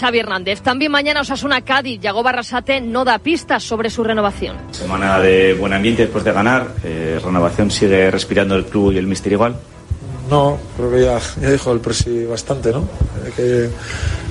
Xavi Hernández. También mañana Osasuna Cádiz. Yago Barrasate no da pistas sobre su renovación. Semana de buen ambiente después de ganar. Eh, renovación sigue respirando el club y el mister igual. No, creo que ya, ya dijo el presi bastante, ¿no? Que,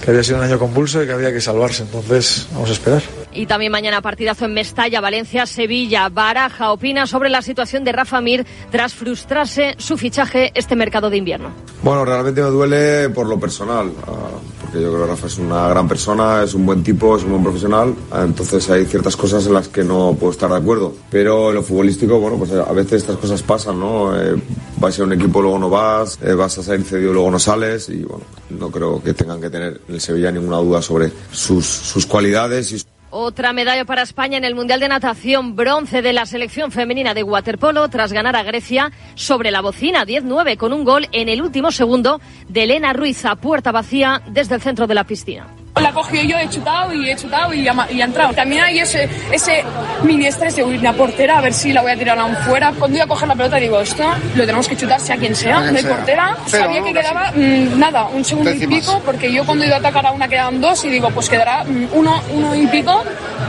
que había sido un año convulso y que había que salvarse. Entonces, vamos a esperar. Y también mañana partidazo en Mestalla, Valencia, Sevilla. Baraja opina sobre la situación de Rafa Mir tras frustrarse su fichaje este mercado de invierno. Bueno, realmente me duele por lo personal, ah, porque yo creo que Rafa es una gran persona, es un buen tipo, es un buen profesional, entonces hay ciertas cosas en las que no puedo estar de acuerdo. Pero en lo futbolístico, bueno, pues a veces estas cosas pasan, ¿no? Eh, vas a un equipo, luego no vas, eh, vas a salir cedido, luego no sales, y bueno, no creo que tengan que tener en el Sevilla ninguna duda sobre sus, sus cualidades y otra medalla para España en el Mundial de Natación, bronce de la selección femenina de waterpolo tras ganar a Grecia sobre la bocina 10-9 con un gol en el último segundo de Elena Ruiz a puerta vacía desde el centro de la piscina. La cogido yo, he chutado y he chutado y ha, y ha entrado. También hay ese, ese mini estrés de una portera, a ver si la voy a tirar aún fuera. Cuando iba a coger la pelota digo, esto lo tenemos que chutar sea quien sea, no hay portera. Sabía que quedaba mm, nada, un segundo y pico, porque yo cuando iba a atacar a una quedaban dos y digo, pues quedará mm, uno, uno y pico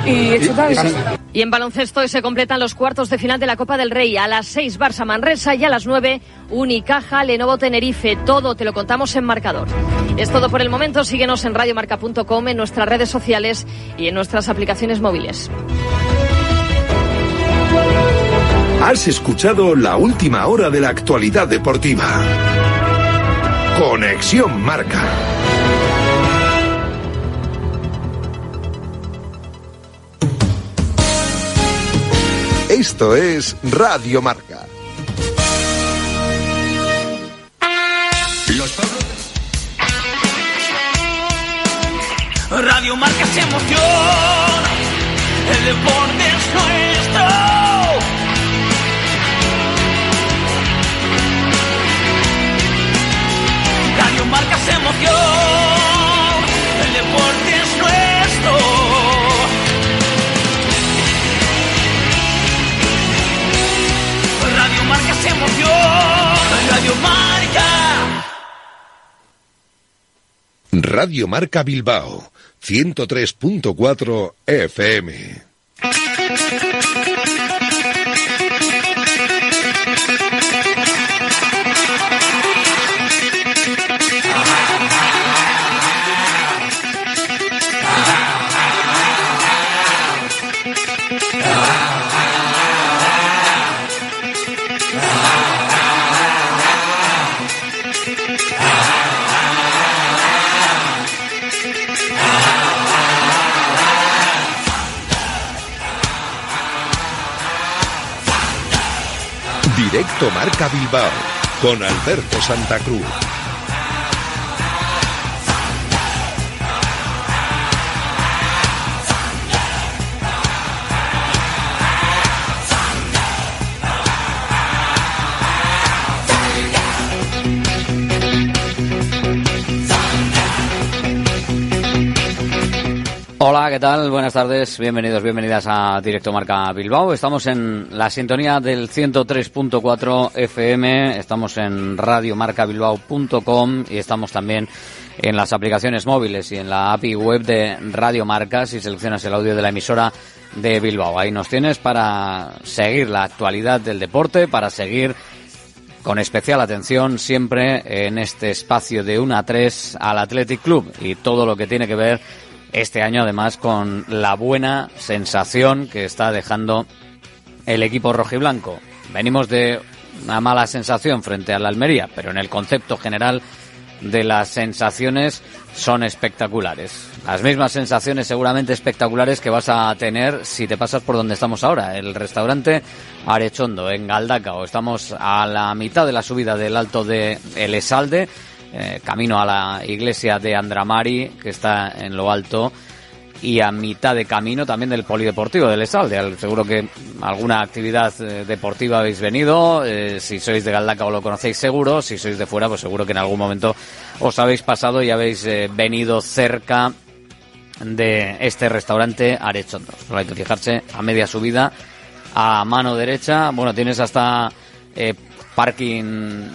y he chutado. Y, y en baloncesto se completan los cuartos de final de la Copa del Rey. A las 6 Barça Manresa y a las 9 Unicaja Lenovo Tenerife. Todo te lo contamos en marcador. Es todo por el momento. Síguenos en radiomarca.com, en nuestras redes sociales y en nuestras aplicaciones móviles. Has escuchado la última hora de la actualidad deportiva. Conexión Marca. Esto es Radio Marca. Radio Marca se emoción. El deporte es nuestro. Radio Marca se emoción. El deporte es nuestro. Radio Marca se emoción. Radio Marca. Radio Marca Bilbao, 103.4 FM. Directo Marca Bilbao con Alberto Santa Cruz. Hola, ¿qué tal? Buenas tardes, bienvenidos, bienvenidas a Directo Marca Bilbao. Estamos en la sintonía del 103.4 FM, estamos en radiomarcabilbao.com y estamos también en las aplicaciones móviles y en la API web de Radio Marca si seleccionas el audio de la emisora de Bilbao. Ahí nos tienes para seguir la actualidad del deporte, para seguir con especial atención siempre en este espacio de 1 a 3 al Athletic Club y todo lo que tiene que ver este año además con la buena sensación que está dejando el equipo rojiblanco. Venimos de una mala sensación frente a la Almería, pero en el concepto general de las sensaciones son espectaculares. Las mismas sensaciones seguramente espectaculares que vas a tener si te pasas por donde estamos ahora, el restaurante Arechondo en Galdacao. Estamos a la mitad de la subida del alto de El Esalde eh, camino a la iglesia de Andramari, que está en lo alto, y a mitad de camino también del Polideportivo del Esalde. Seguro que alguna actividad eh, deportiva habéis venido, eh, si sois de Galdacao lo conocéis seguro, si sois de fuera, pues seguro que en algún momento os habéis pasado y habéis venido cerca de este restaurante Arechondo. Hay que fijarse a media subida, a mano derecha, bueno, tienes hasta parking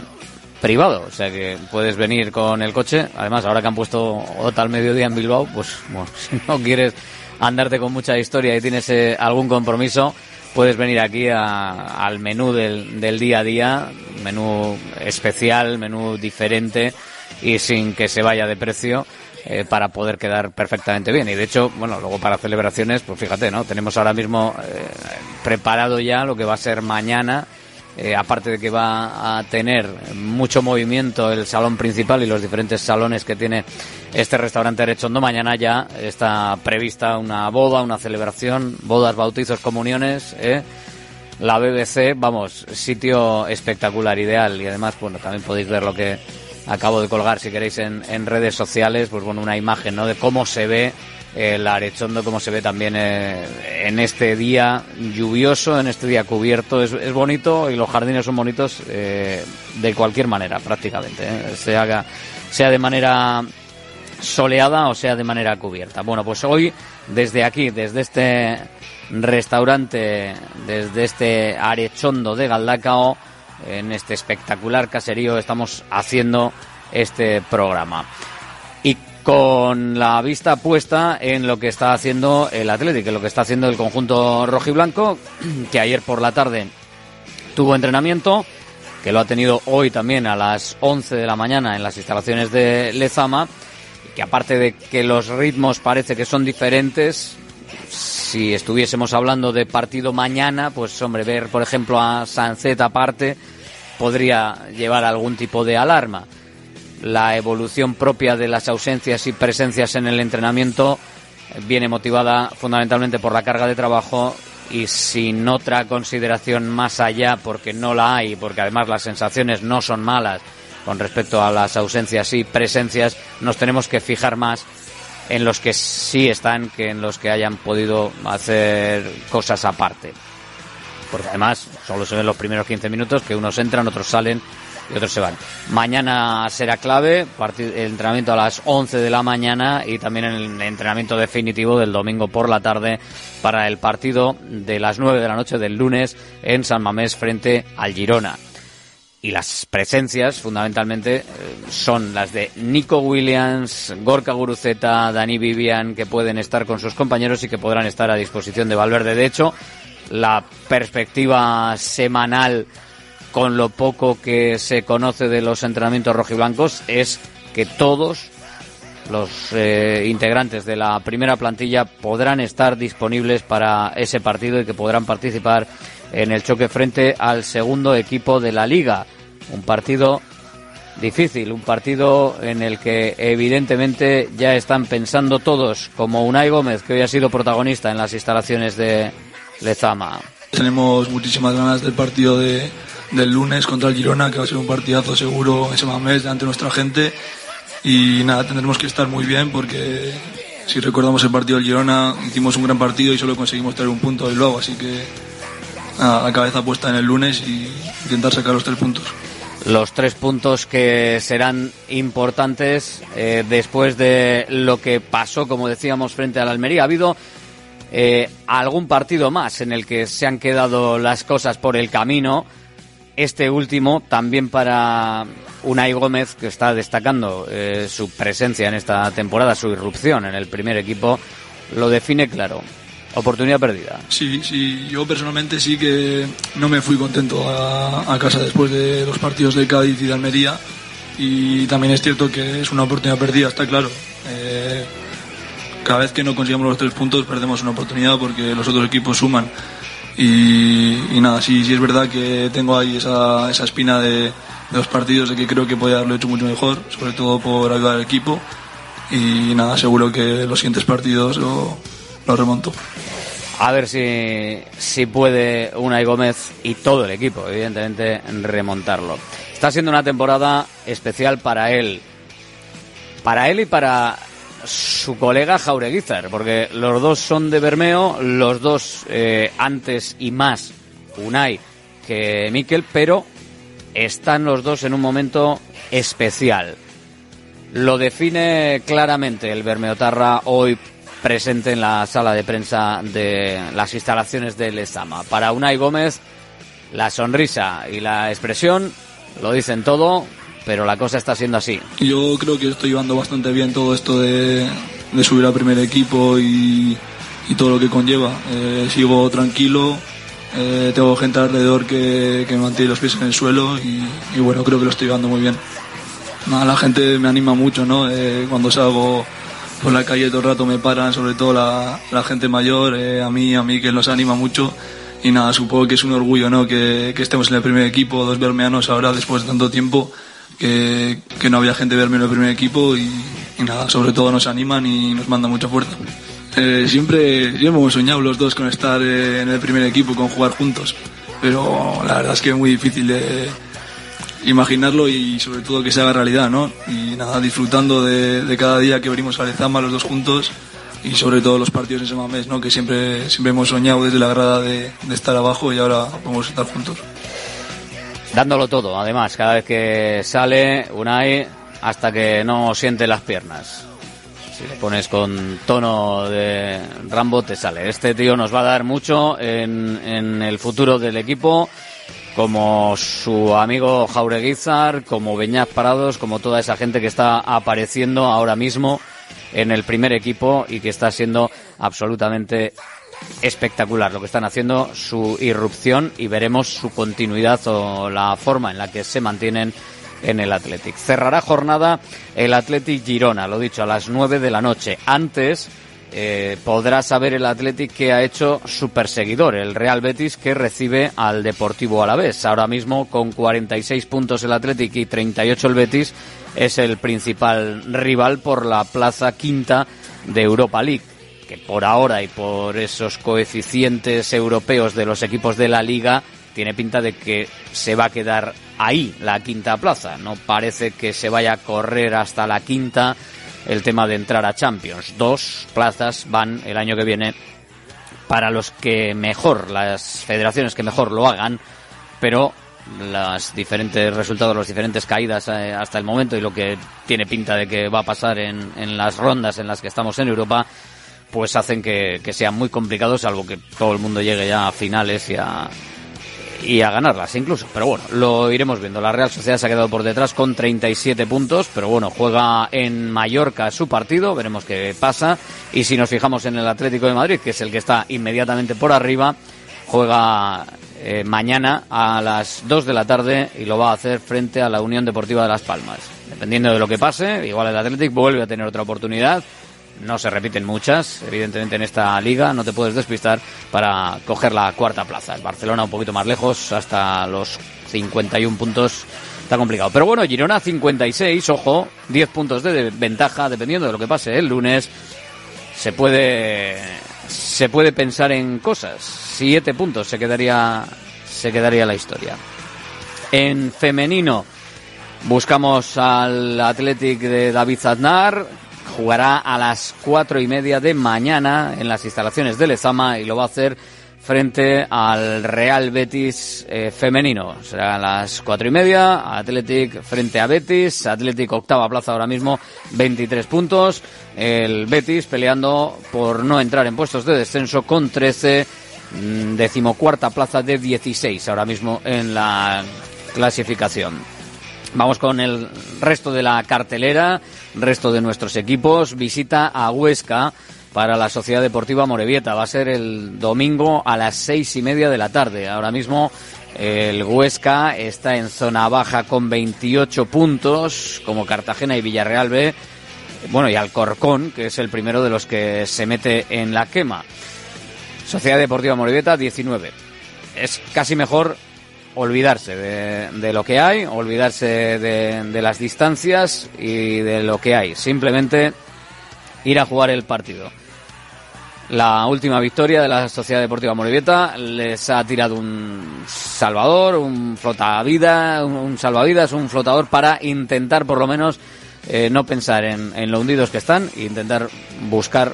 privado, o sea que puedes venir con el coche. Además, ahora que han puesto OTA al mediodía en Bilbao, pues bueno, si no quieres andarte con mucha historia y tienes eh, algún compromiso, puedes venir aquí a- al menú del, del día a día, menú especial, menú diferente y sin que se vaya de precio. eh, para poder quedar perfectamente bien. Y de hecho, bueno, luego para celebraciones, pues fíjate, ¿no? Tenemos ahora mismo eh, preparado ya lo que va a ser mañana, eh, aparte de que va a tener mucho movimiento el salón principal y los diferentes salones que tiene este restaurante Arechondo, mañana ya está prevista una boda, una celebración, bodas, bautizos, comuniones, ¿eh? la BBC, vamos, sitio espectacular, ideal y además, bueno, también podéis ver lo que acabo de colgar si queréis en, en redes sociales, pues bueno, una imagen, ¿no? De cómo se ve el Arechondo, cómo se ve también eh, en este día lluvioso, en este día cubierto, es, es bonito y los jardines son bonitos eh, de cualquier manera, prácticamente, ¿eh? se haga, sea de manera soleada o sea de manera cubierta. Bueno, pues hoy desde aquí, desde este restaurante, desde este Arechondo de Galdacao, en este espectacular caserío estamos haciendo este programa. Con la vista puesta en lo que está haciendo el Atlético, en lo que está haciendo el conjunto rojiblanco, que ayer por la tarde tuvo entrenamiento, que lo ha tenido hoy también a las 11 de la mañana en las instalaciones de Lezama, que aparte de que los ritmos parece que son diferentes, si estuviésemos hablando de partido mañana, pues hombre, ver por ejemplo a Sancet aparte podría llevar algún tipo de alarma. La evolución propia de las ausencias y presencias en el entrenamiento viene motivada fundamentalmente por la carga de trabajo y sin otra consideración más allá, porque no la hay, porque además las sensaciones no son malas con respecto a las ausencias y presencias, nos tenemos que fijar más en los que sí están que en los que hayan podido hacer cosas aparte. Porque además solo se ven los primeros 15 minutos, que unos entran, otros salen y otros se van. Mañana será clave, el entrenamiento a las 11 de la mañana y también el entrenamiento definitivo del domingo por la tarde para el partido de las 9 de la noche del lunes en San Mamés frente al Girona. Y las presencias, fundamentalmente, eh, son las de Nico Williams, Gorka Guruceta, Dani Vivian, que pueden estar con sus compañeros y que podrán estar a disposición de Valverde. De hecho, la perspectiva semanal, con lo poco que se conoce de los entrenamientos rojiblancos, es que todos los eh, integrantes de la primera plantilla podrán estar disponibles para ese partido y que podrán participar en el choque frente al segundo equipo de la liga. Un partido difícil, un partido en el que evidentemente ya están pensando todos, como Unai Gómez, que hoy ha sido protagonista en las instalaciones de Lezama. Tenemos muchísimas ganas del partido de, del lunes contra el Girona, que va a ser un partidazo seguro ese delante de nuestra gente. Y nada, tendremos que estar muy bien porque si recordamos el partido del Girona, hicimos un gran partido y solo conseguimos traer un punto y luego, así que nada, la cabeza puesta en el lunes y intentar sacar los tres puntos. los tres puntos que serán importantes eh, después de lo que pasó, como decíamos, frente al Almería. Ha habido eh, algún partido más en el que se han quedado las cosas por el camino. Este último también para Unai Gómez, que está destacando eh, su presencia en esta temporada, su irrupción en el primer equipo, lo define claro. Oportunidad perdida. Sí, sí, yo personalmente sí que no me fui contento a, casa después de los partidos de Cádiz y de Almería. Y también es cierto que es una oportunidad perdida, está claro. Eh, cada vez que no consigamos los tres puntos perdemos una oportunidad porque los otros equipos suman. Y, nada, sí, sí es verdad que tengo ahí esa, esa espina de, los partidos de que creo que podía haberlo hecho mucho mejor, sobre todo por ayudar al equipo. Y nada, seguro que los siguientes partidos lo, lo remonto. A ver si, si puede Unai Gómez y todo el equipo, evidentemente, remontarlo. Está siendo una temporada especial para él. Para él y para su colega Jaureguizar, porque los dos son de Bermeo, los dos eh, antes y más Unai que Miquel, pero están los dos en un momento especial. Lo define claramente el Bermeotarra hoy presente en la sala de prensa de las instalaciones de Lezama. Para Unai Gómez, la sonrisa y la expresión lo dicen todo. Pero la cosa está siendo así. Yo creo que estoy llevando bastante bien todo esto de, de subir al primer equipo y, y todo lo que conlleva. Eh, sigo tranquilo, eh, tengo gente alrededor que, que me mantiene los pies en el suelo y, y bueno, creo que lo estoy llevando muy bien. Nada, la gente me anima mucho, ¿no? Eh, cuando salgo por la calle todo el rato me paran, sobre todo la, la gente mayor, eh, a mí, a mí que nos anima mucho. Y nada, supongo que es un orgullo, ¿no? Que, que estemos en el primer equipo, dos bermeanos ahora después de tanto tiempo, que, que no había gente verme en el primer equipo y, y nada, sobre todo nos animan y nos mandan mucha fuerza. Eh, siempre, siempre hemos soñado los dos con estar eh, en el primer equipo, con jugar juntos, pero la verdad es que es muy difícil de imaginarlo y sobre todo que se haga realidad, ¿no? Y nada, disfrutando de, de cada día que venimos a Lezama los dos juntos y sobre todo los partidos en Semamés, ¿no? Que siempre, siempre hemos soñado desde la grada de, de estar abajo y ahora podemos estar juntos. Dándolo todo, además, cada vez que sale Unai hasta que no siente las piernas. Si le pones con tono de Rambo, te sale. Este tío nos va a dar mucho en, en el futuro del equipo, como su amigo Jaureguizar, como Beñaz Parados, como toda esa gente que está apareciendo ahora mismo en el primer equipo y que está siendo absolutamente espectacular lo que están haciendo, su irrupción y veremos su continuidad o la forma en la que se mantienen en el Athletic. Cerrará jornada el Athletic Girona, lo dicho, a las 9 de la noche. Antes eh, podrá saber el Athletic que ha hecho su perseguidor, el Real Betis, que recibe al Deportivo Alavés. Ahora mismo, con 46 puntos el Athletic y 38 el Betis, es el principal rival por la plaza quinta de Europa League que por ahora y por esos coeficientes europeos de los equipos de la liga tiene pinta de que se va a quedar ahí la quinta plaza. No parece que se vaya a correr hasta la quinta el tema de entrar a Champions. Dos plazas van el año que viene para los que mejor, las federaciones que mejor lo hagan, pero los diferentes resultados, las diferentes caídas eh, hasta el momento y lo que tiene pinta de que va a pasar en, en las rondas en las que estamos en Europa, pues hacen que, que sea muy complicado, salvo que todo el mundo llegue ya a finales y a, y a ganarlas incluso. Pero bueno, lo iremos viendo. La Real Sociedad se ha quedado por detrás con 37 puntos, pero bueno, juega en Mallorca su partido, veremos qué pasa. Y si nos fijamos en el Atlético de Madrid, que es el que está inmediatamente por arriba, juega eh, mañana a las 2 de la tarde y lo va a hacer frente a la Unión Deportiva de Las Palmas. Dependiendo de lo que pase, igual el Atlético vuelve a tener otra oportunidad no se repiten muchas, evidentemente en esta liga no te puedes despistar para coger la cuarta plaza. El Barcelona un poquito más lejos, hasta los 51 puntos, está complicado. Pero bueno, Girona 56, ojo, 10 puntos de ventaja, dependiendo de lo que pase el lunes, se puede se puede pensar en cosas. Siete puntos se quedaría se quedaría la historia. En femenino buscamos al Athletic de David Zadnar, jugará a las cuatro y media de mañana en las instalaciones de Lezama y lo va a hacer frente al Real Betis eh, femenino. Será a las cuatro y media, Athletic frente a Betis, Athletic octava plaza ahora mismo, 23 puntos, el Betis peleando por no entrar en puestos de descenso con 13, mm, decimocuarta plaza de 16 ahora mismo en la clasificación. Vamos con el resto de la cartelera, resto de nuestros equipos. Visita a Huesca para la Sociedad Deportiva Morevieta. Va a ser el domingo a las seis y media de la tarde. Ahora mismo el Huesca está en zona baja con 28 puntos, como Cartagena y Villarreal B. Bueno, y Alcorcón, que es el primero de los que se mete en la quema. Sociedad Deportiva Morevieta, 19. Es casi mejor olvidarse de, de, lo que hay, olvidarse de, de, las distancias y de lo que hay. Simplemente ir a jugar el partido. La última victoria de la Sociedad Deportiva Morevieta les ha tirado un salvador, un flotavida, un, un salvavidas, un flotador para intentar por lo menos eh, no pensar en, en lo hundidos que están e intentar buscar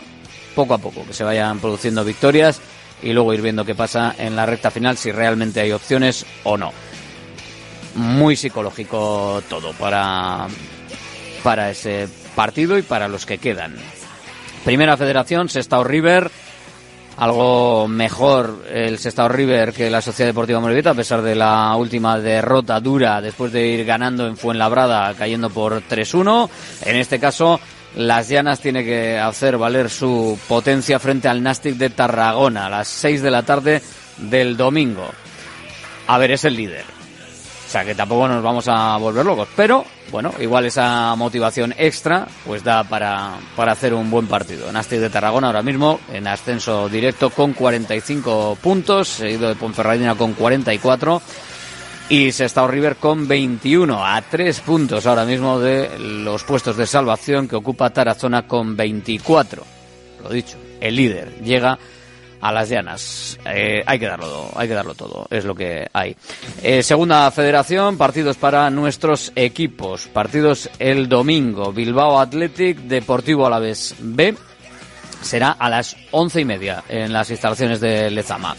poco a poco que se vayan produciendo victorias y luego ir viendo qué pasa en la recta final, si realmente hay opciones o no. Muy psicológico todo para, para ese partido y para los que quedan. Primera Federación, Sestao River, algo mejor el Sestao River que la Sociedad Deportiva Morevieta, a pesar de la última derrota dura después de ir ganando en Fuenlabrada, cayendo por 3-1. En este caso, las Llanas tiene que hacer valer su potencia frente al Nastic de Tarragona a las 6 de la tarde del domingo. A ver, es el líder. O sea que tampoco nos vamos a volver locos. Pero, bueno, igual esa motivación extra pues da para, para hacer un buen partido. Nastic de Tarragona ahora mismo en ascenso directo con 45 puntos, seguido de Ponferradina con 44 y Sestao River con 21 a 3 puntos ahora mismo de los puestos de salvación que ocupa Tarazona con 24. Lo dicho, el líder llega a las llanas. Eh, hay que darlo, hay que darlo todo, es lo que hay. Eh, segunda federación, partidos para nuestros equipos. Partidos el domingo. Bilbao Athletic, Deportivo Alavés B. Será a las once y media en las instalaciones de Lezama.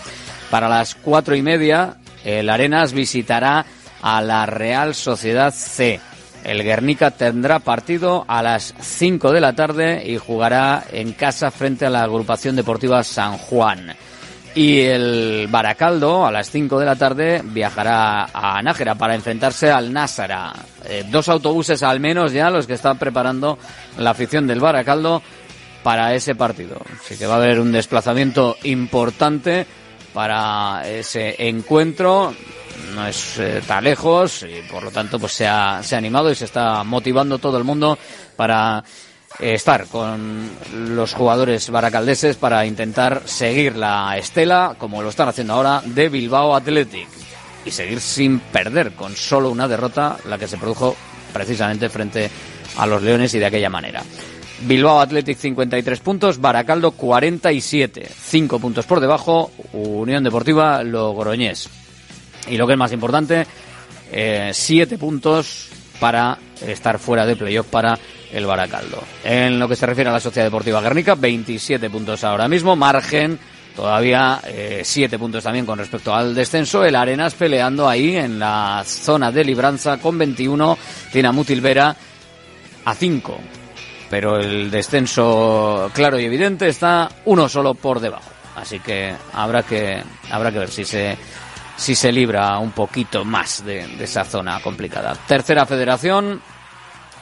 Para las cuatro y media, el Arenas visitará a la Real Sociedad C. El Guernica tendrá partido a las 5 de la tarde y jugará en casa frente a la agrupación deportiva San Juan. Y el Baracaldo a las 5 de la tarde viajará a Nájera para enfrentarse al Násara. Eh, dos autobuses al menos ya los que están preparando la afición del Baracaldo para ese partido. Así que va a haber un desplazamiento importante para ese encuentro no es eh, tan lejos y por lo tanto pues se ha, se ha animado y se está motivando todo el mundo para eh, estar con los jugadores baracaldeses para intentar seguir la estela, como lo están haciendo ahora, de Bilbao Athletic y seguir sin perder con solo una derrota, la que se produjo precisamente frente a los Leones y de aquella manera. Bilbao Athletic 53 puntos, Baracaldo 47, 5 puntos por debajo, Unión Deportiva Logroñés. Y lo que es más importante, eh, puntos para estar fuera de playoff para el Baracaldo. En lo que se refiere a la Sociedad Deportiva Guernica, 27 puntos ahora mismo, margen todavía eh, siete puntos también con respecto al descenso. El Arenas peleando ahí en la zona de libranza con 21, tiene a Mutilvera a 5. Pero el descenso claro y evidente está uno solo por debajo. Así que habrá que habrá que ver si se si se libra un poquito más de, esa zona complicada. Tercera federación,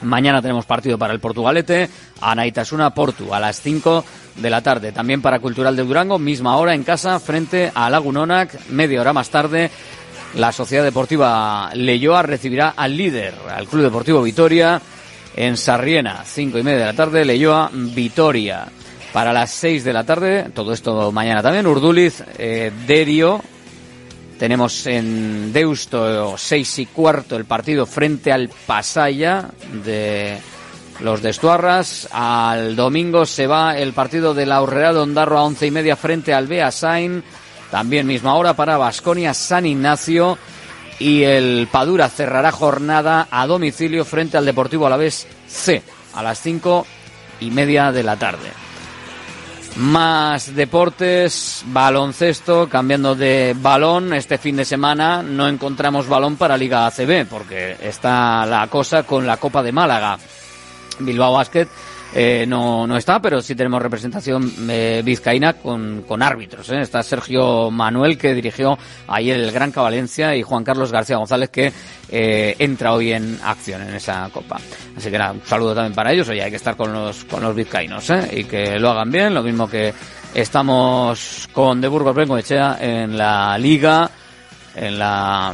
Mañana tenemos partido para el Portugalete, Anaitasuna Portu, a las 5 de la tarde. También para Cultural de Durango, misma hora en casa, frente a Lagunonac. Media hora más tarde, la Sociedad Deportiva Leyoa recibirá al líder, al Club Deportivo Vitoria, en Sarriena. Cinco y media de la tarde, Leyoa Vitoria. Para las 6 de la tarde, todo esto mañana también, Urduliz, eh, Derio, tenemos en Deusto seis y cuarto el partido frente al Pasaya de los de Estuarras. Al domingo se va el partido de la de Ondarro a once y media frente al Beasain. También misma hora para Basconia San Ignacio. Y el Padura cerrará jornada a domicilio frente al Deportivo Alavés C a las cinco y media de la tarde. Más deportes, baloncesto, cambiando de balón. Este fin de semana no encontramos balón para Liga ACB porque está la cosa con la Copa de Málaga. Bilbao Basket eh, no, no está, pero sí tenemos representación eh, vizcaína con, con árbitros. ¿eh? Está Sergio Manuel, que dirigió ayer el Gran Valencia, y Juan Carlos García González, que eh, entra hoy en acción en esa copa. Así que nada, un saludo también para ellos. Oye, hay que estar con los, con los vizcaínos ¿eh? y que lo hagan bien, lo mismo que estamos con De Burgos Bengoechea en la Liga, en la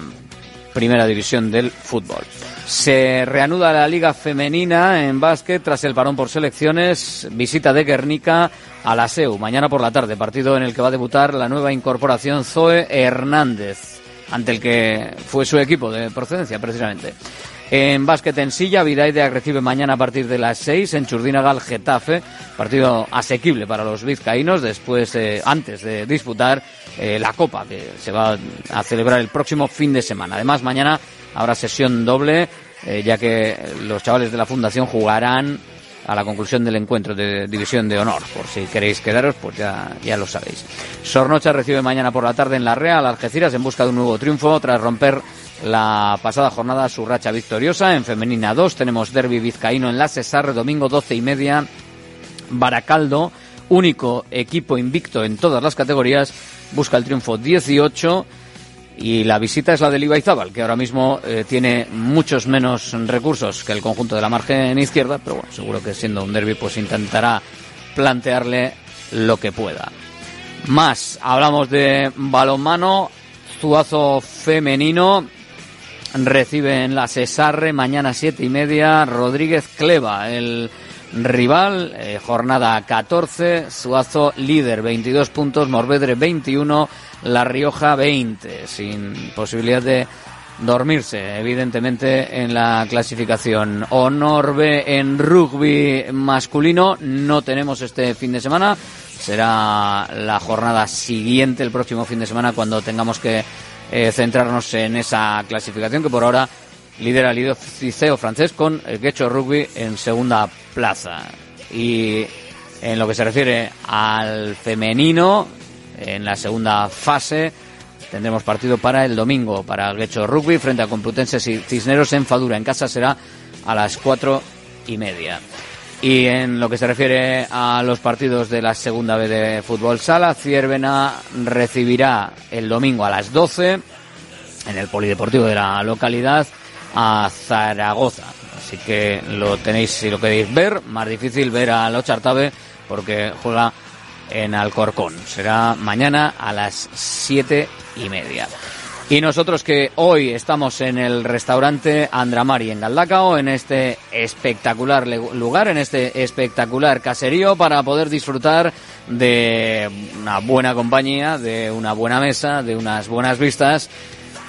primera división del fútbol. Se reanuda la Liga Femenina en básquet tras el parón por selecciones. Visita de Guernica a la SEU mañana por la tarde, partido en el que va a debutar la nueva incorporación Zoe Hernández, ante el que fue su equipo de procedencia precisamente. En básquet en silla, Vidaide recibe mañana a partir de las 6 en Churdinagal Getafe, partido asequible para los vizcaínos después, eh, antes de disputar eh, la Copa que se va a celebrar el próximo fin de semana. Además, mañana habrá sesión doble, eh, ya que los chavales de la Fundación jugarán a la conclusión del encuentro de División de Honor. Por si queréis quedaros, pues ya, ya lo sabéis. Sornocha recibe mañana por la tarde en la Real Algeciras en busca de un nuevo triunfo tras romper la pasada jornada su racha victoriosa. En femenina 2 tenemos derby vizcaíno en la Cesarre, domingo 12 y media. Baracaldo único equipo invicto en todas las categorías, busca el triunfo 18 y la visita es la del Ibaizábal, que ahora mismo eh, tiene muchos menos recursos que el conjunto de la margen izquierda, pero bueno, seguro que siendo un derby pues intentará plantearle lo que pueda. Más, hablamos de balonmano, Zuazo femenino, recibe en la Cesarre mañana siete y media Rodríguez Cleva, el rival, eh, jornada 14, Suazo líder 22 puntos, Morvedre 21, La Rioja 20, sin posibilidad de dormirse, evidentemente, en la clasificación. Honor B en rugby masculino no tenemos este fin de semana. Será la jornada siguiente, el próximo fin de semana, cuando tengamos que eh, centrarnos en esa clasificación que por ahora lidera el Liceo francés con el Quecho Rugby en segunda plaza. Y en lo que se refiere al femenino, en la segunda fase, tendremos partido para el domingo para el Quecho Rugby frente a Complutense y Cisneros en Fadura. En casa será a las cuatro y media. Y en lo que se refiere a los partidos de la segunda B de fútbol sala, Ciervena recibirá el domingo a las 12 en el polideportivo de la localidad a Zaragoza. Así que lo tenéis si lo queréis ver. Más difícil ver a Lochartabe porque juega en Alcorcón. Será mañana a las siete y media. Y nosotros que hoy estamos en el restaurante Andramari en Galdacao, en este espectacular lugar, en este espectacular caserío para poder disfrutar de una buena compañía, de una buena mesa, de unas buenas vistas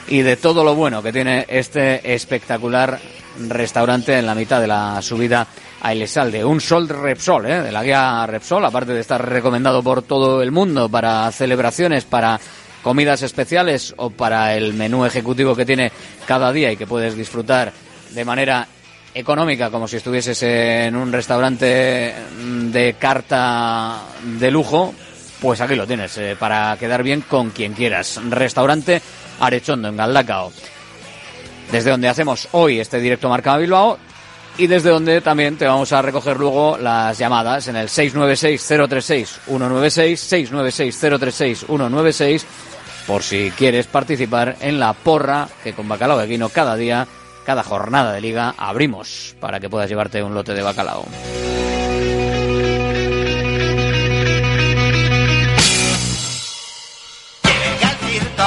y de todo lo bueno que tiene este espectacular restaurante en la mitad de la subida a Elesalde. Un sol Repsol, ¿eh? de la guía Repsol, aparte de estar recomendado por todo el mundo para celebraciones, para comidas especiales o para el menú ejecutivo que tiene cada día y que puedes disfrutar de manera económica, como si estuvieses en un restaurante de carta de lujo, pues aquí lo tienes, eh, para quedar bien con quien quieras. Restaurante Arechondo, en Galdacao. Desde donde hacemos hoy este directo Marca Bilbao y desde donde también te vamos a recoger luego las llamadas en el 696-036-196, 696-036-196, por si quieres participar en la porra que con Bacalao de Guino cada día, cada jornada de liga abrimos para que puedas llevarte un lote de bacalao.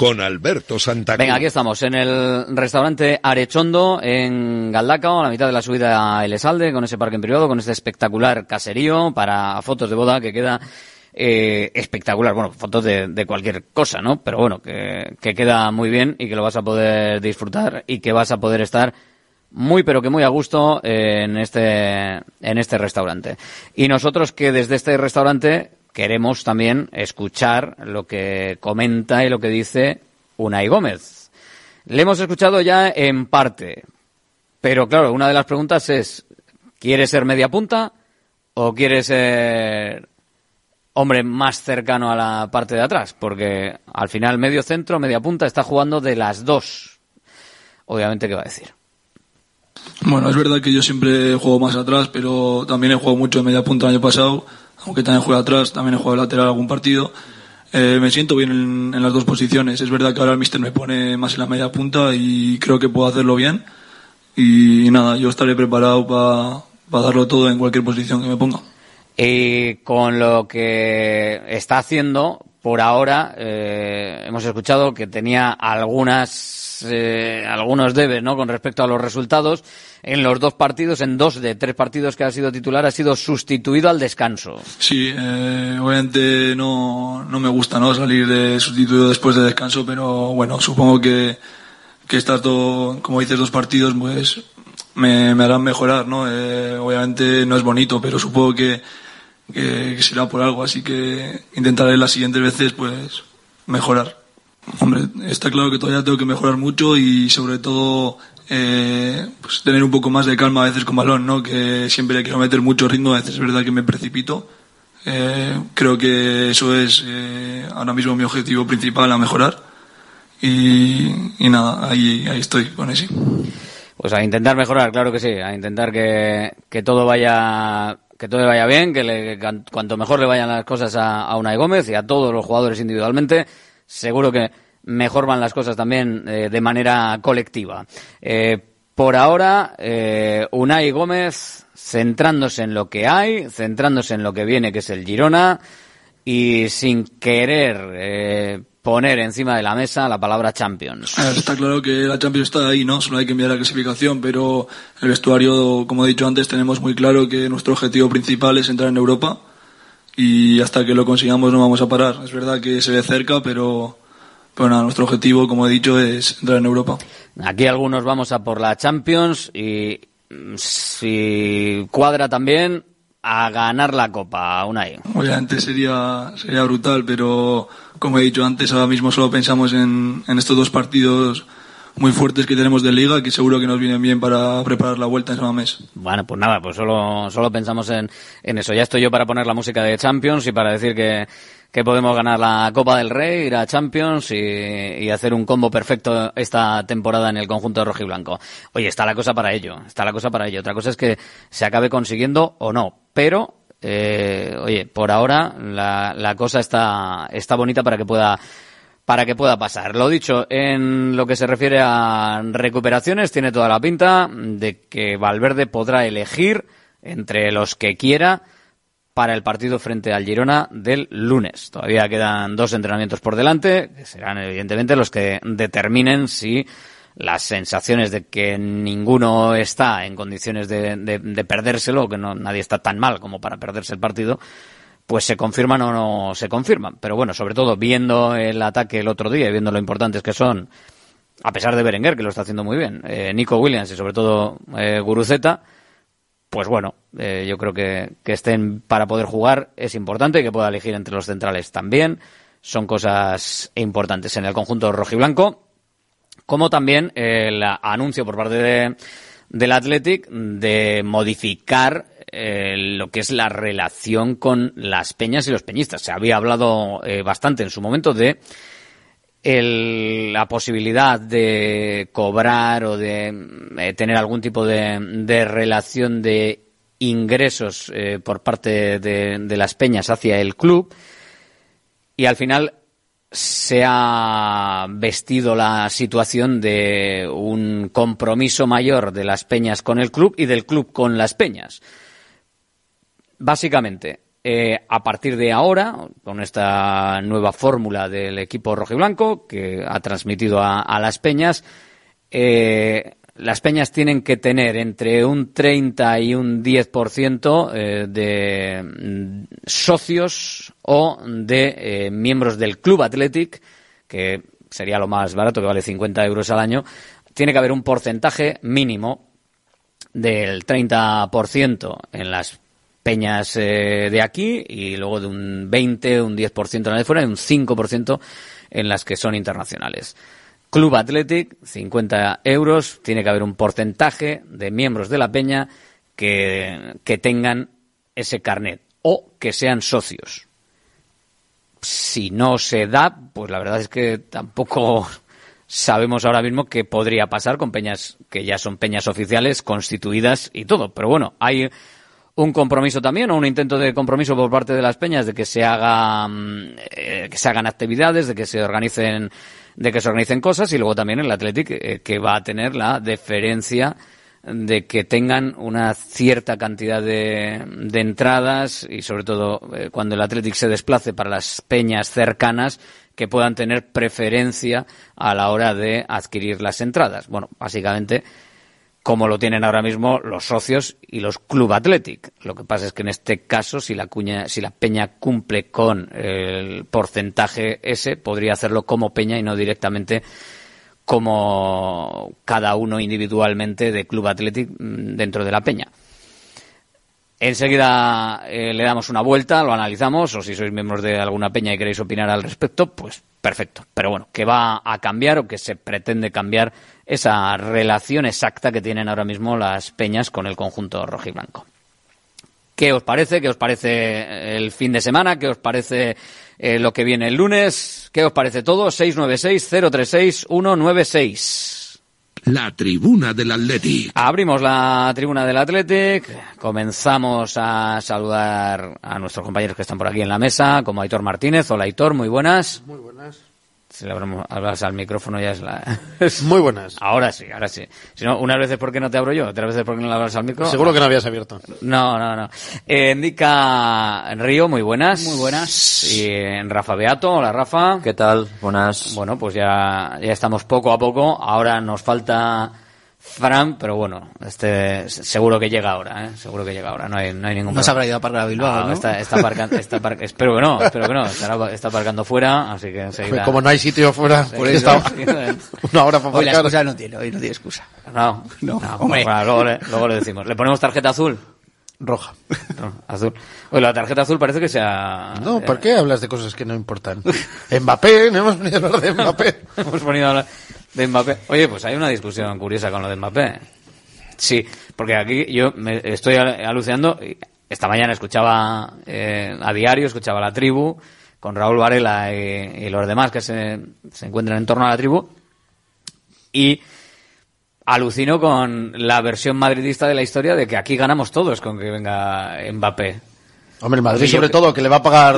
con Alberto Santa Cruz. Venga, aquí estamos, en el restaurante Arechondo, en Galdacao, a la mitad de la subida a Elesalde, con ese parque en privado, con este espectacular caserío para fotos de boda que queda eh, espectacular. Bueno, fotos de, de cualquier cosa, ¿no? Pero bueno, que, que queda muy bien y que lo vas a poder disfrutar y que vas a poder estar muy pero que muy a gusto en este en este restaurante. Y nosotros que desde este restaurante queremos también escuchar lo que comenta y lo que dice Unai Gómez. Le hemos escuchado ya en parte, pero claro, una de las preguntas es, ¿quiere ser media punta o quiere ser hombre más cercano a la parte de atrás? Porque al final medio centro, media punta está jugando de las dos. Obviamente, ¿qué va a decir? Bueno, es verdad que yo siempre juego más atrás, pero también he jugado mucho de media punta el año pasado, aunque también juego atrás, también he jugado lateral algún partido. Eh, me siento bien en, en, las dos posiciones. Es verdad que ahora el míster me pone más en la media punta y creo que puedo hacerlo bien. Y, nada, yo estaré preparado para pa darlo todo en cualquier posición que me ponga. Y con lo que está haciendo, por ahora, eh, hemos escuchado que tenía algunas, eh, algunos debes, ¿no? Con respecto a los resultados. En los dos partidos, en dos de tres partidos que ha sido titular, ha sido sustituido al descanso. Sí, eh, obviamente no, no me gusta, ¿no? Salir de sustituido después de descanso, pero bueno, supongo que, que estas dos, como dices, dos partidos, pues, me, me harán mejorar, ¿no? Eh, obviamente no es bonito, pero supongo que, que, será por algo, así que intentaré las siguientes veces, pues, mejorar. Hombre, está claro que todavía tengo que mejorar mucho y sobre todo eh, pues tener un poco más de calma a veces con balón, ¿no? Que siempre le quiero meter mucho ritmo, a veces es verdad que me precipito. Eh, creo que eso es eh, ahora mismo mi objetivo principal a mejorar. Y, y nada, ahí, ahí estoy con ese. Pues a intentar mejorar, claro que sí, a intentar que, que todo vaya que todo vaya bien, que le, cuanto mejor le vayan las cosas a, a Unai Gómez y a todos los jugadores individualmente, seguro que mejor van las cosas también eh, de manera colectiva. Eh, por ahora, eh, Unai Gómez centrándose en lo que hay, centrándose en lo que viene, que es el Girona, y sin querer poner encima de la mesa la palabra Champions. Está claro que la Champions está ahí, ¿no? Solo hay que enviar la clasificación, pero el vestuario, como he dicho antes, tenemos muy claro que nuestro objetivo principal es entrar en Europa y hasta que lo consigamos no vamos a parar. Es verdad que se ve cerca, pero, pero nada, nuestro objetivo, como he dicho, es entrar en Europa. Aquí algunos vamos a por la Champions y si cuadra también a ganar la Copa, Unai. Obviamente sería, sería brutal, pero como he dicho antes, ahora mismo solo pensamos en, en estos dos partidos muy fuertes que tenemos de liga que seguro que nos vienen bien para preparar la vuelta en mes. Bueno, pues nada, pues solo, solo pensamos en, eso. Ya estoy yo para poner la música de Champions y para decir que, que podemos ganar la Copa del Rey, ir a Champions y, y, hacer un combo perfecto esta temporada en el conjunto rojiblanco. Oye, está la cosa para ello, está la cosa para ello. Otra cosa es que se acabe consiguiendo o no, pero eh, oye, por ahora la, la cosa está, está bonita para que pueda para que pueda pasar. Lo dicho, en lo que se refiere a recuperaciones, tiene toda la pinta de que Valverde podrá elegir entre los que quiera para el partido frente al Girona del lunes. Todavía quedan dos entrenamientos por delante, que serán evidentemente los que determinen si las sensaciones de que ninguno está en condiciones de, de, de perdérselo, que no, nadie está tan mal como para perderse el partido, pues se confirman o no se confirman. Pero bueno, sobre todo viendo el ataque el otro día y viendo lo importantes que son, a pesar de Berenguer, que lo está haciendo muy bien, eh, Nico Williams y sobre todo eh, Guruceta, pues bueno, eh, yo creo que, que estén para poder jugar es importante, que pueda elegir entre los centrales también, son cosas importantes en el conjunto rojiblanco, como también el anuncio por parte de, del Athletic de modificar eh, lo que es la relación con las peñas y los peñistas. Se había hablado eh, bastante en su momento de la posibilidad de cobrar o de eh, tener algún tipo de, de relación de ingresos eh, por parte de, de las peñas hacia el club y al final se ha vestido la situación de un compromiso mayor de las peñas con el club y del club con las peñas. Básicamente, eh, a partir de ahora, con esta nueva fórmula del equipo rojiblanco que ha transmitido a, a las peñas, eh, las peñas tienen que tener entre un 30 y un 10% eh, de mm, socios o de eh, miembros del Club Athletic, que sería lo más barato, que vale 50 euros al año. Tiene que haber un porcentaje mínimo del 30% en las peñas eh, de aquí y luego de un 20, un 10% en las de fuera y un 5% en las que son internacionales. Club Athletic, 50 euros. Tiene que haber un porcentaje de miembros de la peña que, que tengan ese carnet o que sean socios. Si no se da, pues la verdad es que tampoco sabemos ahora mismo qué podría pasar con peñas que ya son peñas oficiales, constituidas y todo. Pero bueno, hay un compromiso también o un intento de compromiso por parte de las peñas de que se hagan eh, que se hagan actividades, de que se organicen de que se organicen cosas y luego también el Athletic eh, que va a tener la deferencia de que tengan una cierta cantidad de, de entradas y sobre todo eh, cuando el Athletic se desplace para las peñas cercanas que puedan tener preferencia a la hora de adquirir las entradas. Bueno, básicamente como lo tienen ahora mismo los socios y los Club Athletic. Lo que pasa es que en este caso, si la, cuña, si la peña cumple con el porcentaje ese, podría hacerlo como peña y no directamente como cada uno individualmente de Club Athletic mm, dentro de la peña. Enseguida eh, le damos una vuelta, lo analizamos, o si sois miembros de alguna peña y queréis opinar al respecto, pues perfecto. Pero bueno, que va a cambiar o que se pretende cambiar esa relación exacta que tienen ahora mismo las peñas con el conjunto rojiblanco. ¿Qué os parece? ¿Qué os parece el fin de semana? ¿Qué os parece eh, lo que viene el lunes? ¿Qué os parece todo? 696-036-196. La tribuna del Athletic. Abrimos la tribuna del Athletic, comenzamos a saludar a nuestros compañeros que están por aquí en la mesa, como Aitor Martínez. Hola Aitor, muy buenas. Muy buenas. Si le hablamos, hablas al micrófono ya es la... Muy buenas. Ahora sí, ahora sí. Si no, unas veces porque no te abro yo, otras veces porque no le hablas al micro. Seguro que no habías abierto. No, no, no. Eh, Indica Río, muy buenas. Muy buenas. Y en Rafa Beato, hola Rafa. ¿Qué tal? Buenas. Bueno, pues ya, ya estamos poco a poco. Ahora nos falta Fran, pero bueno, este seguro que llega ahora, ¿eh? seguro que llega ahora, no hay, no hay ningún No se habrá ido a aparcar a Bilbao, ¿no? Está, está aparcando, está espero que no, espero que no, estará, está aparcando fuera, así que enseguida... Como no hay sitio fuera, por eso sí. una hora para Hoy la aparcar. excusa no tiene, hoy no tiene excusa. No, No, no, hombre. bueno, luego, le, luego le decimos. ¿Le ponemos tarjeta azul? Roja. No, azul. Oye, la tarjeta azul parece que sea... No, ¿por qué hablas de cosas que no importan? Mbappé, no hemos venido a hablar de Mbappé. Hemos venido a hablar de Mbappé. Oye, pues hay una discusión curiosa con lo de Mbappé. Sí, porque aquí yo me estoy al- alucinando. Esta mañana escuchaba eh, a diario, escuchaba la tribu con Raúl Varela y, y los demás que se, se encuentran en torno a la tribu. Y alucino con la versión madridista de la historia de que aquí ganamos todos con que venga Mbappé. Hombre, el Madrid sobre todo, que le va a pagar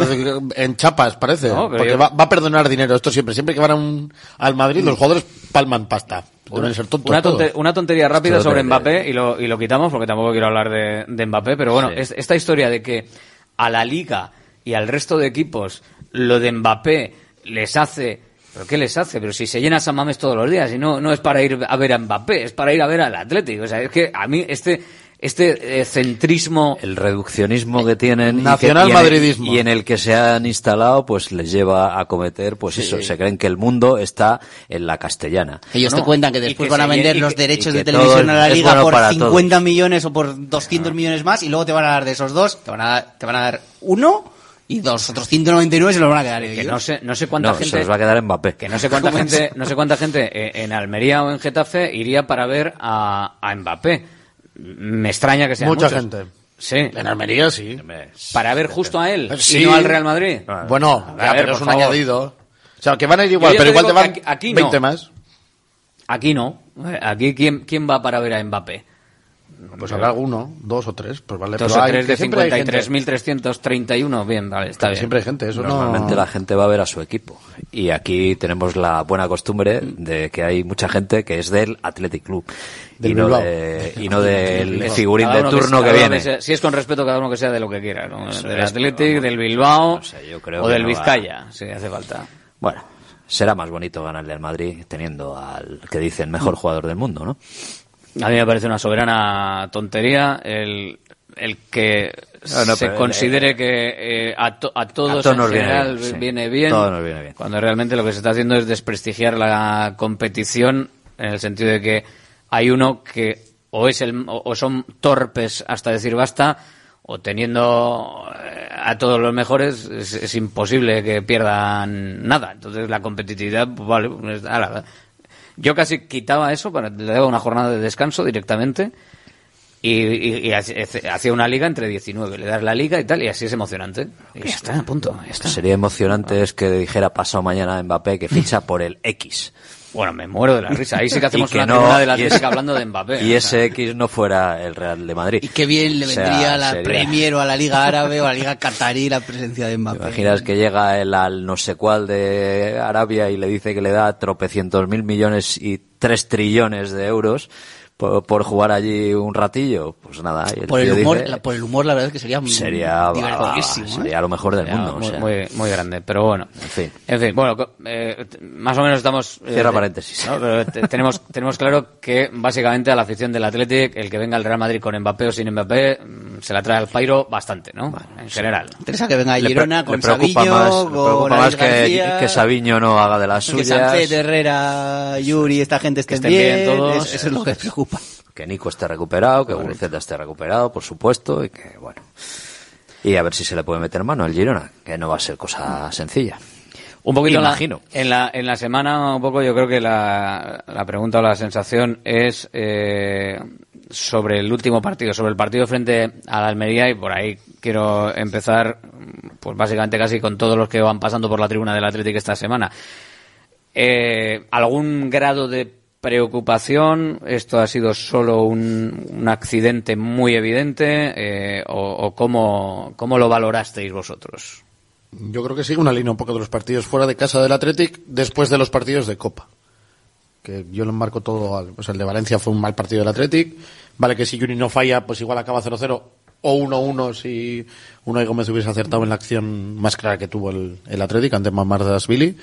en chapas, parece. No, porque yo- va, va a perdonar dinero. Esto siempre. Siempre que van a un- al Madrid, los jugadores palman pasta. Deben ser tontos Una, todos. tonte- una tontería rápida sobre de- Mbappé y lo, y lo quitamos porque tampoco quiero hablar de, de Mbappé, pero bueno, Sí. es- esta historia de que a la liga y al resto de equipos lo de Mbappé les hace... ¿Pero qué les hace? Pero si se llena San Mamés todos los días y no, no es para ir a ver a Mbappé, es para ir a ver al Atlético. O sea, es que a mí este, este eh, centrismo... El reduccionismo que tienen y que- Nacional y en el- y en el que se han instalado pues les lleva a cometer pues eso se creen que el mundo está en la castellana. Ellos No, te cuentan que después que van a vender los que- derechos de televisión a la liga bueno por para 50 millones o por 200 millones más y luego te van a dar de esos dos, te van a dar, te van a dar uno y dos, otros 199 se los van a quedar que no sé, no sé cuánta no gente... se los va a quedar Mbappé. Que no sé cuánta gente, no sé cuánta gente eh, en Almería o en Getafe iría para ver a, a Mbappé. Me extraña que sea Mucha muchos. gente. Sí. En Almería, sí. Para ver justo a él Sí. y no al Real Madrid. Bueno, A ya, ver, pero es un favor. añadido. O sea, que van a ir Yo igual, pero te igual te van aquí- aquí 20 no. más. Aquí no. Aquí ¿Quién, quién va para ver a Mbappé? Pues habrá alguno, dos o tres, pues vale. Dos pero o tres de que siempre hay gente. 53.331, bien, vale, está bien. Siempre hay gente, eso no... Normalmente la gente va a ver a su equipo. Y aquí tenemos la buena costumbre de que hay mucha gente que es del Athletic Club. Del y, no de- y no del figurín de uno turno sea- que, uno viene. sea- si es con respeto, cada uno que sea de lo que quiera, ¿no? Eso del Athletic, del Bilbao creo o del no va- Vizcaya, si hace falta. Bueno, será más bonito ganarle al Madrid teniendo al que dicen mejor jugador del mundo, ¿no? A mí me parece una soberana tontería el, el que No, no, se considere eh, que eh, a, to- a todos a todos en viene general sí. viene bien, Todo nos viene bien. cuando realmente lo que se está haciendo es desprestigiar la competición en el sentido de que hay uno que o es el o o son torpes hasta decir basta o teniendo eh, a todos los mejores es, es imposible que pierdan nada entonces la competitividad pues, vale pues, ala, yo casi quitaba eso para le daba una jornada de descanso directamente y, y- y hace- hacía una liga entre 19 le das la liga y tal y así es emocionante y ya está a punto ya está. Sería emocionante es que dijera pasado mañana Mbappé que ficha por el X. Bueno, me muero de la risa. Ahí sí que hacemos que una no- tribuna de la ese- hablando de Mbappé. Y ese X no fuera el Real de Madrid. Y qué bien le O sea, vendría a la sería- Premier o a la Liga Árabe o a la Liga Qatarí la presencia de Mbappé. Imaginas que llega el al no sé cuál de Arabia y le dice que le da tropecientos mil millones y tres trillones de euros por, por jugar allí un ratillo. Pues nada, y el Por el, humor, dice, la- por el humor, la verdad es que sería, sería, divertidísimo. ¿eh? sería lo mejor del Sería mundo. Muy, o sea. muy, muy grande, pero bueno. En fin. En fin, bueno, eh, más o menos estamos... eh, Cierra paréntesis. ¿no? Pero te- tenemos, tenemos claro que básicamente a la afición del Athletic, el que venga al Real Madrid con Mbappé o sin Mbappé, mm, se la trae al pairo bastante, ¿no? en general. Interesa que venga pre- Girona con le preocupa Sabiño, más, le preocupa más que, que Sabiño no haga de las que suyas. Sánchez, Herrera, Yuri, esta gente estén, estén bien todos. es- Eso es lo que preocupa. Que Nico esté recuperado, que Guruceta esté recuperado, por supuesto, y que, bueno. Y a ver si se le puede meter mano al Girona, que no va a ser cosa sencilla. Un poquito la- Imagino. En la, en la semana, un poco, yo creo que la, la pregunta o la sensación es eh, sobre el último partido, sobre el partido frente a la Almería, y por ahí quiero empezar, pues básicamente casi con todos los que van pasando por la tribuna del Atlético esta semana. Eh, ¿Algún grado de preocupación? ¿Esto ha sido solo un, un accidente muy evidente? Eh, ¿O, o cómo, cómo lo valorasteis vosotros? Yo creo que sigue una línea un poco de los partidos fuera de casa del Athletic después de los partidos de Copa. Que yo lo enmarco todo al, sea, el de Valencia fue un mal partido del Athletic. Vale que si Yuri no falla, pues igual acaba 0-0 o 1-1 si Unai Gómez hubiese acertado en la acción más clara que tuvo el, el Athletic ante Billy.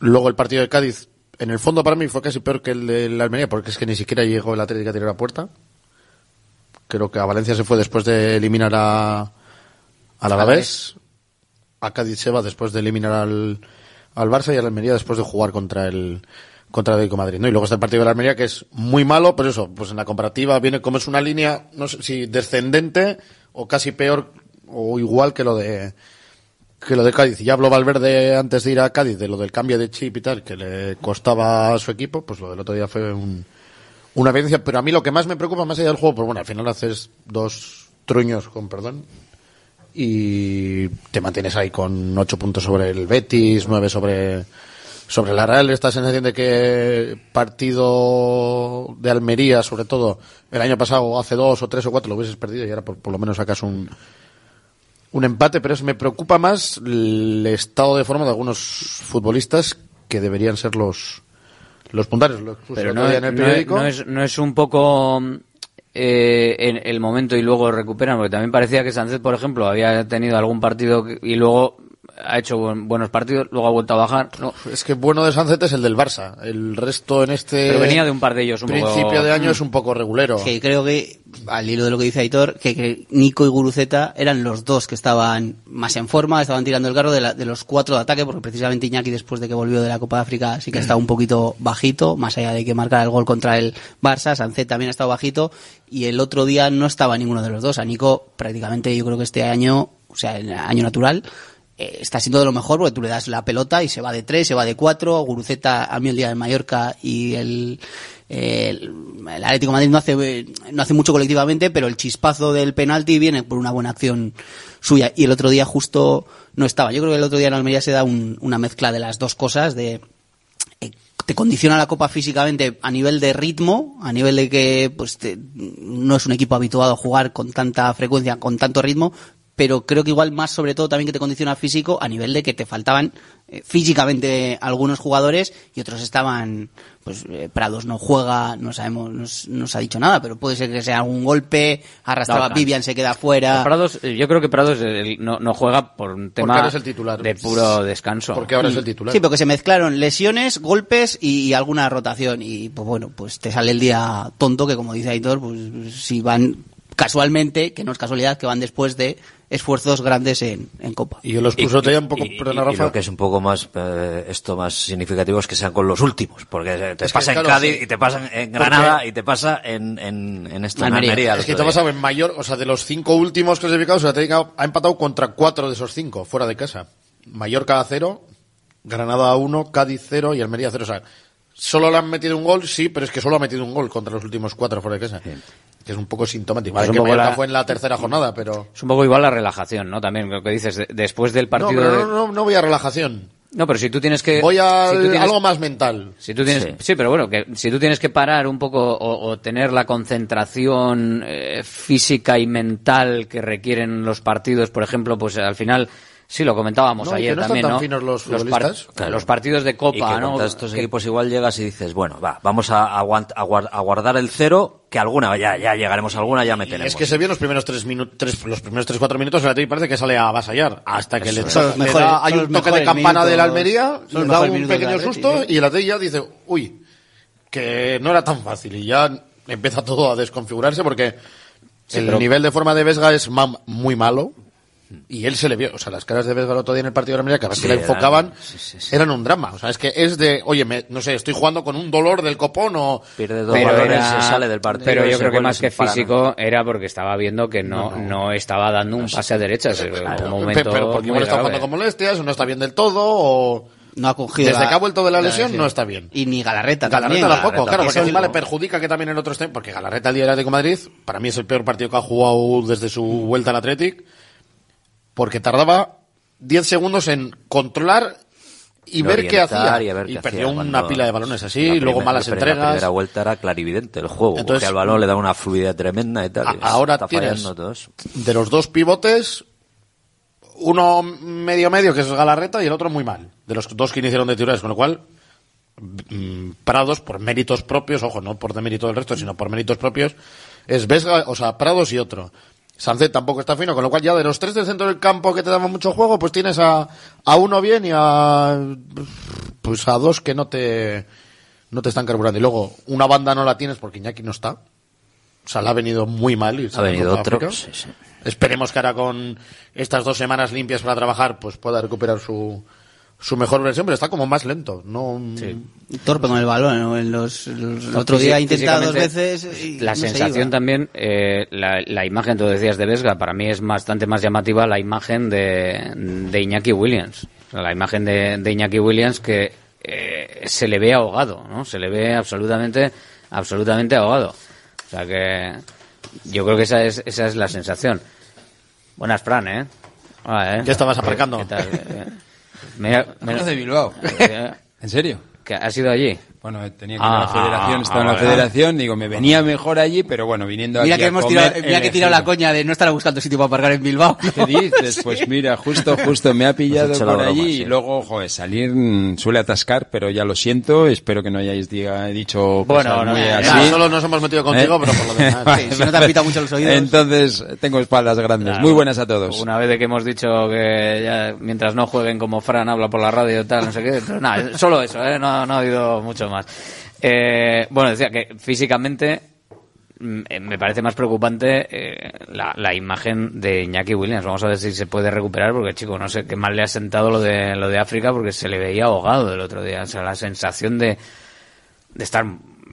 Luego el partido de Cádiz, en el fondo para mí fue casi peor que el de la Almería porque es que ni siquiera llegó el Athletic a tirar a puerta. Creo que a Valencia se fue después de eliminar a, al Alavés a Cádiz se va después de eliminar al, al Barça y a la Almería después de jugar contra el contra el Atlético de Madrid, ¿no? Y luego está el partido de la Almería que es muy malo, pero eso, pues en la comparativa viene como es una línea, no sé si descendente o casi peor o igual que lo de que lo de Cádiz. Ya habló Valverde antes de ir a Cádiz de lo del cambio de chip y tal que le costaba a su equipo, pues lo del otro día fue un, una evidencia, pero a mí lo que más me preocupa más allá del juego, pues bueno, al final haces dos truños, con perdón, y te mantienes ahí con ocho puntos sobre el Betis, nueve sobre sobre la Real, esta sensación de que partido de Almería, sobre todo el año pasado, hace dos o tres o cuatro lo hubieses perdido y ahora por, por lo menos sacas un un empate, pero es, me preocupa más el estado de forma de algunos futbolistas que deberían ser los los puntales. Lo expuse Pero no, en el periódico. no es, no es un poco eh, en el momento y luego recuperan, porque también parecía que Sánchez, por ejemplo, había tenido algún partido y luego ha hecho buen- buenos partidos, luego ha vuelto a bajar. No, Es que bueno de Sánchez es el del Barça. El resto en este pero venía de un par de ellos un principio poco... de año es un poco regulero. Que creo que, al hilo de lo que dice Aitor, que, que Nico y Guruceta eran los dos que estaban más en forma, estaban tirando el carro de, la- de los cuatro de ataque, porque precisamente Iñaki, después de que volvió de la Copa de África, sí que ha estado un poquito bajito, más allá de que marcara el gol contra el Barça, Sánchez también ha estado bajito, y el otro día no estaba ninguno de los dos. A Nico, prácticamente, yo creo que este año, o sea, el año natural, eh, está siendo de lo mejor porque tú le das la pelota y se va de tres, se va de cuatro. Guruceta a mí el día de Mallorca y el, el, el Atlético Madrid no hace, no hace mucho colectivamente, pero el chispazo del penalti viene por una buena acción suya. Y el otro día justo no estaba. Yo creo que el otro día en Almería se da un- una mezcla de las dos cosas, de eh, te condiciona la Copa físicamente a nivel de ritmo, a nivel de que pues te- no es un equipo habituado a jugar con tanta frecuencia, con tanto ritmo, pero creo que igual más sobre todo también que te condiciona físico a nivel de que te faltaban eh, físicamente algunos jugadores y otros estaban pues eh, Prados no juega, no sabemos, no, no se ha dicho nada, pero puede ser que sea algún golpe, arrastraba No, Vivian, se queda fuera. Prados, eh, yo creo que Prados eh, no, no juega por un tema ahora es el titular. de puro descanso. Porque ahora es el titular. Sí, porque se mezclaron lesiones, golpes y, y alguna rotación. Y pues bueno, pues te sale el día tonto que como dice Aitor, pues si van casualmente, que no es casualidad, que van después de esfuerzos grandes en, en Copa. Y yo los puso todavía un poco, y, perdona, y Rafa. lo que es un poco más eh, esto más significativo es que sean con los últimos porque te Es que, pasa en claro, Cádiz sí. y te pasa en Porque- Granada y te pasa en, en, en esto en Almería, Es que te día. pasa en mayor, o sea, de los cinco últimos clasificados, el Atlético ha empatado contra cuatro de esos cinco, fuera de casa. Mallorca a cero, Granada a uno, Cádiz cero y Almería a cero. O sea, solo le han metido un gol, sí, pero es que solo ha metido un gol contra los últimos cuatro fuera de casa. Que es un poco sintomático. Vale, Es un que poco Mallorca la- fue en la tercera jornada, pero... Es un poco igual la relajación, ¿no? También lo que dices, de- después del No, partido pero de- no, no, no voy a relajación. No, pero si tú tienes que... Voy a si tú tienes- algo más mental. Si tú tienes, sí. pero bueno, que si tú tienes que parar un poco o, o tener la concentración eh, física y mental que requieren los partidos, por ejemplo, pues al final, sí lo comentábamos No, que ayer no están también, tan ¿no? finos los par- futbolistas. Claro. los partidos de y que Copa, ¿no? contra estos Que- equipos igual llegas y dices bueno va vamos a, aguant- a guar- a guardar el cero que alguna ya ya llegaremos a alguna ya meteremos. Es que se vio en los primeros tres minutos, los primeros tres cuatro minutos el Atlético parece que sale a avasallar hasta que Eso le, da- hay un toque de campana minutos- de la Almería, le da un pequeño Atleti, susto y el Atlético ya dice, uy, que no era tan fácil y ya empieza todo a desconfigurarse porque Sí, el pero- nivel de forma de Vesga es ma- muy malo. Y él se le vio, o sea, las caras de Vesga el otro día en el partido de la Almería, cada vez Sí, que la eran- enfocaban, sí, sí, sí. eran un drama. O sea, es que es de, oye, me- no sé, estoy jugando con un dolor del copón o... pierde dos pero, balones era- se sale del partido pero yo creo que más que físico era porque estaba viendo que no, no, estaba dando un pase a un Pe- momento pero porque igual está jugando con molestias, o no está bien del todo, o... No ha cogido Desde la- que ha vuelto de la la lesión, lesión. no está bien. Y ni Galarreta Galarreta también. tampoco, claro, que porque encima le perjudica que también en otro esté, porque Galarreta el día del Atlético de Madrid, para mí es el peor partido que ha jugado desde su vuelta al Athletic, porque tardaba 10 segundos en controlar y ver qué hacía. y qué perdió una pila de balones así, la luego primer- malas entregas. La primera vuelta era clarividente el juego, Entonces, porque al balón le da una fluidez tremenda y tal. A- y ahora está tienes de los dos pivotes, uno medio medio que es Galarreta y el otro muy mal. De los dos que iniciaron de titulares, con lo cual mm, Prados por méritos propios, ojo, no por demérito del resto, sino por méritos propios, es Vesga, o sea, Prados y otro. Sánchez tampoco está fino, con lo cual ya de los tres del centro del campo que te daban mucho juego, pues tienes a, a uno bien y a pues a dos que no te no te están carburando. Y luego una banda no la tienes porque Iñaki no está. O sea, le ha venido muy mal. irse Ha a venido otro, sí, sí. Esperemos que ahora con estas dos semanas limpias para trabajar, pues pueda recuperar su, su mejor versión, pero está como más lento. No, Torpe con el balón. ¿no? En los, los- el otro día intentado dos veces. y La no se sensación iba. también, eh, la, la imagen, tú decías, de Vesga, para mí es bastante más llamativa la imagen de, de Iñaki Williams. O sea, la imagen de, de Iñaki Williams que eh, se le ve ahogado, ¿no? Se le ve absolutamente, absolutamente ahogado. O sea que yo creo que esa es, esa es la sensación. Buenas, Fran, ¿eh? Hola, ¿eh? ¿Qué estabas aparcando? ¿Qué tal? Mira, mira- de Bilbao. ¿En serio? ¿Que ¿Has ido allí? Bueno, tenía que ir a la Ah, federación, ah, estaba en la federación, digo, me venía mejor allí, pero bueno, viniendo Mira aquí que a hemos comer, tirado, mira que he tirado la coña de no estar buscando sitio para aparcar en Bilbao. ¿Qué dices? Pues mira, justo, justo me ha pillado Has hecho la por broma, allí sí. y luego, joder, salir mm, suele atascar, pero ya lo siento, espero que no hayáis diga, dicho Bueno, cosas no, muy no, así. Solo nos hemos metido contigo, ¿Eh? pero por lo demás. Sí, si no te han pitado mucho los oídos. Entonces, tengo espaldas grandes. Claro. Muy buenas a todos. Una vez de que hemos dicho que ya, mientras no jueguen como Fran habla por la radio y tal, no sé qué, pero nada, solo eso, ¿eh? no, no ha habido mucho más. Eh, bueno, decía que físicamente mm, eh, me parece más preocupante eh, la, la imagen de Iñaki Williams. Vamos a ver si se puede recuperar, porque chico, no sé qué mal le ha sentado lo de, lo de África, porque se le veía ahogado el otro día. O sea, la sensación de, de estar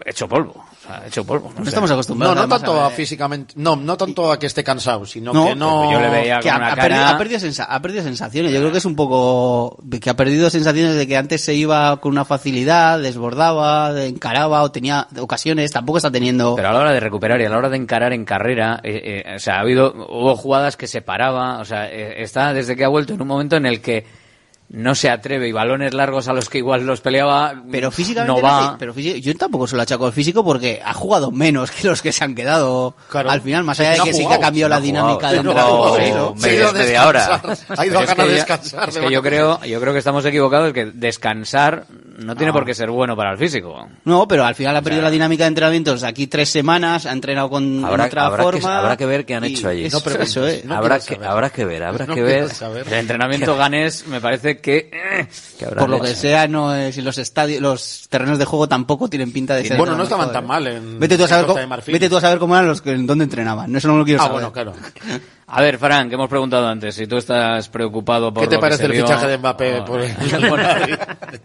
hecho polvo. Hecho polvo. No, No estamos No, acostumbrados. no además, tanto a a físicamente, no, no tanto a que esté cansado, sino No, que no. yo le veía que ha, una ha perdido, cara- ha perdido sensa- ha perdido sensaciones. Yo creo que es un poco que ha perdido sensaciones de que antes se iba con una facilidad, desbordaba, encaraba o tenía ocasiones. Tampoco está teniendo. Pero a la hora de recuperar y a la hora de encarar en carrera, eh, eh, o sea, ha habido, hubo jugadas que se paraba, o sea, eh, está desde que ha vuelto en un momento en el que no se atreve y balones largos a los que igual los peleaba Pero físicamente, no va pero yo tampoco se lo achaco al físico porque ha jugado menos que los que se han quedado al final, más allá de que sí que ha cambiado la dinámica de media hora. descansar. Ha ido Pero a es ganar que ya- descansar es de que yo creo, yo creo que estamos equivocados que descansar no tiene por qué ser bueno para el físico. No, pero al final ha perdido la dinámica de entrenamientos aquí tres semanas, ha entrenado con Habrá, otra habrá que, forma. habrá que ver qué han hecho allí. eso- eso, eh. habrá, que, habrá que ver, habrá No que ver. saber. El entrenamiento ganés me parece que, eh, que Por lo que sea, no es, y los estadios, los terrenos de juego tampoco tienen pinta de ser. Bueno, no estaban mejor, tan mal en- Vete tú a saber, cómo- vete tú a saber cómo eran los que, en dónde entrenaban. No, Eso no lo quiero Ah, saber. bueno, claro. A ver, Fran, que hemos preguntado antes, si tú estás preocupado por ¿Qué te lo que parece se el vio- fichaje de Mbappé Oh, por el bueno,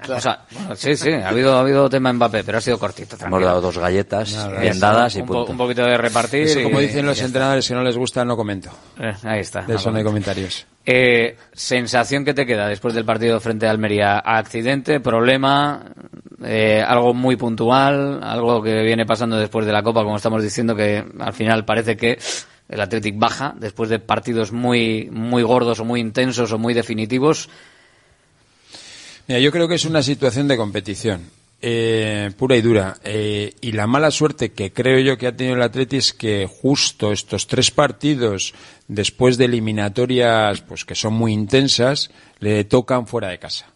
o sea, bueno, sí, sí, ha habido, ha habido tema Mbappé, pero ha sido cortito. Hemos tranquilo. dado dos galletas bien dadas y un, po- un poquito de repartir. Eso, y- como dicen los está. entrenadores que no les gusta, no comento. Eh, ahí está. De eso no hay comentarios. Eh, sensación que te queda después del partido frente a Almería. Accidente, problema, eh, algo muy puntual, algo que viene pasando después de la Copa, como estamos diciendo, que al final parece que el Athletic baja después de partidos muy, muy gordos o muy intensos o muy definitivos. Mira, yo creo que es una situación de competición. eh, pura y dura. Eh, y la mala suerte que creo yo que ha tenido el Atleti es que justo estos tres partidos, después de eliminatorias pues que son muy intensas, le tocan fuera de casa.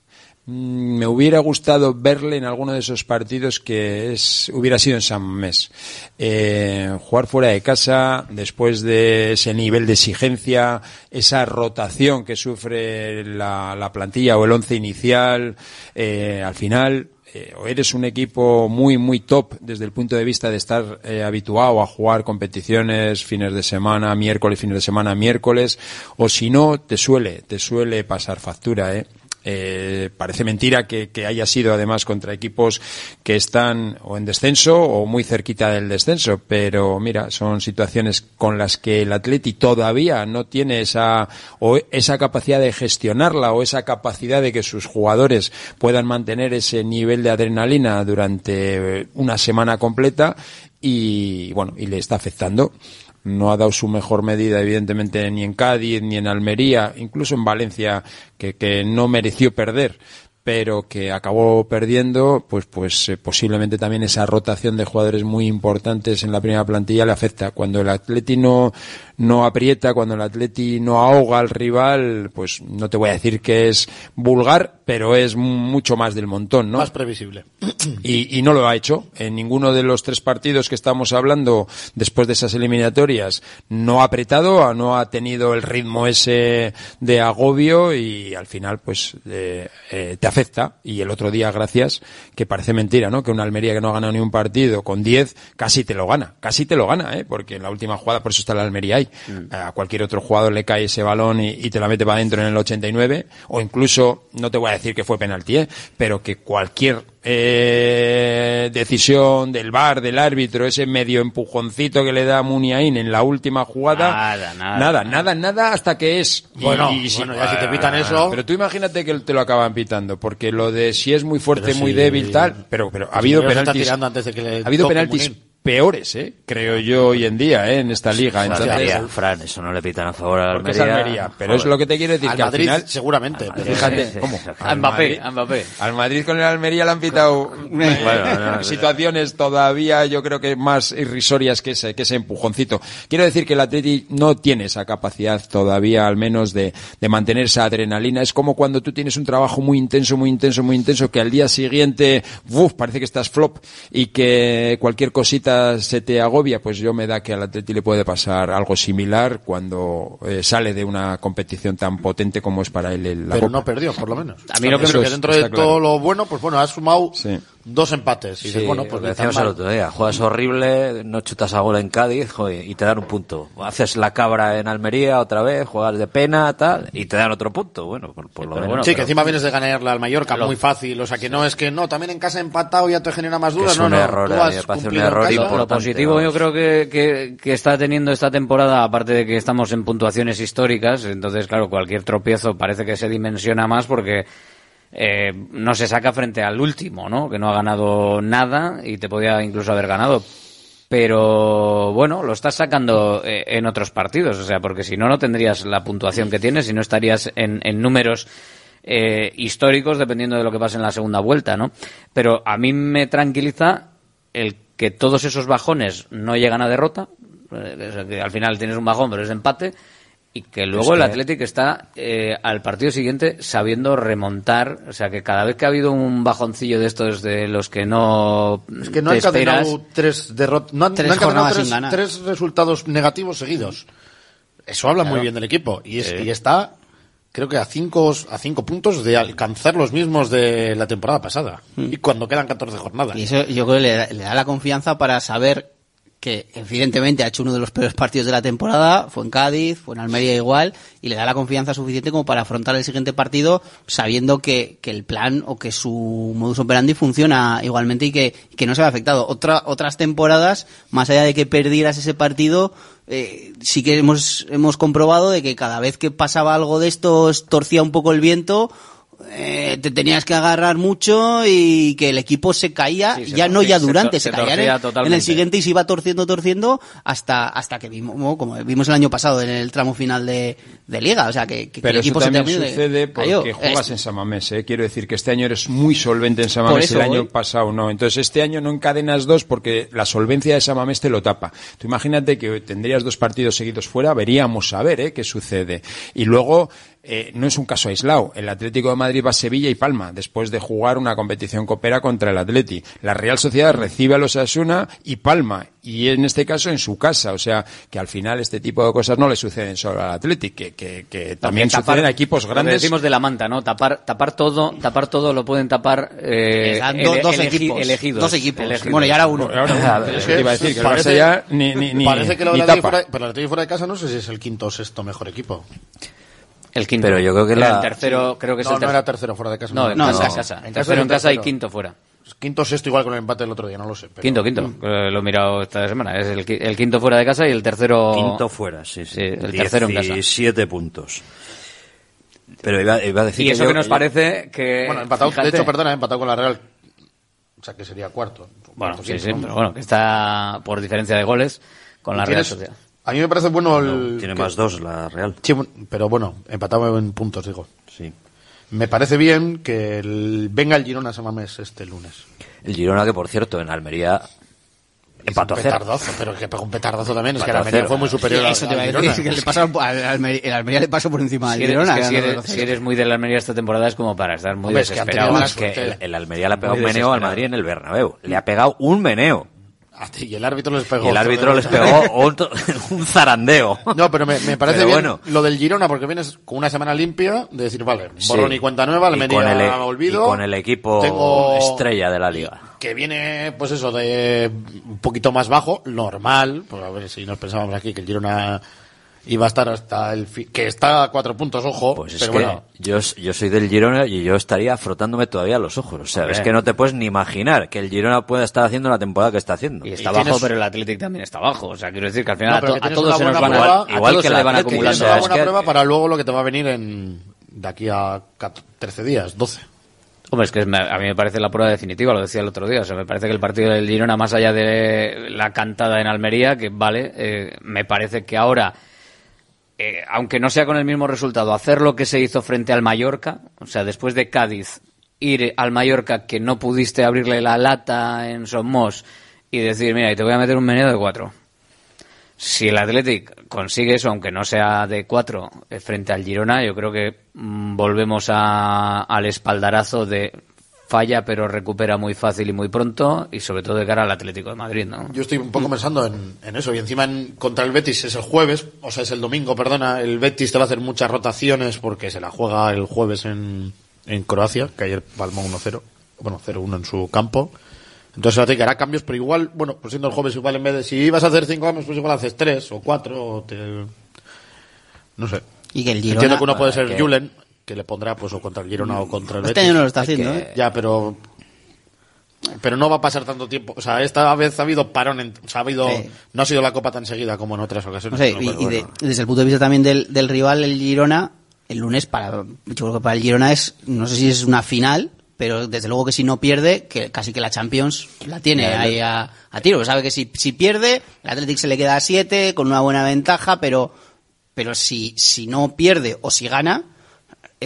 Mm, Me hubiera gustado verle en alguno de esos partidos que es, hubiera sido en San Mamés. Eh, jugar fuera de casa, después de ese nivel de exigencia, esa rotación que sufre la, la plantilla o el once inicial, eh, al final, eh, o eres un equipo muy, muy top desde el punto de vista de estar eh, habituado a jugar competiciones fines de semana, miércoles, fines de semana, miércoles, o si no, te suele, te suele pasar factura, ¿eh? Eh, parece mentira que, que haya sido además contra equipos que están o en descenso o muy cerquita del descenso, pero mira, son situaciones con las que el Atleti todavía no tiene esa o esa capacidad de gestionarla o esa capacidad de que sus jugadores puedan mantener ese nivel de adrenalina durante una semana completa y bueno, y le está afectando no ha dado su mejor medida, evidentemente, ni en Cádiz, ni en Almería, incluso en Valencia, que, que no mereció perder, pero que acabó perdiendo, pues, pues eh, posiblemente también esa rotación de jugadores muy importantes en la primera plantilla le afecta. Cuando el Atleti no, no aprieta, cuando el Atleti no ahoga al rival, pues no te voy a decir que es vulgar, pero es mucho más del montón, ¿no? Más previsible. y, y no lo ha hecho. En ninguno de los tres partidos que estamos hablando después de esas eliminatorias no ha apretado, no ha tenido el ritmo ese de agobio y al final pues eh, eh, te afecta. Y el otro día, gracias, que parece mentira, ¿no? Que una Almería que no ha ganado ni un partido con 10 casi te lo gana, casi te lo gana, ¿eh? Porque en la última jugada, por eso está la Almería ahí. A cualquier otro jugador le cae ese balón y, y te la mete para adentro en el 89 o incluso, no te voy a decir que fue penalti, ¿eh? Pero que cualquier eh, decisión del VAR, del árbitro, ese medio empujoncito que le da Muniain en la última jugada. Nada, nada, Nada, nada, nada hasta que es. Bueno, bueno, ya si te pitan eso- Pero tú imagínate que te lo acaban pitando, porque lo de si es muy fuerte, Pero muy si- débil, tal. Pero, pero ha habido está penaltis. tirando antes de que le ha habido penaltis. Peores, eh, creo yo, hoy en día, eh, en esta liga. Entonces, Almería, Fran, eso no le pitan a favor a la porque es Almería. Pero es lo que te quiero decir, Al que Madrid, al final. seguramente. Fíjate, Sí, ¿cómo? sí, Al Mbappé, Madrid- Mbappé. Al Madrid con el Almería le han pitado Bueno, no, situaciones todavía yo creo que más irrisorias que ese, que ese empujoncito. Quiero decir que el Atleti no tiene esa capacidad todavía al menos de, de mantener esa adrenalina. Es como cuando tú tienes un trabajo muy intenso, muy intenso, muy intenso, que al día siguiente, uf, parece que estás flop y que cualquier cosita se te agobia. Pues yo me da que al Atleti le puede pasar algo similar cuando eh, sale de una competición tan potente como es para él el- la pero Copa. no perdió, por lo menos. A mí lo que Eso me- dentro de claro. todo lo bueno, pues bueno, has sumado Sí. Dos empates. Y Sí, dices, bueno, pues lo decíamos el otro día, juegas horrible, no chutas a gol en Cádiz joder, y te dan un punto. Haces la cabra en Almería otra vez, juegas de pena, tal, y te dan otro punto. Bueno, por, por lo pero menos. bueno, Sí, pero- que encima vienes de ganarle al Mallorca Lo- muy fácil, o sea que no es que no, también en casa empatado ya te genera más dudas, es no, un no, error, tú mí has me un error. Lo positivo vamos. yo creo que, que, que está teniendo esta temporada, aparte de que estamos en puntuaciones históricas, entonces claro, cualquier tropiezo parece que se dimensiona más porque eh, no se saca frente al último, ¿no? Que no ha ganado nada y te podía incluso haber ganado. Pero bueno, lo estás sacando eh, en otros partidos, o sea, porque si no, no tendrías la puntuación que tienes y no estarías en, números eh, históricos dependiendo de lo que pase en la segunda vuelta, ¿no? Pero a mí me tranquiliza el que todos esos bajones no llegan a derrota, eh, que al final tienes un bajón pero es empate y que luego el que- Athletic está eh, al partido siguiente sabiendo remontar, o sea que cada vez que ha habido un bajoncillo de estos de los que no Es que no te han tres derrotas, no han, Tres no han jornadas tres, sin ganar. tres resultados negativos seguidos. Eso habla Claro. muy bien del equipo y, es, Sí. y está, creo que a cinco, a cinco puntos de alcanzar los mismos de la temporada pasada. Y cuando quedan 14 jornadas. Y eso yo creo que le, da- le da la confianza para saber que evidentemente ha hecho uno de los peores partidos de la temporada, fue en Cádiz, fue en Almería igual, y le da la confianza suficiente como para afrontar el siguiente partido sabiendo que, que el plan o que su modus operandi funciona igualmente y que, que no se ve afectado. Otra, otras temporadas, más allá de que perdieras ese partido, eh, sí que hemos, hemos comprobado de que cada vez que pasaba algo de esto, torcía un poco el viento, eh, te tenías que agarrar mucho y que el equipo se caía, Sí, se ya no ya se durante, se, se caía en el, totalmente. en el siguiente y se iba torciendo, torciendo hasta hasta que vimos, como- vimos el año pasado en el tramo final de, de liga, o sea que, que- Pero el equipo eso se también de- sucede porque cayó. juegas Es- en Samamés. ¿eh? Quiero decir que este año eres muy solvente en Samamés el año voy. pasado no. Entonces este año no encadenas dos porque la solvencia de Samamés te lo tapa. Tú imagínate que tendrías dos partidos seguidos fuera, veríamos a ver ¿eh? qué sucede. Y luego eh, no es un caso aislado. El Atlético de Madrid va a Sevilla y Palma después de jugar una competición copera contra el Atleti. La Real Sociedad recibe a los Asuna y Palma y en este caso en su casa. O sea que al final este tipo de cosas no le suceden solo al Atleti, que, que, que también Tapar- suceden a equipos grandes. decimos de la manta, ¿no? Tapar, tapar todo, tapar todo lo pueden tapar eh, do- dos elegi- equipos, elegidos. dos equipos. elegidos. Bueno, y ahora uno. Ahora, Es te iba a decir que el parece- Barça ya ni, ni, ni, parece que lo ni del Atleti tapa. fuera, pero el Atleti fuera de casa no sé si es el quinto o sexto mejor equipo. El quinto. Pero yo creo que Era la- el tercero, creo que es no, el no ter- era tercero fuera de casa. No, no, no, en no. casa. En casa tercero en casa y tercero. quinto fuera. Quinto o sexto igual con el empate del otro día, no lo sé. pero- Quinto, quinto. Eh, lo he mirado esta semana. Es el, el quinto fuera de casa y el tercero. Quinto fuera, sí, sí. el tercero en casa. 17 puntos. Pero iba, iba a decir Y eso yo- que nos parece que. Bueno, empatado, fíjate. de hecho, perdona, empatado con la Real. O sea, que sería cuarto. Bueno, Cuarto, sí, quinto, sí, ¿no? pero bueno, que está por diferencia de goles con la Real Sociedad. A mí me parece bueno el... Tiene que- más dos la Real. Sí, pero bueno, empatado en puntos, digo. Sí. Me parece bien que el... venga el Girona a Samamés este lunes. El Girona, que por cierto, en Almería empató a cero. petardazo, pero que pegó un petardazo también. Es que el a Almería cero. fue muy superior Sí, al, eso te a Girona. decir, que le al Almería, el Almería le pasó por encima Si del Girona. es que si, eres, 2-0. si eres muy de la Almería esta temporada es como para estar muy Hombre, es que han desesperado. Es que el, el Almería le ha pegado un meneo al. Madrid en el Bernabéu. Le ha pegado un meneo. Ah, Y el árbitro les pegó. Y el árbitro les pegó un, un zarandeo. No, pero me, me parece Pero bien bueno. lo del Girona porque vienes con una semana limpia de decir, vale, Sí. borrón y cuenta nueva, con el, e- olvido. y con el equipo Tengo- estrella de la liga. que viene, pues eso, de un poquito más bajo, normal, pues a ver si nos pensábamos aquí que el Girona iba a estar hasta el fi- que está a cuatro puntos, ojo, Pues es pero que bueno, yo, yo soy del Girona y yo estaría frotándome todavía los ojos. O sea, Hombre. es que no te puedes ni imaginar que el Girona pueda estar haciendo la temporada que está haciendo. Y está Y tienes- pero el Athletic también está bajo. O sea, quiero decir que al final No, a, que todos una se nos buena van a, prueba, a igual que le van acumulando. una es buena que- prueba para luego lo que te va a venir en de aquí a cat- 13 días, 12. Hombre, es que me- a mí me parece la prueba definitiva, lo decía el otro día. O sea, me parece que el partido del Girona, más allá de la cantada en Almería, que vale, eh, me parece que ahora, eh, aunque no sea con el mismo resultado, hacer lo que se hizo frente al Mallorca, o sea, después de Cádiz, ir al Mallorca que no pudiste abrirle la lata en Somos y decir, mira, te voy a meter un meneo de cuatro. Si el Athletic consigue eso, aunque no sea de cuatro, eh, frente al Girona, yo creo que mm, volvemos a- al espaldarazo de falla, pero recupera muy fácil y muy pronto, y sobre todo de cara al Atlético de Madrid, ¿no? Yo estoy un poco pensando en, en eso. Y encima en- contra el Betis es el jueves, o sea, es el domingo, perdona. El Betis te va a hacer muchas rotaciones porque se la juega el jueves en, en Croacia, que ayer palmó 1-0. Bueno, 0-1 en su campo. Entonces el Atlético hará cambios, pero igual, bueno, pues siendo el jueves igual en vez de... Si ibas a hacer cinco cambios, pues igual haces tres o cuatro o te... No sé. Y que el Girona- Entiendo que uno puede ser que- Julen, que le pondrá pues o contra el Girona o contra el Este Betis. año no lo está haciendo, que- ¿eh? Ya, pero pero no va a pasar tanto tiempo. O sea, esta vez ha habido parón. en- o sea, ha habido, Sí. no ha sido la copa tan seguida como en otras ocasiones. No sé, y, bueno, y de- desde el punto de vista también del, del rival, el Girona, el lunes, para, yo creo que para el Girona es, no sé si es una final, pero desde luego que si no pierde, que casi que la Champions la tiene ahí a, a tiro, sabe que si, si pierde, el Athletic se le queda a 7, con una buena ventaja, pero, pero si, si no pierde o si gana,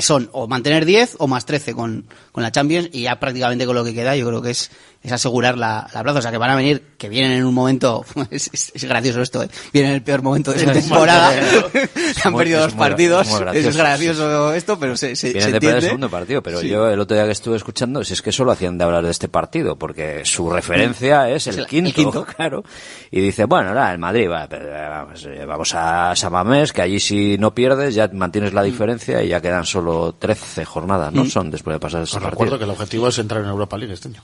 son o mantener 10 o más 13 con, con la Champions y ya prácticamente con lo que queda yo creo que es, es asegurar la, la plaza. O sea, que van a venir, que vienen en un momento, es, es, es gracioso esto, ¿eh? vienen en el peor momento de su temporada, han perdido dos partidos, es gracioso esto, pero se, se, vienen de entiende. el segundo partido, pero yo el otro día que estuve escuchando, si es que solo hacían de hablar de este partido, porque su mm. referencia es el, quinto, quinto, claro, y dice, bueno, ahora el Madrid, va, eh, vamos, eh, vamos a Samamés, que allí si no pierdes ya mantienes la mm. diferencia y ya quedan solo 13 jornadas, ¿no? Mm. Son después de pasar recuerdo que el objetivo es entrar en Europa League este año.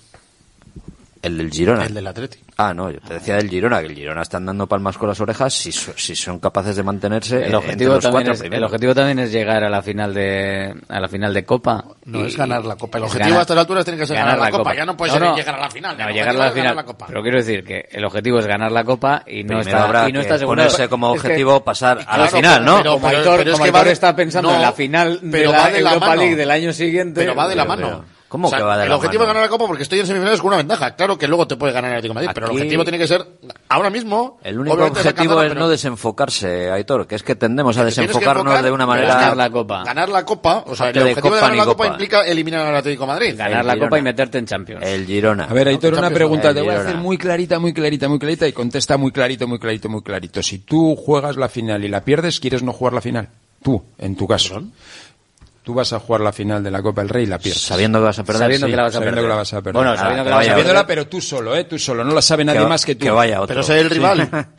El del Girona. El del Atleti. Ah, no, yo te decía del Girona, que el Girona están dando palmas con las orejas si, si son capaces de mantenerse el eh, objetivo entre los cuatro es, primeros. El objetivo también es llegar a la final de, a la final de Copa. No, y, es ganar la Copa. El objetivo ganar, a estas alturas tiene que ser ganar, ganar la, Copa. Copa. Ya no puede no, ser no, llegar a la final. No, llegar a la final. La Copa. Pero quiero decir que el objetivo es ganar la Copa y no Primero está, habrá y no está seguro. ponerse como objetivo es que, pasar a la final, ¿no? Pero, pero, pero, pero es que Aitor va, está pensando en la final de la Europa League del año siguiente. Pero va de la mano. ¿Cómo que va de El objetivo es ganar la Copa porque estoy en semifinales con una ventaja. Claro que luego te puede ganar el Atlético Madrid, pero el objetivo tiene que ser ahora mismo. El único objetivo es, no desenfocarse, Aitor, que es que tendemos a desenfocarnos de una manera. Ganar la Copa. Ganar la Copa, o sea, el objetivo de ganar la Copa, implica eliminar al Atlético Madrid. Ganar la Copa y meterte en Champions. El Girona. A ver, Aitor, una pregunta. Te voy a hacer muy clarita, muy clarita, muy clarita y contesta muy clarito, muy clarito, muy clarito. Si tú juegas la final y la pierdes, ¿quieres no jugar la final? Tú, en tu caso tú vas a jugar la final de la Copa del Rey y la pierdes. Sabiendo que vas a perder. Sabiendo, que, la vas a sabiendo perder. que la vas a perder. Bueno, sabiendo ah, que la vas a perder. pero tú solo, ¿eh? Tú solo, no la sabe nadie más que tú. Que vaya otro. Pero soy el rival.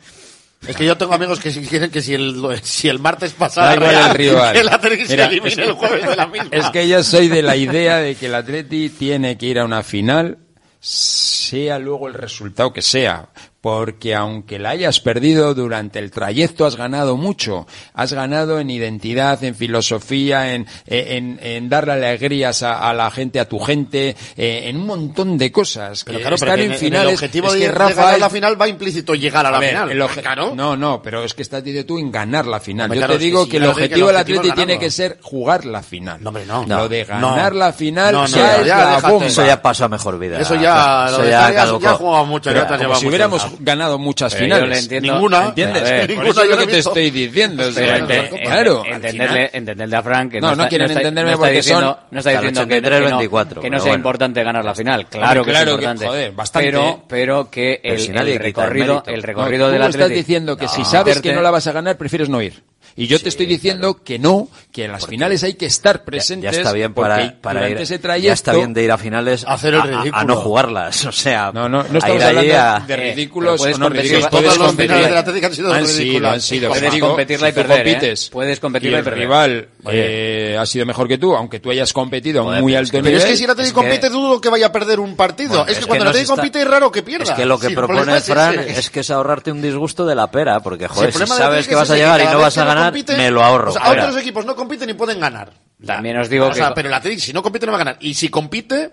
Es que yo tengo amigos que si quieren que si el, si el martes pasado el rival. el Atleti el jueves de la misma. Es que yo soy de la idea de que el Atleti tiene que ir a una final sea luego el resultado que sea porque aunque la hayas perdido durante el trayecto has ganado mucho, has ganado en identidad, en filosofía, en, en, en darle alegrías a, a, la gente, a tu gente, eh, en un montón de cosas. Pero claro, estar pero en, en el objetivo es de, que Rafa de ganar la final va implícito llegar a la a ver, final. El claro. No, no, pero es que estás diciendo tú en ganar la final. Hombre, Yo claro, te digo que, el objetivo del Atleti tiene que ser jugar la final. No, hombre, no. Lo de ganar no. la final no, no, ya, ya, es ya la bomba. Eso ya pasó a mejor vida. Eso ya, o sea, lo eso ya, ya, mucho. Pero, como si hubiéramos ah, ganado muchas pero finales. Yo entiendo, ninguna. ¿Entiendes? Ver, ninguna eso lo que te estoy diciendo. O sea, ente, ente, claro. Entenderle, entenderle a Frank que no, no, no quieren no entenderme no porque diciendo, son. No está diciendo 83, que, 24, que no, sea bueno. importante ganar la final. Claro, claro que es importante. Que, joder, bastante. Pero, pero que el, el recorrido, el recorrido del Atlético. estás diciendo que si sabes que no la vas a ganar, prefieres no ir. Y yo sí, te estoy diciendo claro. que no, que en las porque finales hay que estar presentes. Ya, ya está bien para, para ir, ese ya está bien de ir a finales a, hacer el ridículo. A, a, no jugarlas, o sea, no, no, no estamos hablando a, de eh, ridículos eh, no ridículos. Todas las finales de la Atlético han sido han ridículas. Sido, han sido. Puedes competirla y perder, ¿eh? compites, ¿eh? Puedes competirla y, el rival eh, ha sido mejor que tú, aunque tú hayas competido a muy alto nivel. Pero es que si el Atlético compite dudo que vaya a perder un partido. Es que cuando el Atlético compite es raro que pierda. Es que lo que propone Fran es que es ahorrarte un disgusto de la pera, porque joder, si sabes que vas a llegar y no vas a ganar me lo ahorro. O sea, otros equipos no compiten y pueden ganar. También os digo o. Sea, pero el Athletic, si no compite, no va a ganar. Y si compite...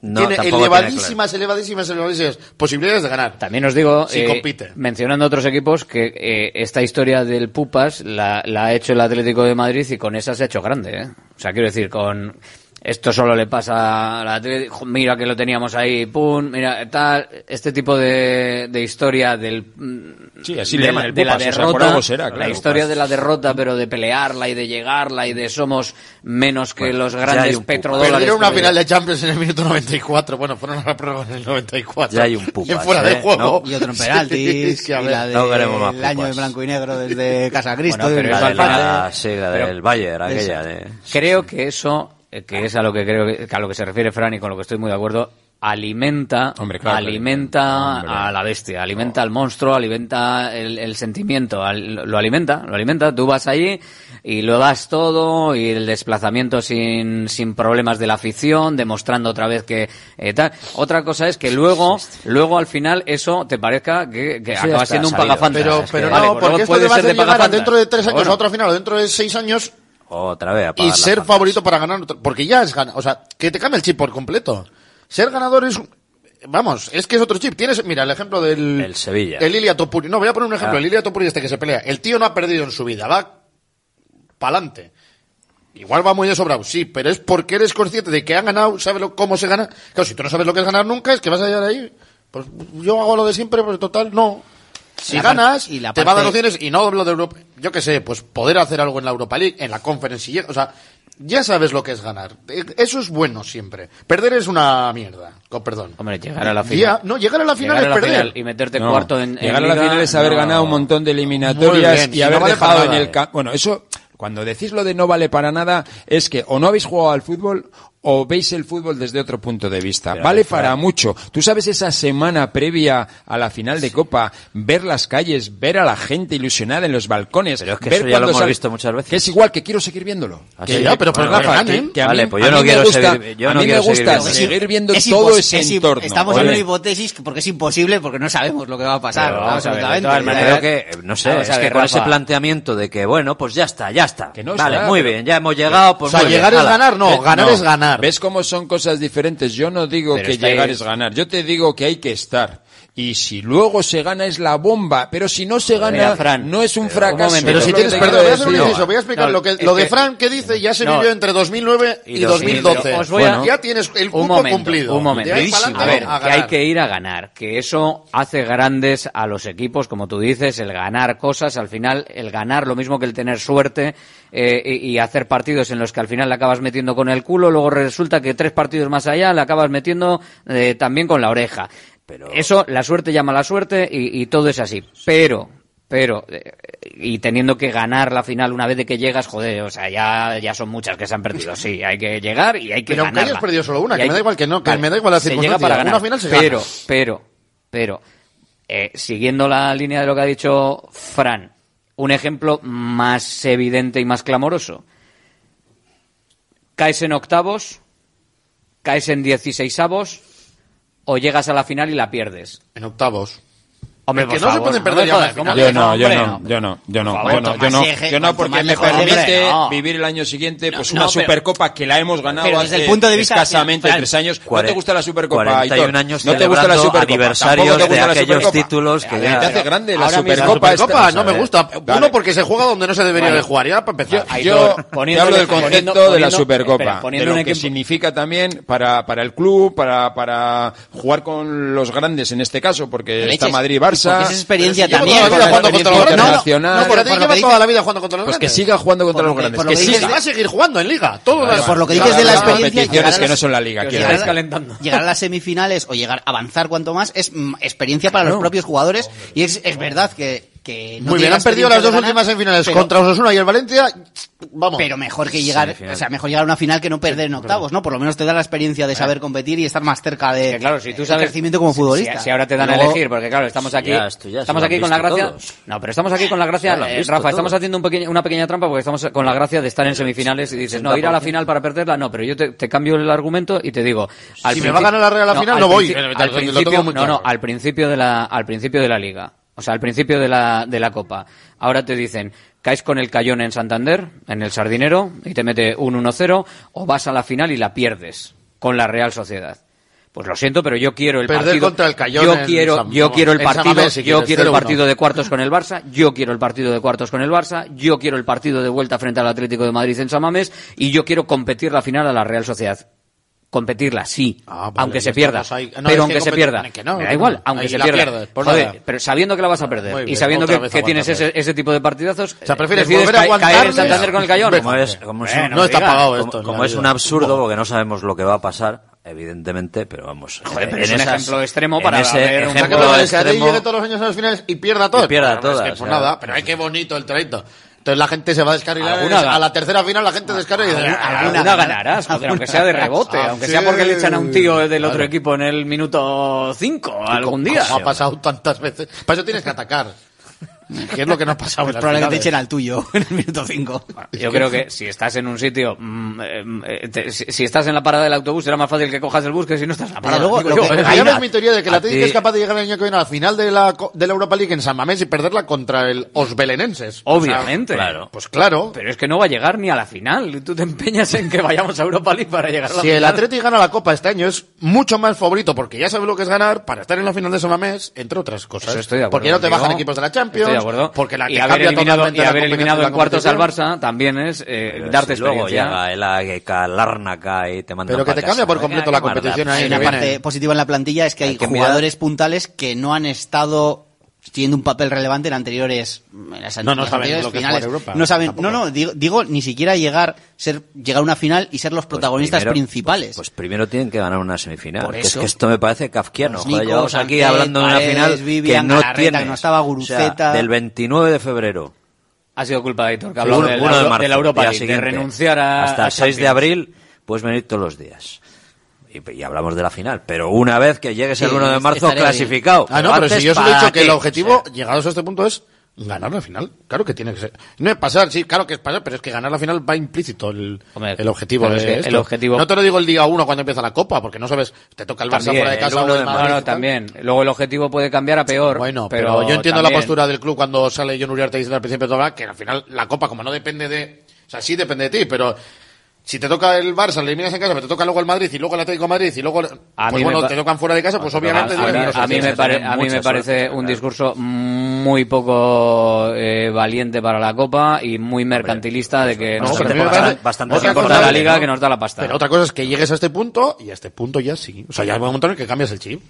No, tiene elevadísimas, tiene elevadísimas, elevadísimas posibilidades de ganar. También os digo, si eh, compite. mencionando otros equipos, que eh, esta historia del Pupas la, ha hecho el Atlético de Madrid y con esa se ha hecho grande. Eh. O sea, quiero decir, con esto solo le pasa a la mira que lo teníamos ahí, pum, mira, tal, este tipo de, de historia del... Sí, así de, le llaman el de Pupas, la derrota, o sea, será, claro, la historia Pupas. de la derrota, pero de pelearla y de llegarla y de somos menos que bueno, los grandes petrodólares. Pero era una final de Champions en el minuto 94, bueno, fueron a la prueba en el 94. Ya hay un Pupas, y fuera ¿eh? de juego. ¿No? Y otro en penaltis, sí, y de, no más el año de blanco y negro desde Casa Cristo. Bueno, pero de la, la, sí, la del Bayern, aquella. De... Creo que eso eh, que es a lo que creo que, a lo que se refiere Fran y con lo que estoy muy de acuerdo, alimenta, alimenta a la bestia, alimenta al monstruo, alimenta el, sentimiento, lo alimenta, lo alimenta. Tú vas allí y lo das todo y el desplazamiento sin, sin problemas de la afición, demostrando otra vez que eh, tal. Otra cosa es que luego, luego al final eso te parezca que, que acaba siendo un pagafantas. Pero, pero no, pues porque esto te va dentro de tres años bueno. a otra final, dentro de seis años otra vez. A y ser favorito para ganar, porque ya es ganar. O sea, que te cambia el chip por completo. Ser ganador es vamos, es que es otro chip. Tienes, mira, el ejemplo del. El Sevilla. El Ilia Topuri. No, voy a poner un ejemplo. Ah. El Ilia Topuri este que se pelea. El tío no ha perdido en su vida. Va pa'lante. Igual va muy de sobrado, sí, pero es porque eres consciente de que han ganado, sabes lo, cómo se gana. Claro, si tú no sabes lo que es ganar nunca, es que vas a llegar ahí. Pues yo hago lo de siempre, pero total, no. Si ganas, y la te va a dar opciones, y no hablo de Europa, yo qué sé, pues poder hacer algo en la Europa League, en la Conference League, o sea, ya sabes lo que es ganar. E, eso es bueno siempre. Perder es una mierda. Con perdón. Hombre, llegar a la final. No, llegar a la final es perder. Y meterte cuarto en. Llegar a la final es haber ganado un montón de eliminatorias y haber no dejado en el. Eh. Bueno, eso. Cuando decís lo de no vale para nada, es que o no habéis jugado al fútbol o veis el fútbol desde otro punto de vista. Vale para mucho. Tú sabes esa semana previa a la final de Copa, ver las calles, ver a la gente ilusionada en los balcones. Pero es que ver eso ya lo hemos visto muchas veces. Es igual, que quiero seguir viéndolo. Así que pero por bueno, a vale, pues no quiero seguir, a mí me gusta seguir, viendo, todo ese es entorno. Estamos en una hipótesis porque es imposible, porque no sabemos lo que va a pasar. Creo que, eh, no sé, es que con ese planteamiento de que, bueno, pues ya está, ya está. vale, muy bien, ya hemos llegado. Pues o sea, llegar es ganar, no, eh, ganar es ganar ganar. ¿Ves cómo son cosas diferentes? Yo no digo pero que llegar es... es ganar, yo te digo que hay que estar. Y si luego se gana es la bomba, pero si no se gana Mira, Fran, no es un fracaso. Un pero si tienes, perdón, voy a hacer un inciso, voy a explicar no, lo, que, lo de que, Fran que dice ya se no, vivió entre 2009 y, 2012. Os voy bueno, ya tienes el cupo un momento, cumplido. Un momento, a ver, a que hay que ir a ganar, que eso hace grandes a los equipos, como tú dices, el ganar cosas, al final el ganar lo mismo que el tener suerte eh, y, hacer partidos en los que al final la acabas metiendo con el culo, luego resulta que tres partidos más allá la acabas metiendo eh, también con la oreja. Pero... Eso, la suerte llama a la suerte y, todo es así. Pero, pero eh, y teniendo que ganar la final una vez de que llegas, joder, o sea, ya, ya son muchas que se han perdido. Sí, hay que llegar y hay que pero ganarla. Pero hayas perdido solo una, que me da igual que no, que me da igual la circunstancia. para ganar. Una final se pero, gana. pero, pero, pero, eh, siguiendo la línea de lo que ha dicho Fran, un ejemplo más evidente y más clamoroso. Caes en octavos, caes en dieciséisavos o llegas a la final y la pierdes. En octavos. Hombre, que no favor, se pueden perder no jodas, yo, no, yo, no, yo no, yo no, favor, yo no, yo no, yo no, porque me permite no. vivir el año siguiente pues una supercopa que la hemos ganado pero desde hace el punto de vista escasamente tres años. ¿No te gusta la supercopa? 41 años no te gusta la supercopa. Aniversarios te gusta de la aquellos supercopa? títulos que ya, te hace grande la supercopa. La supercopa no me gusta. Uno porque se juega donde no se debería de jugar. Ya para empezar. Yo hablo del concepto de la supercopa, de lo que significa también para para el club, para para jugar con los grandes en este caso, porque está Madrid Barça Barça. Porque es experiencia también. Toda la vida jugando contra los grandes. No, no, no, pero lleva toda la vida jugando contra los grandes. Pues que siga jugando contra los grandes. Que siga. Va a seguir jugando en Liga. Todo Por lo que dices de la experiencia. que no son la Liga. Llegar a las semifinales o llegar a avanzar cuanto más es mm, experiencia para los propios jugadores. Y es verdad que muy bien, han perdido las dos últimas semifinales contra Osasuna y el Valencia. Vamos. Pero mejor que llegar, o sea, mejor llegar a una final que no perder en octavos, ¿no? Por lo menos te da la experiencia de eh. saber competir y estar más cerca de que, claro, si tú sabes, crecimiento como futbolista. Si, ahora te dan a elegir, porque claro, estamos aquí, estamos aquí con la gracia. No, pero estamos aquí con la gracia, Rafa, estamos haciendo un pequeño, una pequeña trampa porque estamos con la gracia de estar en semifinales y dices, no, ir a la final para perderla, no, pero yo te, cambio el argumento y te digo, al si me va a ganar la Real a la no, final, no voy. no, no, al principio de la, al principio de la liga o sea, al principio de la, de la Copa. Ahora te dicen, caes con el Cayón en Santander, en el Sardinero, y te mete un 1-0, o vas a la final y la pierdes con la Real Sociedad. Pues lo siento, pero yo quiero el partido. Contra el Cayón yo, quiero, yo quiero el partido, yo quiero el partido de cuartos con el Barça, yo quiero el partido de cuartos con el Barça, yo quiero el partido de vuelta frente al Atlético de Madrid en Samamés y yo quiero competir la final a la Real Sociedad competirla, sí, ah, vale, aunque se pierda. Hay... No, pero aunque se pierda, que no, me da igual, aunque se pierda. Pierdes, Joder, pero sabiendo que la vas a perder bien, y sabiendo que, que tienes ese, ese, tipo de partidazos, o sea, eh, prefieres volver a caer en Santander con el Cayón. Como es, como es, no, está pagado esto. Como, como es un absurdo, porque no sabemos lo que va a pasar, evidentemente, pero vamos. Joder, pero eh, en es un esas, ejemplo extremo para ese ver, ejemplo extremo, llegue todos los años a las finales y pierda todo. Y pierda todas. Pues nada, pero hay que bonito el trayecto. Entonces la gente se va a descarrilar. En a la tercera final la gente descarga y dice, ¿Alguna, ah, alguna, ganarás, joder, aunque sea de rebote, ah, aunque sea porque le echan a un tío del otro equipo en el minuto 5 algún día. Ha pasado tantas veces. Para eso tienes que atacar. ¿Qué es lo que nos pasaba? Pues probablemente echen al tuyo en el minuto 5. Bueno, yo creo que si estás en un sitio, mm eh, mm, eh, te, si, si, estás en la parada del autobús, será más fácil que cojas el bus que si no estás en la parada. Luego, yo, que, ahí ves mi teoría de que la Atlético es capaz de llegar el año que viene a la final de la, de la Europa League en San Mamés y perderla contra el Os Belenenses. Obviamente. O sea, claro. Pues claro. Pero es que no va a llegar ni a la final. Tú te empeñas en que vayamos a Europa League para llegar a la Si final. el Atlético gana la Copa este año, es mucho más favorito porque ya sabe lo que es ganar para estar en la final de San Mamés, entre otras cosas. Eso estoy de acuerdo porque ya no te bajan equipos de la Champions acuerdo. porque la y haber eliminado, y haber eliminado en cuartos al. Barça también es eh, darte si luego llega el Agueca Larnaca y te manda Pero que te casa. cambia por completo la competición ahí, Hay una parte positiva en la plantilla es que hay, Hay que mirar- jugadores puntales que no han estado teniendo un papel relevante en anteriores en las No, no las saben anteriores lo que es finales. jugar Europa, no saben tampoco. no no digo, digo ni siquiera llegar ser llegar a una final y ser los protagonistas Primero- principales Pues primero tienen que ganar una semifinal. Por que es eso. que esto me parece kafkiano. Pues Joder, Nico, llevamos aquí hablando de una Paredes, final Vivian, que no tiene. que no estaba Guruceta. del 29 de febrero. Ha sido culpa de Aitor, que habló de, la, de marzo, de la Europa League, de renunciar a Hasta a el 6 de Champions. abril puedes venir todos los días. Y, y hablamos de la final. Pero una vez que llegues el Sí, 1 de marzo clasificado. Ah, no, pero si yo os he ¿para dicho que el objetivo, llegados a este punto, es ganar la final. Claro que tiene que ser. No es pasar, sí, claro que es pasar, pero es que ganar la final va implícito el, el objetivo de es que esto. el objetivo- No te lo digo el día uno cuando empieza la Copa, porque no sabes, te toca el Barça También, fuera de el casa o uno el de Madrid. y tal. también. Luego el objetivo puede cambiar a peor. Bueno, pero, pero, yo entiendo la postura del club cuando sale John Uriarte diciendo al principio de todo, que al final la Copa, como no depende de... O sea, sí depende de ti, pero... Si te toca el Barça, le eliminas en casa, pero te toca luego el Madrid y luego el Atlético de Madrid y luego... A pues bueno, te tocan fuera de casa, pues a, obviamente... a mí, "Mira, a mí me, pare- a mí me parece un discurso muy poco eh, valiente para la Copa y muy mercantilista de que No, nos importa, bastante importa la liga ¿no? que nos da la pasta. Pero otra cosa es que llegues a este punto y a este punto ya sí. O sea, ya hay un momento en el que cambias el chip.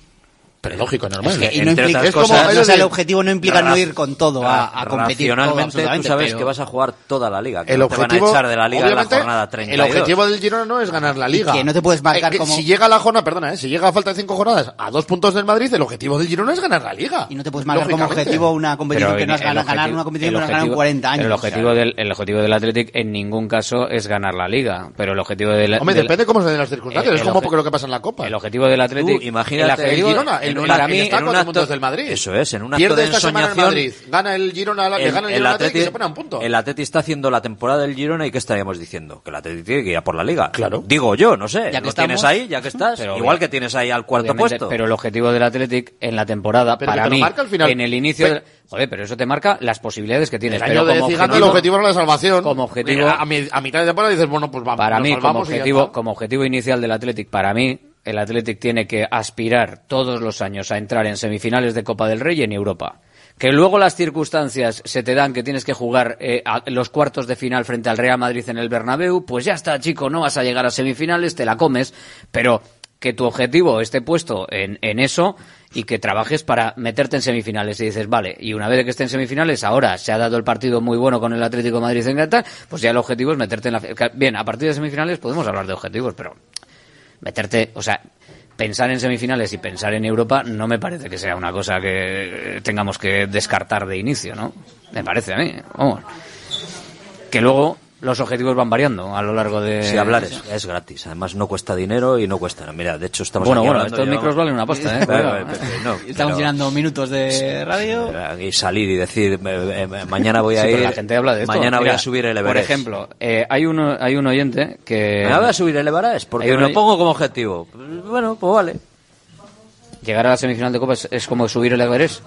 Pero lógico, normal. Es que- y no Entre implica- otras es como- cosas- o es sea, el objetivo no implica no ir con todo a, a competir todo, Racionalmente, tú absolutamente, sabes pero- que vas a jugar toda la liga. Que el no te van a objetivo, echar de la liga en la jornada el 32. objetivo del Girona no es ganar la liga. que no te puedes marcar Eh, como- Si llega la jornada, perdona, eh, si llega a falta de cinco jornadas a dos puntos del Madrid, el objetivo del Girona es ganar la liga. Y no te puedes marcar como objetivo una competición Pero que no has el ganado, ganar una competición el que no has ganado en objetivo- 40 años. El objetivo, del, el objetivo del Athletic en ningún caso es ganar la liga, pero el objetivo del... Hombre, del- depende cómo se den las circunstancias. Eh, es el como lo que pasa en la Copa. El objetivo del Athletic... Tú imagínate el el Girona, el, en el, un- para el mí, está en un acto- puntos del Madrid. Eso es, en un acto Pierde de esta semana en ensoñación, Madrid, gana el Girona, le gana el, Girona Athletic y se pone a un punto. el Atleti está haciendo la temporada del Girona y ¿qué estaríamos diciendo? Que el Atleti tiene que ir a por la liga. Claro. Digo yo, no sé. Ya que lo tienes estamos. ahí, ya que estás. Pero Igual que tienes ahí al cuarto puesto. Pero el objetivo del Athletic en la temporada, Pero para mí, marca al final. en el inicio... Pe- Joder, pero eso te marca las posibilidades que tienes. el pero año de como Cigano, el objetivo era la salvación. Como objetivo... A, mi- a mitad de temporada dices, bueno, pues vamos, para mí, objetivo, como objetivo inicial del Athletic, para mí, el Athletic tiene que aspirar todos los años a entrar en semifinales de Copa del Rey en Europa. Que luego las circunstancias se te dan que tienes que jugar eh, los cuartos de final frente al Real Madrid en el Bernabéu, pues ya está, chico, no vas a llegar a semifinales, te la comes, pero que tu objetivo esté puesto en, en eso y que trabajes para meterte en semifinales. Y dices, vale, y una vez que esté en semifinales, ahora se ha dado el partido muy bueno con el Atlético Madrid en Qatar, pues ya el objetivo es meterte en la... Bien, a partir de semifinales podemos hablar de objetivos, pero meterte, o sea, pensar en semifinales y pensar en Europa no me parece que sea una cosa que tengamos que descartar de inicio, ¿no? Me parece a mí, vamos. Que luego los objetivos van variando a lo largo de... Si hablar es, es gratis, además no cuesta dinero y no cuesta. Mira, de hecho estamos Bueno, aquí bueno, estos llevamos- micros valen una pasta, ¿eh? No, Estamos pero- llenando minutos de radio. y salir y decir eh, eh, mañana voy a Sí, ir la gente habla de esto. mañana voy Mira, a subir el Por Everest ejemplo, eh, hay, uno, hay un oyente que... mañana voy a subir el Everest porque me lo pongo como objetivo bueno pues vale Llegar a la semifinal de Copa es, es como subir el Everest.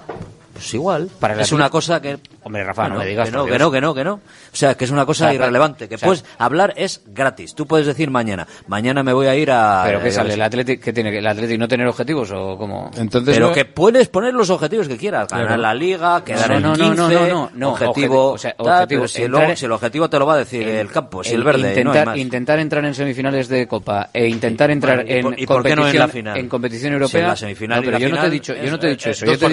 Pues igual Para el es una cosa que Hombre, Rafa, Bueno, no me digas. que no, que no, que no, que no. O sea, que es una cosa O sea, irrelevante. Que o sea- puedes hablar es gratis. Tú puedes decir mañana, mañana me voy a ir a. ¿Pero qué yo sale? ¿El sé. Athletic qué tiene? que- ¿El Athletic no tener objetivos o cómo? Entonces, Pero no- que puedes poner los objetivos que quieras. Ganar Claro. la liga, quedar No, en no, no, 15, no, no, no, no, objetivo. objetivo, o sea, tal, objetivo, pero si, entrar- luego- si el objetivo te lo va a decir el campo, si el, verde, y no hay intentar, más. intentar entrar en semifinales de Copa e intentar entrar ¿y en, y por qué no en competición, la final? en competición Si en europea. la semifinal pero yo no te he final dicho, yo no te he dicho eh, eso. Yo te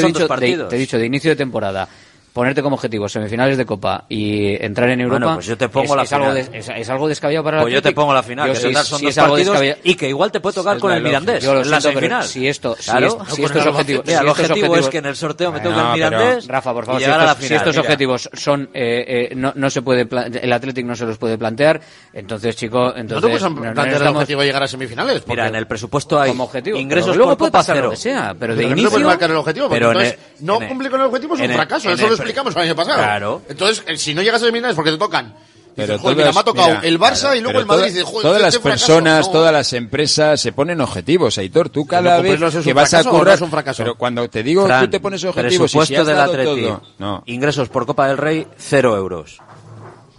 he dicho, de, te he dicho de inicio de temporada. Ponerte como objetivo semifinales de Copa y entrar en Europa. Bueno, pues yo te pongo es, la es algo, final. de- es, es algo descabellado para el Pues yo te pongo la final, Yo que total son dos es algo partidos descabellado. y que igual te puede tocar Es con el. Mirandés Yo lo en la semifinal. Si esto, si Claro. es- si Con estos el objetivos, Mira, si el estos objetivo objetivos- es que en el sorteo me toque No, el pero, Mirandés Rafa, por favor, y si llegar a la estos, si final. estos Mira. objetivos son eh, eh, no, no se puede pla- el Athletic no se los puede plantear, entonces chico, No entonces te puedes no- no plantear el objetivo de llegar a semifinales. porque- Mira, en el presupuesto hay como objetivo. ingresos luego por puede Copa pasar lo que sea, pero de no inicio objetivo, Pero no cumplir con el objetivo es un fracaso. Eso explicamos el año pasado. Claro. Entonces, eh, si no llegas a semifinales porque te tocan. Pero Dices, joder, mira, todas- me ha tocado mira, el Barça claro, y luego el Madrid. toda- joder, todas este las fracaso. personas, No. todas las empresas se ponen objetivos, Aitor. Tú cada Pero vez es que vas a no currar, es un fracaso? pero cuando te digo Fran, tú te pones objetivos y si has del dado todo, no. ingresos por Copa del Rey, cero euros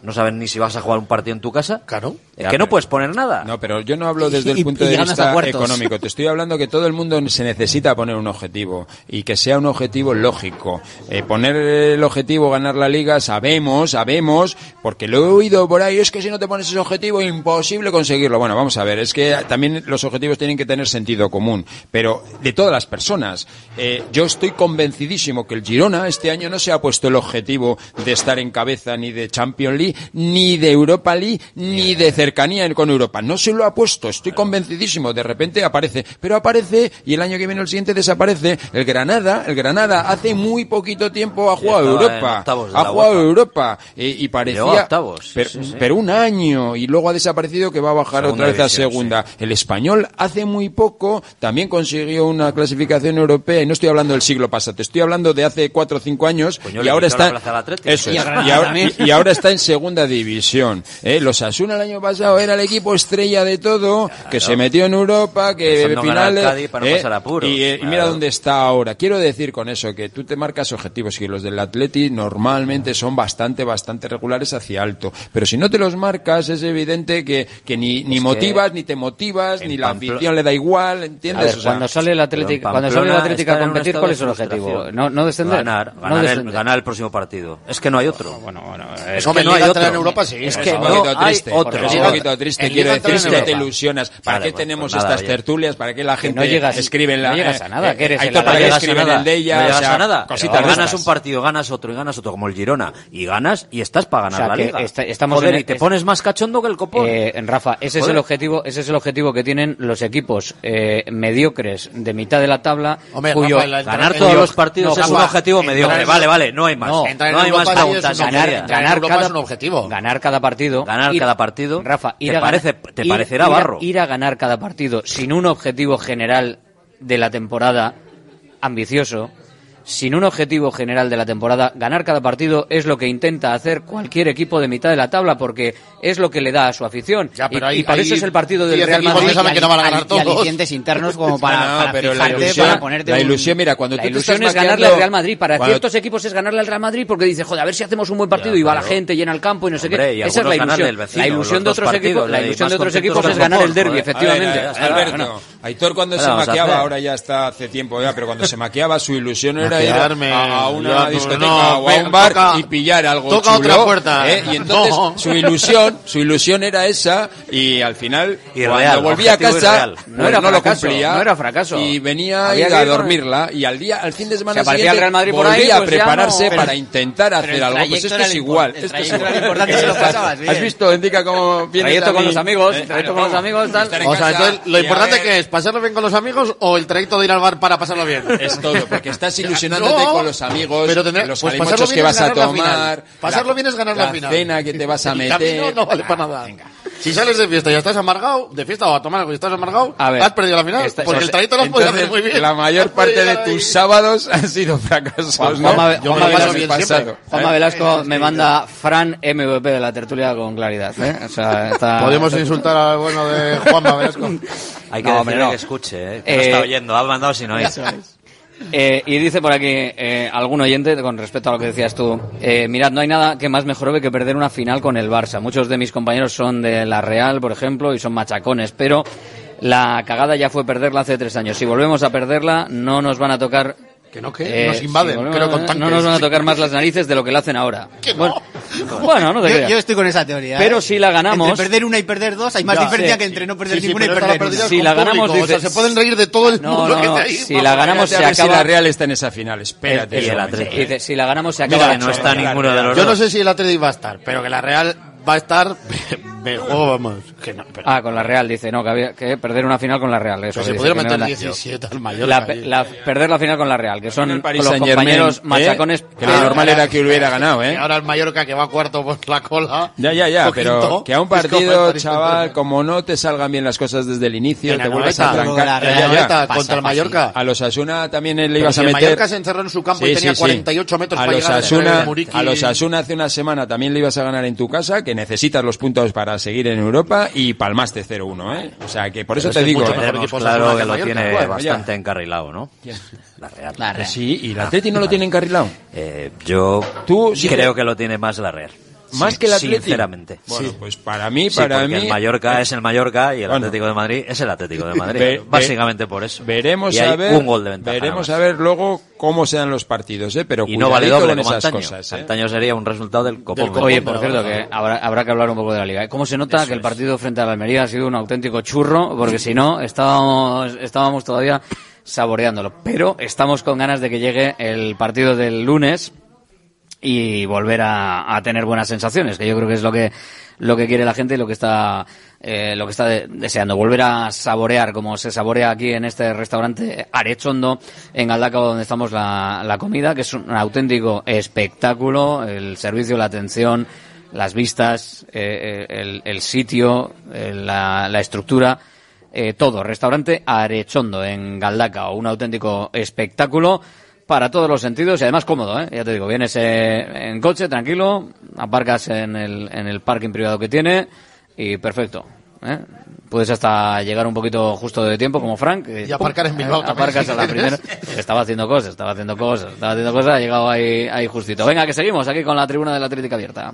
no saben ni si vas a jugar un partido en tu casa. Claro. Eh, que no puedes poner nada. No, pero yo no hablo desde el punto de vista económico. Te estoy hablando que todo el mundo se necesita poner un objetivo y que sea un objetivo lógico. Eh, poner el objetivo ganar la liga, sabemos, sabemos, porque lo he oído por ahí, es que si no te pones ese objetivo, imposible conseguirlo. Bueno, vamos a ver, es que también los objetivos tienen que tener sentido común, pero de todas las personas. Eh, yo estoy convencidísimo que el Girona este año no se ha puesto el objetivo de estar en cabeza ni de Champions League ni de Europa League, ni de cercanía con Europa. No se lo ha puesto, estoy convencidísimo. De repente aparece, pero aparece y el año que viene el siguiente desaparece. El Granada, el Granada hace muy poquito tiempo ha jugado Europa, ha jugado Europa y, y parecía, octavos, pero un año y luego ha desaparecido que va a bajar otra vez a segunda. El español hace muy poco también consiguió una clasificación europea y no estoy hablando del siglo pasado, estoy hablando de hace cuatro o cinco años y ahora está, es, y ahora está en segunda segunda división. ¿eh? Los Asuna el año pasado era el equipo estrella de todo, que se metió en Europa, que finales. ¿eh? Eh, y, mira dónde está ahora. Quiero decir con eso que tú te marcas objetivos que los del Atleti normalmente son bastante, bastante regulares hacia alto. Pero si no te los marcas, es evidente que, ni, ni motivas, ni te motivas, ni la ambición le da igual, ¿entiendes? O sea, cuando sale el Atlético, cuando sale el Atlético a competir, ¿cuál es el objetivo? No, no descender. Ganar, ganar. El, próximo partido. Es que no hay otro. Ah, bueno, bueno, no hay otro en Europa, sí. Es que es un poquito triste. Otro. Es un poquito triste, quiero decir, si te ilusionas. ¿Para qué pues tenemos estas tertulias? ¿Para qué la gente no llegas, escribe en la... No llegas a nada, eh, que eres el para que escriben en el de ella. No llegas a nada. Ganas un partido, ganas otro y ganas otro, como el Girona. Y ganas y estás para ganar o la liga. Estamos Joder, y e- te pones más cachondo que el copón. Eh, Rafa, ese es, el objetivo, ese es el objetivo que tienen los equipos eh, mediocres de mitad de la tabla, Hombre, cuyo ganar todos los partidos es un objetivo mediocre. Vale, vale, no hay más. No hay más preguntas. Ganar cada objetivo. Ganar cada partido. Ganar ir, cada partido. Rafa, ir ¿te, a parece, ganar, te ir, parecerá ir, barro. Ir a ganar cada partido sin un objetivo general de la temporada ambicioso sin un objetivo general de la temporada, ganar cada partido es lo que intenta hacer cualquier equipo de mitad de la tabla porque es lo que le da a su afición. Y, para eso es el partido del Real Madrid. Y, que no van a ganar todos. y internos como para, la ilusión, mira, cuando la ilusión es ganarle al Real Madrid. Para ciertos equipos es ganarle al Real Madrid porque dice, joder, a ver si hacemos un buen partido y va la gente, llena el campo y no sé qué. Esa es la ilusión. La ilusión de otros equipos, la ilusión de otros equipos es ganar el derby, efectivamente. Alberto, Aitor cuando se maqueaba, ahora ya está hace tiempo, pero cuando se maqueaba su ilusión era ir a, a una yo, discoteca no, o a un bar toca, y pillar algo toca chulo, otra puerta. ¿eh? Y entonces no. su ilusión, su ilusión era esa y al final y cuando real, volvía a casa no, era no fracaso, lo cumplía, no era fracaso. Y venía a, ir a dormirla y al día al fin de semana se siguiente Real Madrid por ahí, volvía pues a prepararse para pero, intentar hacer algo. Pues esto es igual, es. Has visto, indica cómo viene trayecto con los amigos, eh, trayecto eh, con los eh, amigos. O sea, lo importante que es pasarlo bien con los amigos o el trayecto de ir al bar para pasarlo bien. Es todo, porque estás ilusionado relacionándote no, con los amigos, pero tener, los pues pasarlo que vas a tomar. Pasarlo bien es ganar la, la final. cena que te vas a meter. no vale para nada. Venga. Si sales de fiesta y estás amargado, de fiesta o a tomar algo y estás amargado, has perdido la final. Esta, porque el trayecto lo has podido hacer muy bien. La mayor parte de tus sábados han sido fracasos. ¿no? Juanma, Velasco, ¿Eh? me manda Fran MVP de la tertulia con claridad. ¿eh? Podemos insultar al bueno de Juanma Velasco. Hay que no, decirle que escuche, ¿eh? no está eh, oyendo, ha mandado si no es. Eh, y dice por aquí eh, algún oyente, con respecto a lo que decías tú, eh, mirad, no hay nada que más mejorbe que perder una final con el Barça. Muchos de mis compañeros son de La Real, por ejemplo, y son machacones, pero la cagada ya fue perderla hace tres años. Si volvemos a perderla, no nos van a tocar que no, que eh, nos invaden. No nos van a tocar más las narices de lo que le hacen ahora. Bueno, no te yo, estoy con esa teoría. ¿eh? Pero si la ganamos. Entre perder una y perder dos, hay más diferencia que entre no perder sí, ninguna y perder una. Si la ganamos, dices... o sea, se pueden reír de todo el mundo no, no, que. Si la ganamos, se acaba. Si la Real está en esa final, espérate. si la ganamos, se acaba. No está ninguno de los dos Yo no sé si el Atleti va a estar, pero que la Real va a estar mejor, vamos. Que no, pero... ah, con la Real, dice, no, que había que perder una final con la Real. Eso, que se dice, pudieron que meter 17 al mayor. La, la, perder la final con la Real, que son los compañeros machacones. Que lo normal era que hubiera ganado, ¿eh? Y ahora el Mallorca que va cuarto por la cola. Ya, ya, ya, pero quinto, que a un partido, chaval, como no te salgan bien las cosas desde el inicio, te vuelves a trancar. Ya, ya, ya. Contra el Mallorca. A los Asuna también le ibas a meter. El Mallorca se encerró en su campo y tenía 48 metros para llegar a los Asuna hace una semana también le ibas a ganar en tu casa, que necesitas los puntos para seguir en Europa y palmaste 0-1, ¿eh? O sea, que por eso Pero te es digo. ¿eh? claro que lo tiene bastante encarrilado, ¿no? ¿Quién? La Real. Sí, y la Atleti no lo tiene encarrilado. Eh, yo Tú creo que lo tiene más la Real. Más que el Atlético. Sinceramente. Bueno, pues para mí, para porque mí. el Mallorca es el Mallorca y el Bueno. Atlético de Madrid es el Atlético de Madrid. Ve- ve- básicamente por eso. Veremos y hay a ver. un gol de ventaja. veremos a ver luego cómo se dan los partidos, ¿eh? Pero y no vale doble con como esas antaño. cosas, ¿eh? Antaño sería un resultado del copón. Oye, por cierto, que habrá, habrá que hablar un poco de la liga. ¿eh? ¿Cómo se nota que el partido frente a la Almería ha sido un auténtico churro? Porque si no, estábamos, estábamos todavía saboreándolo. Pero estamos con ganas de que llegue el partido del lunes y volver a, a tener buenas sensaciones, que yo creo que es lo que lo que quiere la gente y lo que está eh, lo que está de- deseando. Volver a saborear como se saborea aquí en este restaurante Arechondo en Galdacao donde estamos la, la comida que es un auténtico espectáculo el servicio la atención las vistas eh, el, el sitio eh, la, la estructura eh, todo. Restaurante Arechondo en Galdacao un auténtico espectáculo para todos los sentidos y además cómodo, ¿eh? Ya te digo, vienes eh, en coche, tranquilo, aparcas en el, en el parking privado que tiene y perfecto. ¿eh? Puedes hasta llegar un poquito justo de tiempo, como Frank. Y aparcar en Bilbao también, Aparcas si a la primera. Estaba haciendo cosas, estaba haciendo cosas, estaba haciendo cosas, ha llegado ahí, ahí justito. Venga, que seguimos aquí con la tribuna de la Atlética abierta.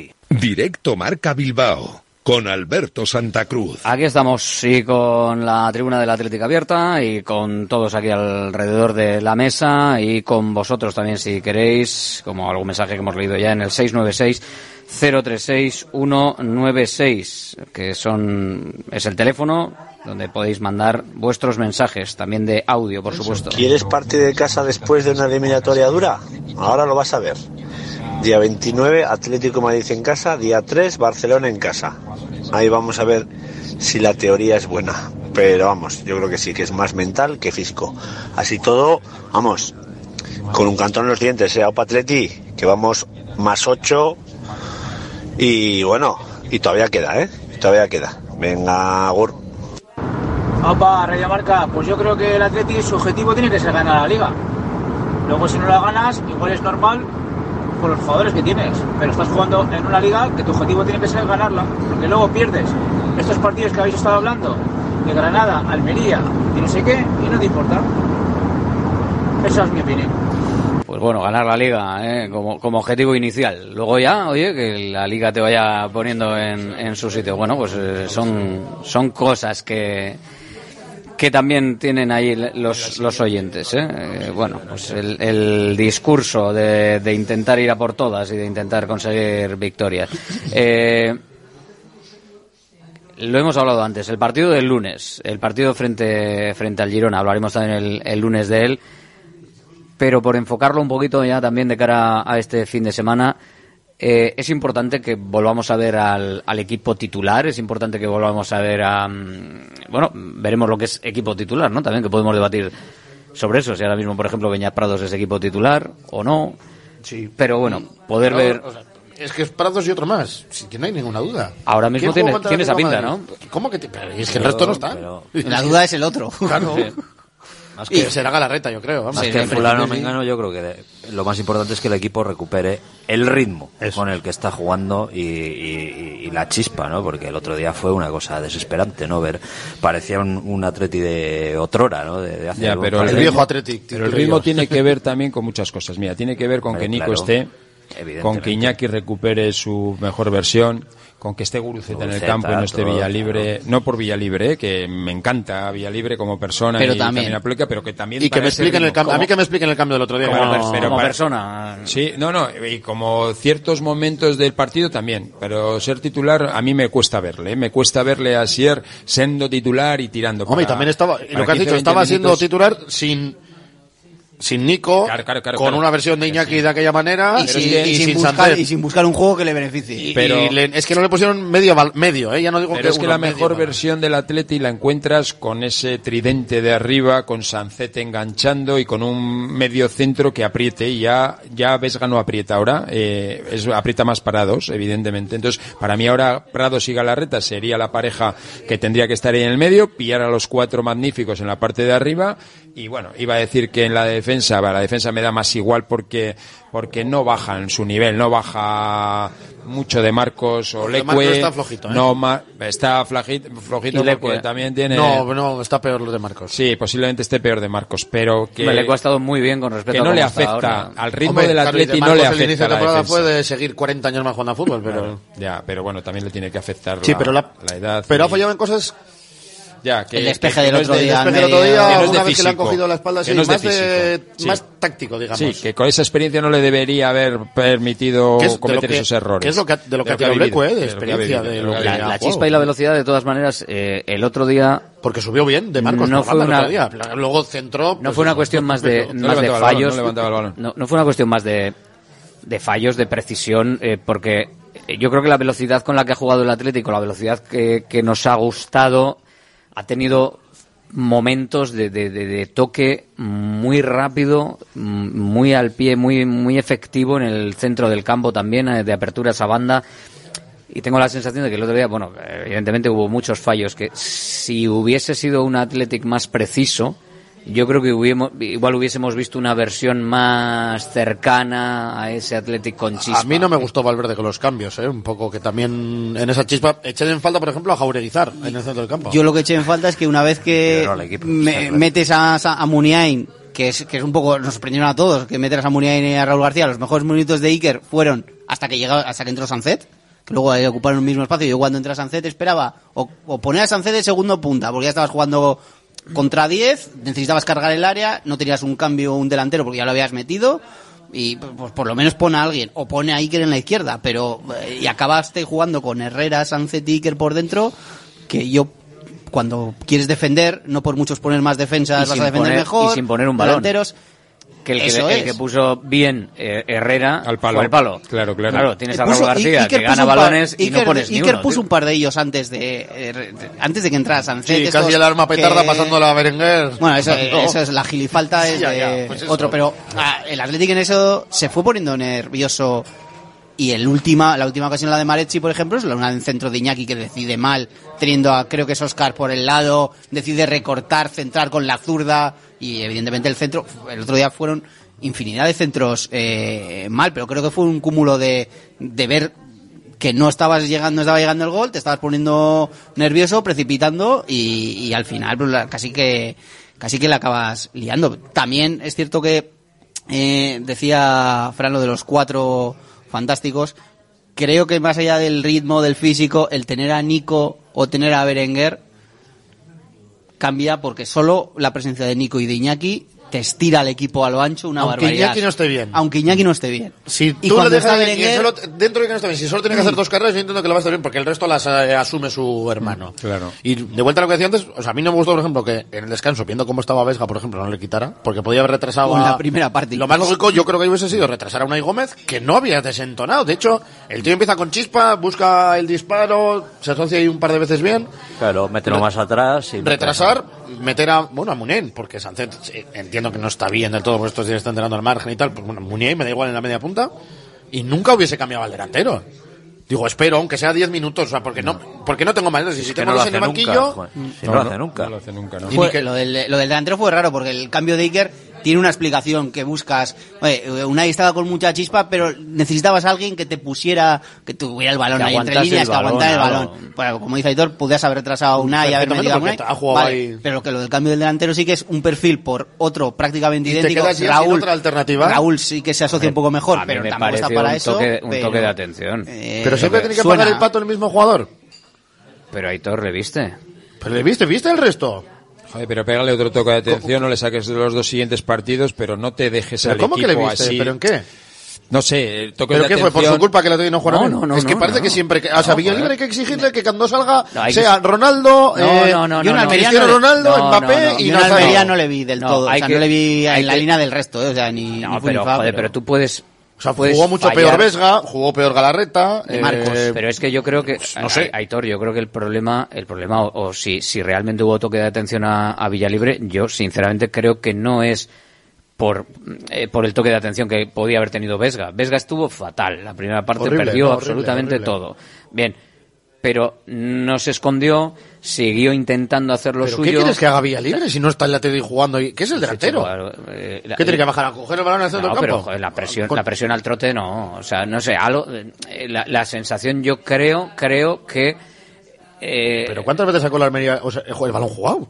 Directo Marca Bilbao con Alberto Santa Cruz. Aquí estamos, sí, con la tribuna de la Atlética abierta y con todos aquí alrededor de la mesa y con vosotros también, si queréis, como algún mensaje que hemos leído ya en el 696 036 196, que son, es el teléfono donde podéis mandar vuestros mensajes, también de audio, por supuesto. ¿Quieres parte de casa después de una eliminatoria dura? Ahora lo vas a ver. Día 29, Atlético Madrid en casa. Día 3, Barcelona en casa. Ahí vamos a ver si la teoría es buena. Pero vamos, yo creo que sí, que es más mental que físico. Así todo, vamos, con un cantón en los dientes, sea Opa Atleti, que vamos más 8. Y bueno, y todavía queda, ¿eh? Todavía queda. Venga, Gur. Opa, Raya Marca, pues yo creo que el Atleti su objetivo tiene que ser ganar la liga. Luego si no la ganas, igual es normal por los jugadores que tienes, pero estás jugando en una liga que tu objetivo tiene que ser ganarla, porque luego pierdes estos partidos que habéis estado hablando, de Granada, Almería y no sé qué, y no te importa. Esa es mi opinión. pues bueno, ganar la liga ¿eh? como, como objetivo inicial. Luego ya, oye, que la liga te vaya poniendo en, en su sitio. Bueno, pues eh, son, son cosas que, que también tienen ahí los, los oyentes. ¿eh? Eh, bueno, pues el, el discurso de, de intentar ir a por todas y de intentar conseguir victorias. Eh, lo hemos hablado antes, el partido del lunes, el partido frente, frente al Girona, hablaremos también el, el lunes de él, pero por enfocarlo un poquito ya también de cara a este fin de semana, eh, es importante que volvamos a ver al, al equipo titular, es importante que volvamos a ver a... mm, Bueno, veremos lo que es equipo titular, ¿no? También que podemos debatir sobre eso, si ahora mismo, por ejemplo, Beñat Prados es equipo titular o no. Sí. Pero bueno, poder Pero, ver... o sea, es que es Prados y otro más, sí que no hay ninguna duda. Ahora mismo ¿Quién tiene- esa pinta, Madrid? ¿Cómo que te- pero es que el resto no está. pero- La duda es el otro. Claro. Más Y que- será Galarreta, yo creo. vamos. Más Sí, que en fulano mengano, yo creo que de- lo más importante es que el equipo recupere el ritmo con el que está jugando y, y- y la chispa, ¿no? Porque el otro día fue una cosa desesperante, ¿no? Ver, parecía un, un atleti de otrora, ¿no? De, de hace Ya, un pero par el, de ritmo, años. pero el ritmo tiene que ver también con muchas cosas. Mira, tiene que ver con que Nico claro, esté, con que Iñaki recupere su mejor versión, con que esté Guruceta en el campo y no esté todo, Villalibre. No por Villalibre, eh, que me encanta Villalibre como persona Pero y también. aplica, pero que también Y que me expliquen el cambio. A mí que me expliquen el cambio del otro día. como, pero como para- persona. Sí, no, no, y como ciertos momentos del partido también, pero ser titular a mí me cuesta verle, ¿eh? me cuesta verle a Sier siendo titular y tirando. Hombre, y para- también estaba, y lo que has 15, dicho, 20 estaba siendo titular sin sin Nico, Claro, claro, claro, con claro. una versión de Iñaki de aquella manera Y, y, sin, y y sin sin buscar, y sin buscar un juego que le beneficie. Y- Pero- y le- es que no le pusieron medio, val- medio, ¿eh? ya no digo Pero que es que la medio, mejor versión del Atleti la encuentras con ese tridente de arriba, con Sancete enganchando y con un medio centro que apriete y ya, ya Vesga no aprieta ahora, eh, es, aprieta más parados, evidentemente. Entonces, para mí ahora Prados y Galarreta sería la pareja que tendría que estar ahí en el medio, pillar a los cuatro magníficos en la parte de arriba y bueno, iba a decir que en la defensa, va, la defensa me da más igual porque, porque no bajan su nivel, no baja mucho de Marcos o De Leque. Marcos está flojito, ¿eh? No, ma- está flojito, flojito Y Leque. porque también tiene... No, no, está peor lo de Marcos. Sí, posiblemente esté peor de Marcos, pero que... Hombre, le ha estado muy bien con respecto que a no cómo le afecta ahora. al ritmo Hombre, del claro, y de Atleti, no le el inicio afecta de la temporada defensa. fue de seguir 40 años más jugando a fútbol, pero... Ya, pero bueno, también le tiene que afectar Sí, la, pero la- la edad. Pero y- ha fallado en cosas Ya, que, El despeje que- que del no otro de- día, Después del otro día, que no es de una vez que le han cogido la espalda, sí, no es más, de, sí. más táctico, digamos. Sí, que con esa experiencia no le debería haber permitido es cometer que- esos errores. que es lo que ha- de lo que ha tirado eh, de lo que ha experiencia, vivido, de lo que La, la chispa y la velocidad, de todas maneras, eh, el otro día Porque subió bien de Marcos No fue el una- otro día. Luego centró. no pues fue una cuestión más de, No más de el fallos. no levantaba el balón. No, no fue una cuestión más de, de fallos, de precisión, eh, porque yo creo que la velocidad con la que ha jugado el Atlético, la velocidad que, que nos ha gustado, ha tenido momentos de, de- de- toque muy rápido, mm, muy al pie, muy, muy efectivo en el centro del campo también, eh, de apertura a esa banda. Y tengo la sensación de que el otro día, bueno, evidentemente hubo muchos fallos, que si hubiese sido un Athletic más preciso, yo creo que hubiésemos, igual hubiésemos visto una versión más cercana a ese Athletic con chispa. A mí no me gustó Valverde con los cambios, ¿eh? Un poco que también en esa chispa eché en falta, por ejemplo, a Jaureguizar en el centro del campo. Yo lo que eché en falta es que una vez que equipo, me- metes a, a Muniain, que es, que es un poco, nos sorprendieron a todos, que metes a Muniain y a Raúl García, los mejores minutos de Iker fueron hasta que llegaba, hasta que entró Sancet, que luego ocuparon el mismo espacio. Yo cuando entra Sancet esperaba o, o poner a Sancet de segundo punta, porque ya estabas jugando contra 10, necesitabas cargar el área, no tenías un cambio, un delantero, porque ya lo habías metido, y pues por lo menos pone a alguien, o pone a Iker en la izquierda, pero, eh, y acabaste jugando con Herrera, Sancet y Iker por dentro, que yo cuando quieres defender, no por muchos poner más defensas Y vas a defender poner- mejor. y sin poner un balón. delanteros. Que el que, Eso el es. que puso bien eh, Herrera Al palo. fue palo. Claro, claro. Claro, tienes a Raúl García Iker que gana par- balones y no Iker- pones ni Iker uno. puso tío. un par de ellos antes de, eh, antes de que entrara Sancet. Sí, casi el arma petarda que- pasándola a Berenguer. Bueno, eso, No. eso es la gilifalta es Ya, de ya, pues otro, pero ah, el Atlético en eso se fue poniendo nervioso y el última, la última ocasión la de Marechi, por ejemplo, es la una en centro de Iñaki que decide mal, teniendo a, creo que es Oscar por el lado, decide recortar, centrar con la zurda y evidentemente el centro, el otro día fueron infinidad de centros eh, mal, pero creo que fue un cúmulo de, de ver que no estabas llegando, no estaba llegando el gol, te estabas poniendo nervioso, precipitando y, y al final pues, casi que casi que la acabas liando. También es cierto que Eh, decía Fran lo de los cuatro fantásticos. Creo que más allá del ritmo, del físico, el tener a Nico o tener a Berenguer cambia porque solo la presencia de Nico y de Iñaki te estira al equipo a lo ancho una Aunque barbaridad. Iñaki no esté bien. Aunque Iñaki no esté bien. Si Y tú le cuando dejas está de- Berenguer- solo- dentro de que no está bien, si solo tiene que hacer dos carreras, yo entiendo que lo va a estar bien porque el resto las eh, asume su hermano. Claro. Y de vuelta a lo que decía antes, o sea, a mí no me gustó, por ejemplo, que en el descanso, viendo cómo estaba Vesga, por ejemplo, no le quitara, porque podía haber retrasado en a- la primera parte. Lo más lógico, yo creo que hubiese sido retrasar a Unai Gómez, que no había desentonado. De hecho, el tío empieza con chispa, busca el disparo, se asocia ahí un par de veces bien. Claro, mételo Re- más atrás y... Retrasar, meter a, bueno, a Munien, porque Sánchez eh, entiendo que no está bien del todo, por estos días está entrenando al margen y tal, pues bueno, Munien me da igual en la media punta, y nunca hubiese cambiado al delantero. Digo, espero, aunque sea 10 minutos, o sea, porque no, porque no tengo maneras, y si que tengo no lo en el banquillo, nunca. Si no lo hace nunca. No lo hace nunca, ¿no? Y Fue- ni que- lo, del, lo del delantero fue raro porque el cambio de Iker tiene una explicación que buscas. Oye, Unai estaba con mucha chispa, pero necesitabas a alguien que te pusiera, que tuviera el balón Que ahí entre líneas, que aguantara el balón, claro. Bueno, como dice Aitor, podías haber retrasado a Unai y haber metido a Unai. Vale, pero que lo del cambio del delantero sí que es un perfil por otro prácticamente Y te idéntico. sin Raúl, otra alternativa. Raúl sí que se asocia un poco mejor, A mí pero me tampoco está para un eso. toque, un pero, toque de atención. eh, pero siempre tiene que suena- pagar el pato el mismo jugador. Pero Aitor, ¿le viste? Pero le viste, ¿viste el resto? Joder, pero pégale otro toque de atención, no le saques de los dos siguientes partidos, pero no te dejes ¿Pero al cómo que le viste? así. ¿Pero en qué? No sé, el toque ¿Pero de qué fue? ¿Por atención- su culpa que la no jugara No, no, no, es que no, parece no. que siempre... Que, o sea, No, Villalibre hay que exigirle que cuando salga sea Ronaldo, No, eh, no, no, Yo en no, no. Almería Cristiano no le- Ronaldo, no, Mbappé no, no. y Yo. Almería no le vi del No, todo. o sea, que- no le vi en la que- línea del resto, eh, o sea, ni, No, ni pero, fa, joder, pero tú puedes... O sea, jugó mucho fallar. peor Vesga, jugó peor Galarreta. De Marcos. eh, Pero es que yo creo que, no sé. Aitor, yo creo que el problema, el problema, o, o si, si realmente hubo toque de atención a, a Villalibre, yo sinceramente creo que no es por, eh, por el toque de atención que podía haber tenido Vesga. Vesga estuvo fatal. La primera parte Horrible, perdió no, horrible, absolutamente horrible. todo. Bien. Pero no se escondió, siguió intentando hacer lo ¿Pero suyo. qué quieres que haga Villalibre si no está el lateral jugando? ahí? ¿Qué es el delantero? Claro, eh, la- ¿Qué tiene que bajar a coger el balón al centro no, del pero campo? joder, la presión, la presión al trote no, o sea, no sé, algo, eh, la, la sensación yo creo, creo que eh, ¿Pero cuántas veces sacó la Almería o sea, el balón jugado?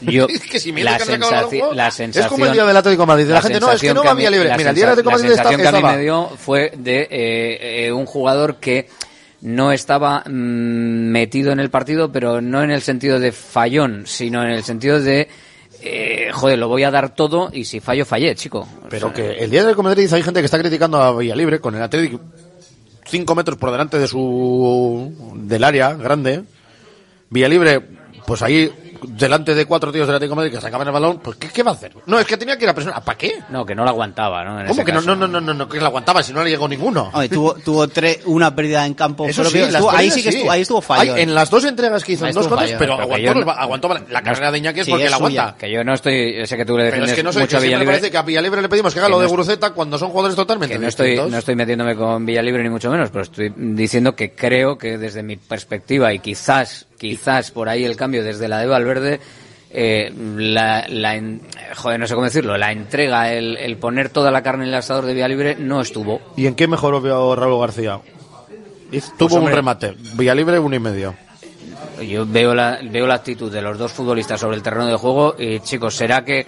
yo Es que si mira la, sensaci- jugado, la es sensación como el día del Atlético de Madrid. La gente, no, es que no va a mí- Villalibre. la Mira, el día del Atlético de la Madrid está- sensación que a mí me dio fue de eh, eh, un jugador que no estaba mm, metido en el partido, pero no en el sentido de fallón, sino en el sentido de eh, joder, lo voy a dar todo y si fallo, fallé, chico. Pero que el día del Madrid hay gente que está criticando a Villalibre con el Atlético cinco metros por delante de su del área grande. Villalibre, pues ahí delante de cuatro tíos del Atlético de Madrid que sacaban el balón, pues ¿qué, qué va a hacer? No, es que tenía que ir a presionar. ¿Para qué? No, que no lo aguantaba, ¿no? En ¿Cómo ese que no, caso. no, no, no, no, no, que la aguantaba si no le llegó ninguno? Hombre, tuvo, tuvo tres, una pérdida en campo. Eso pero sí, estuvo- ahí sí que sí. estuvo, ahí estuvo fallo. Hay- en las dos entregas que hizo en dos cosas, fallo, pero pero aguantó, no- aguantó la, la carrera de Iñaki es sí, porque es la suya. aguanta. Que yo no estoy, sé que tú le Pero defiendes es que no soy, mucho que a Villalibre. parece que a Villalibre le pedimos que haga lo de Guruceta cuando son jugadores totalmente no estoy, distintos. no estoy metiéndome con Villalibre ni mucho menos, pero estoy diciendo que creo que desde mi perspectiva y quizás, quizás por ahí el cambio desde la de Valverde, eh, la, la en- joder, no sé cómo decirlo, la entrega, el, el poner toda la carne en el asador de Villalibre no estuvo. ¿Y en qué mejoró Raúl García? Pues, Tuvo un remate. Villalibre uno y medio. Yo veo la, veo la actitud de los dos futbolistas sobre el terreno de juego y chicos, ¿será que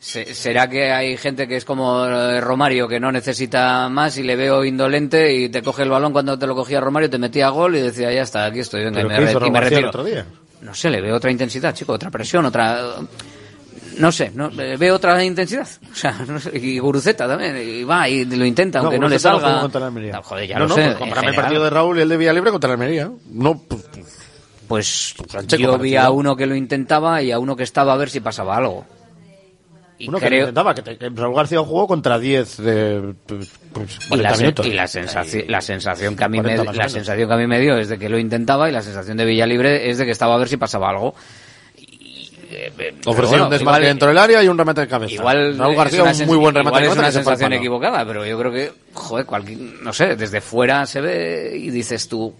será que hay gente que es como eh, Romario que no necesita más y le veo indolente y te coge el balón cuando te lo cogía Romario, te metía gol y decía, ya está, aquí estoy, venga, y ¿Pero me, qué re- hizo y me García el retiro. otro día? No sé, le veo otra intensidad, chico, otra presión, otra no sé, no, eh, veo otra intensidad. O sea, no sé, y Guruceta también, y va y lo intenta, aunque no, le salga. jugó contra la Almería. No, joder, ya no, lo no, sé. pues el partido de Raúl y el de Villalibre contra la Almería. No, pues, Pues yo vi a uno que lo intentaba y a uno que estaba a ver si pasaba algo. Y uno que creo intentaba, que, te- que Raúl García jugó contra 10 de pues, pues, y la, 40 minutos. y la sensación, la sensación que a mí 40 me, la menos. sensación que a mí me dio es de que lo intentaba y la sensación de Villalibre es de que estaba a ver si pasaba algo. Y, eh, eh, bueno, un desmarque igual- dentro del área y un remate de cabeza. Igual Raúl es García una un muy buen remate igual de es cabeza una que fue al sensación equivocada, pero yo creo que, joder, cualquier, no sé, desde fuera se ve y dices tú,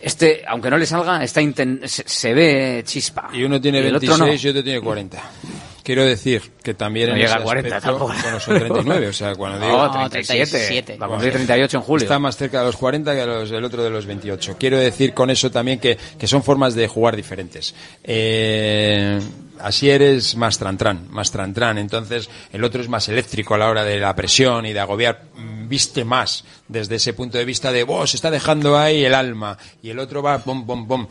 este, aunque no le salga, está inten- se, se ve chispa. Y uno tiene el 26 otro no. y otro tiene 40. Quiero decir que también No en llega ese a 40 aspecto, tampoco. bueno, son 39, o sea, cuando digo... No, 37. Va a cumplir 38 en julio. Está más cerca de los 40 que los, el otro de los 28. Quiero decir con eso también que, que son formas de jugar diferentes. Eh, así eres más trantran, más trantran. Entonces, el otro es más eléctrico a la hora de la presión y de agobiar, mm, viste más desde ese punto de vista de, vos se está dejando ahí el alma. Y el otro va, bom, bom, bom.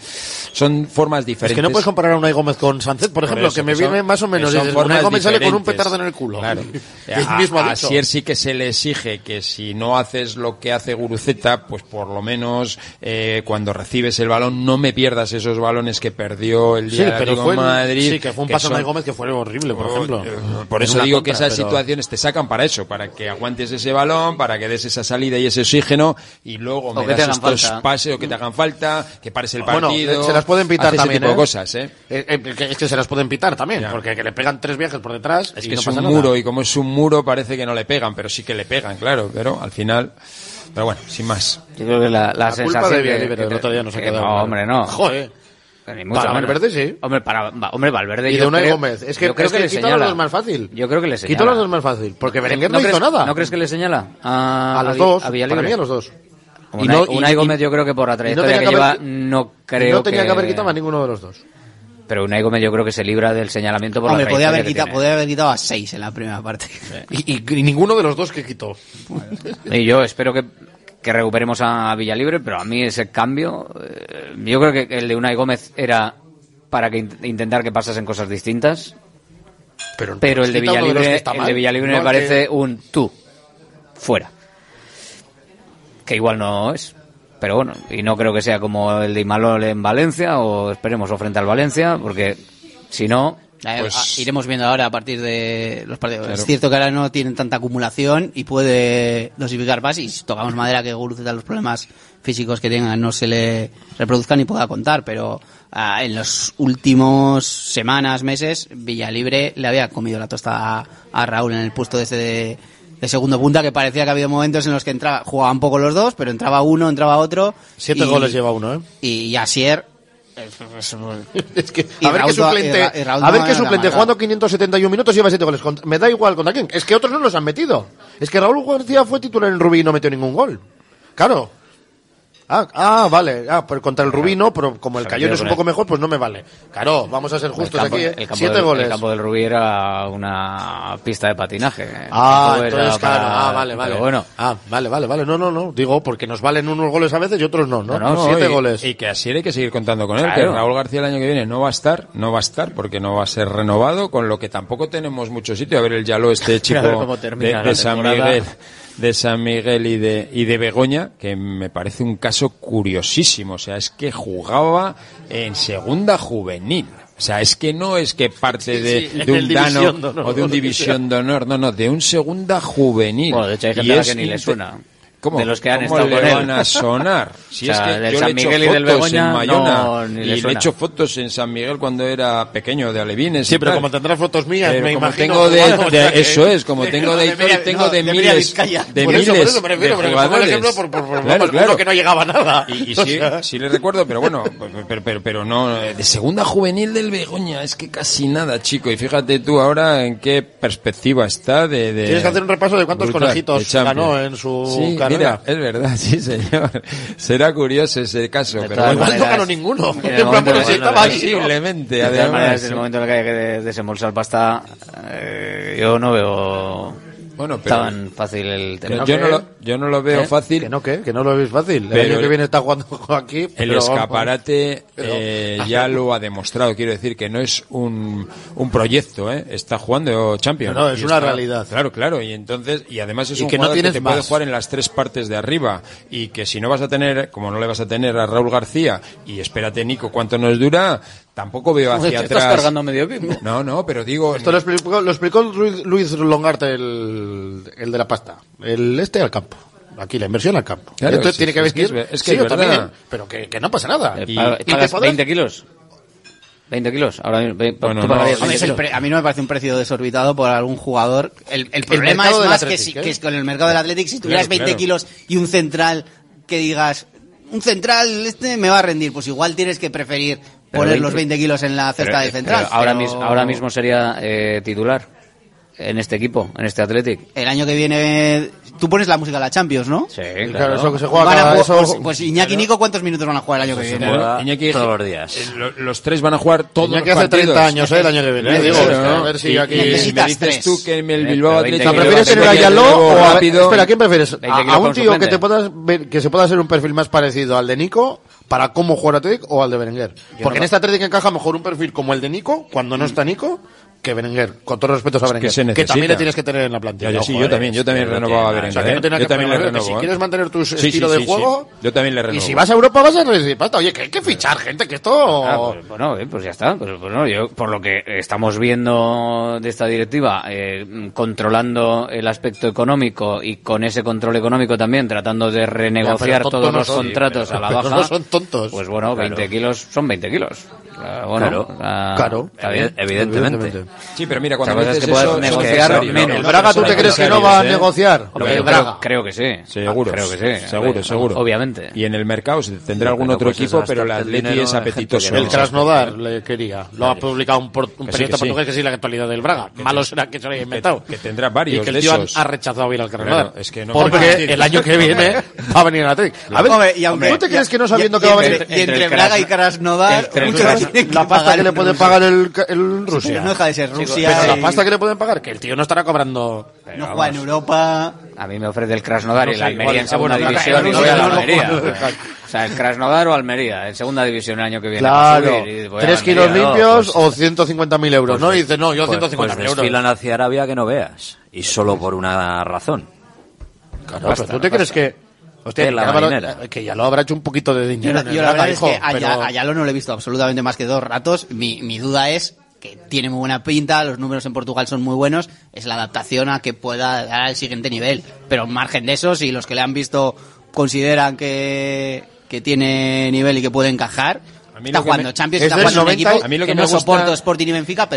Son formas Es diferentes. que no puedes comparar a Unai Gómez con Sánchez, por Por ejemplo, eso, que me que son- viene más o menos. son dices, Unai formas Gómez sale con un petardo en el culo. Claro. A- mismo a. Asier sí que se le exige que si no haces lo que hace Guruceta, pues por lo menos eh, cuando recibes el balón no me pierdas esos balones que perdió el Sí, día de pero fue, Madrid. sí, que fue un paso de son- Unai Gómez que fue horrible, por ejemplo. por En eso digo contra, que esas pero- situaciones te sacan para eso, para que aguantes ese balón, para que des esa salida y ese oxígeno y luego me que te das hagan estos falta. pases o que te hagan falta, que pares el Bueno, partido. eh, se las pueden pitar también, tipo de ¿eh? cosas, ¿eh? Eh, eh, que- es que se las pueden pitar también, porque que le pegan tres viajes por detrás Es y que no es pasa un nada. muro y como es un muro parece que no le pegan, pero sí que le pegan, claro, pero al final, pero bueno, sin más. Yo creo que la, la, La culpa sensación de que- que- el otro día no se que quedó no, hombre, no. Joder. Para. Valverde sí. Hombre, para, va- hombre, Valverde Y de Unai creo- Gómez. Es que, yo creo es que le quito señala. los dos más fácil. Yo creo que le señala. Quito los dos más fácil. Porque Berenguer no, hizo crees- nada. ¿No crees que le señala? A, A los dos. A. Para mí a los dos. Y no- y- Unai y- Gómez yo creo que por la no trayectoria tenía que, que lleva haber- no creo no tenía que, que haber quitado a ninguno de los dos. Pero Unai Gómez yo creo que se libra del señalamiento por Hombre, la podía haber, que quitado, tiene. podía haber quitado a seis en la primera parte. Y, y- y ninguno de los dos que quitó. Y yo espero que, que recuperemos a Villalibre, pero a mí ese cambio, eh, yo creo que el de Unai Gómez era para que int- intentar que pasasen cosas distintas, Pero, pero el de Villalibre, está el de Villalibre No me parece que- un tú, fuera. Que igual no es. Pero bueno, y no creo que sea como el de Imalol en Valencia, o esperemos, o frente al Valencia, porque si no, pues... ah, iremos viendo ahora a partir de los partidos. Claro. Es cierto que ahora no tienen tanta acumulación y puede dosificar más y si tocamos madera que Guruceta los problemas físicos que tengan no se le reproduzcan y pueda contar, pero ah, en los últimos semanas, meses, Villalibre le había comido la tosta a, a Raúl en el puesto de ese de, de segundo punta que parecía que había momentos en los que entraba, jugaban poco los dos, pero entraba uno, entraba otro. Siete y- goles lleva uno, ¿eh? Y, y Asier Es que, a ver qué suplente, a ver qué suplente jugando 571 minutos lleva 7 goles. Me da igual contra quién. Es que otros no los han metido. Es que Raúl García fue titular en Rubí y no metió ningún gol. Claro. Ah, ah, vale. Ah, pero contra el Rubí no, pero como el Cayón es un poco mejor, pues no me vale. Claro, vamos a ser justos campo, aquí, ¿eh? el campo Siete del, goles. El campo del Rubí era una pista de patinaje. Ah, entonces, claro, para- ah, vale, vale. Pero bueno, Ah, vale, vale, vale. No, no, no. Digo, porque nos valen unos goles a veces y otros no, ¿no? No, no, Siete y, goles. Y que así hay que seguir contando con él, Claro. que Raúl García el año que viene no va a estar, no va a estar porque no va a ser renovado, con lo que tampoco tenemos mucho sitio. A ver el Yalo este chico de, de San. Miguel, de San Miguel y de, y de Begoña, que me parece un caso curiosísimo. O sea, es que jugaba en segunda juvenil. O sea, es que no es que parte de, sí, de un Dano División de Honor, o de un división de honor, no, no, de un segunda juvenil. bueno, de hecho hay Y gente a la que ni le suena. ¿Cómo? De los que han ¿Cómo estado le con él. van a sonar? Si O sea, es que del yo San le he hecho y del fotos Begoña, en Bayona no, ni le y le he suena. hecho fotos en San Miguel cuando era pequeño de Alevines. Sí, y pero tal. como tendrás fotos mías, Pero me como imagino tengo de, de- o sea que- eso es, como tengo de de Hitor y Mira- tengo de de miles de Por eso, miles por eso me refiero, de pero el jugadores. ejemplo por- por- por- Claro, por claro. uno que no llegaba a nada. Y, y O sí, sea. sí le recuerdo, pero bueno, pero, pero, pero no, eh, de segunda juvenil del Begoña, es que casi nada, chico. Y fíjate tú ahora en qué perspectiva está de... de Tienes que hacer un repaso de cuántos brutal, conejitos de Champions. ganó en su sí, carrera. Mira, es verdad, sí, señor. Será curioso ese caso. De pero bueno. Igual no ganó ninguno. en el En plan, momento pero de- si estaba ahí, ¿no? Posiblemente, además. en el momento en el que hay que de- desembolsar pasta, eh, yo no veo Bueno, pero- tan fácil el tema. Yo, yo no lo, yo no lo veo ¿Eh? fácil. Que no, ¿qué? Que no lo veis fácil. El Pero año que el- viene está jugando aquí. El pero escaparate pero- eh, ya lo ha demostrado. Quiero decir que no es un, un proyecto, ¿eh? Está jugando Champions. No, no, es Y una está- realidad. Claro, claro. Y entonces, y además es Y un que no jugador que tienes te puede más. jugar en las tres partes de arriba. Y que si no vas a tener, como no le vas a tener a Raúl García, y espérate, Nico, cuánto nos dura, tampoco veo hacia te estás atrás. cargando medio equipo. No, no, pero digo. Esto lo explicó, lo explicó Luis, Luis Longarte, el, el de la pasta. El este al campo. Aquí, la inversión al campo. Claro, Entonces sí, tiene que sí, es que venir. es ve- es que sí, es también, pero que, que no pasa nada. Eh, Y- y poder- 20 kilos. 20 kilos. Ahora mismo, ve- Bueno, tú no, pagarías Hombre, 20 es el kilos. pre- a mí no me parece un precio desorbitado por algún jugador. El, el problema es más que, si, ¿eh? que es con el mercado del Athletic, si tuvieras Claro, 20 claro. kilos y un central que digas, un central este me va a rendir, pues igual tienes que preferir poner 20 los 20 kilos en la cesta Pero- de central. pero ahora, pero- mis- ahora mismo sería eh, titular en este equipo, en este Athletic. El año que viene tú pones la música de la Champions, ¿no? Sí, claro, eso que se juega. Van a jugar, pues, pues, Iñaki y Nico, ¿cuántos minutos van a jugar el año pues que viene? Iñaki, todos los días. Eh, los tres van a jugar todos Iñaki los partidos. hace 30 años, ¿eh? El año que viene. Digo. A ver si aquí... Necesitas tres. tú que en el Bilbao ¿Prefieres tener a Yaló o a... Espera, ¿quién prefieres? ¿A, un tío que, te puedas ver, que se pueda hacer un perfil más parecido al de Nico para cómo jugar Atlético o al de Berenguer. Porque en esta Atlético encaja mejor un perfil como el de Nico, cuando no está Nico, que Berenguer, con todos los respetos a Berenguer, que, también le tienes que tener en la plantilla. Yo, eh, también, yo también renovaba a Berenguer. Si ¿eh? quieres mantener tu estilo de juego, yo también le renovo. Y si vas a Europa vas a decir, pasta, oye, que hay que fichar gente, que esto... Ah, pues, bueno, eh, pues ya está. Pues, pues, no, yo, por lo que estamos viendo de esta directiva, controlando el aspecto económico y con ese control económico también tratando de renegociar todos los contratos a la baja. No son tontos. Pues bueno, claro. kilos son 20 kilos. Bueno, claro. Evidentemente. Sí, pero mira, cuando dices es que negociar es menos. ¿El Braga tú te crees que no va a negociar? Hombre, el Braga. Creo, creo, que sí. Seguro. Creo que sí. Seguro, ver, seguro. Obviamente. Y en el mercado tendrá algún otro pues equipo, pero el Atleti es apetitoso. El Krasnodar le quería. Lo ha publicado un, un periodista portugués que sí la actualidad del Braga. Malo será que se lo haya inventado. Que tendrá varios Y que el tío ha rechazado ir al Krasnodar. Porque el año que viene va a venir el Atleti. A ver, ¿tú te crees que no sabiendo que va a venir? Y entre Braga y Krasnodar, la pasta que le puede pagar el Rusia. No deja de ser que Rusia. Pero la pasta que le pueden pagar, que el tío no estará cobrando. Pero no juega en. Europa. A mí me ofrece el Krasnodar y el Almería en ah, segunda división y no voy a la Almería. O sea, el Krasnodar o Almería, en segunda división el año que viene. Claro, 3 kilos limpios pues o 150.000 euros, pues ¿no? Y dice, no, yo 150.000 pues euros. desfilan hacia Arabia que no veas. Y solo por una razón. Claro, pero ¿tú te crees que.? Hostia, ya lo- eh, que ya lo habrá hecho un poquito de dinero. yo la Rata, verdad es hijo, que a, pero- Ya- Yalo no le he visto absolutamente más que dos ratos. Mi, mi duda es que tiene muy buena pinta, los números en Portugal son muy buenos, es la adaptación a que pueda dar al siguiente nivel. Pero en margen de eso, si los que le han visto consideran que, que tiene nivel y que puede encajar, a mí lo que, me gusta...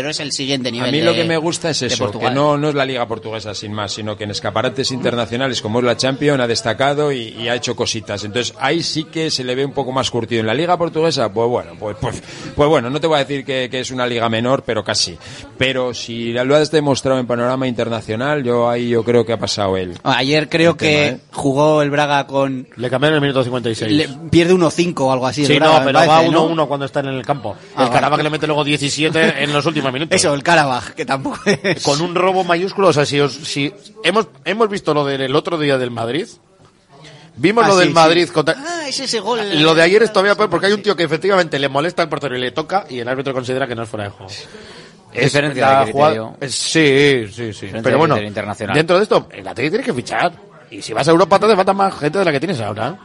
es el siguiente nivel. A mí lo que me gusta es eso, que no, no es la Liga Portuguesa sin más, sino que en escaparates internacionales como es la Champions ha destacado y, ha hecho cositas. Entonces ahí sí que se le ve un poco más curtido. En la Liga Portuguesa, pues bueno, pues, pues, pues bueno, no te voy a decir que, que, es una liga menor, pero casi. Pero si lo has demostrado en panorama internacional, yo ahí yo creo que ha pasado él. Ah, ayer creo que ¿eh? jugó el Braga con. Le cambiaron el minuto 56. Le pierde 1-5 o algo así. Sí, no, pero va uno cuando están en el campo. Ah, el Carabaj le mete luego 17 en los últimos minutos. Eso, el Carabaj, que tampoco es. Con un robo mayúsculo, o sea, si, os, si hemos, hemos visto lo del otro día del Madrid, Vimos ah, lo del Madrid sí. contra... Ah, es ese gol. Lo de ayer es todavía peor porque hay un tío que efectivamente le molesta al portero y le toca y el árbitro considera que no es fuera de juego. Es diferencia de criterio. Sí, sí, sí. Pero bueno, dentro de esto, el Atlético tienes que fichar. Y si vas a Europa te falta más gente de la que tienes ahora.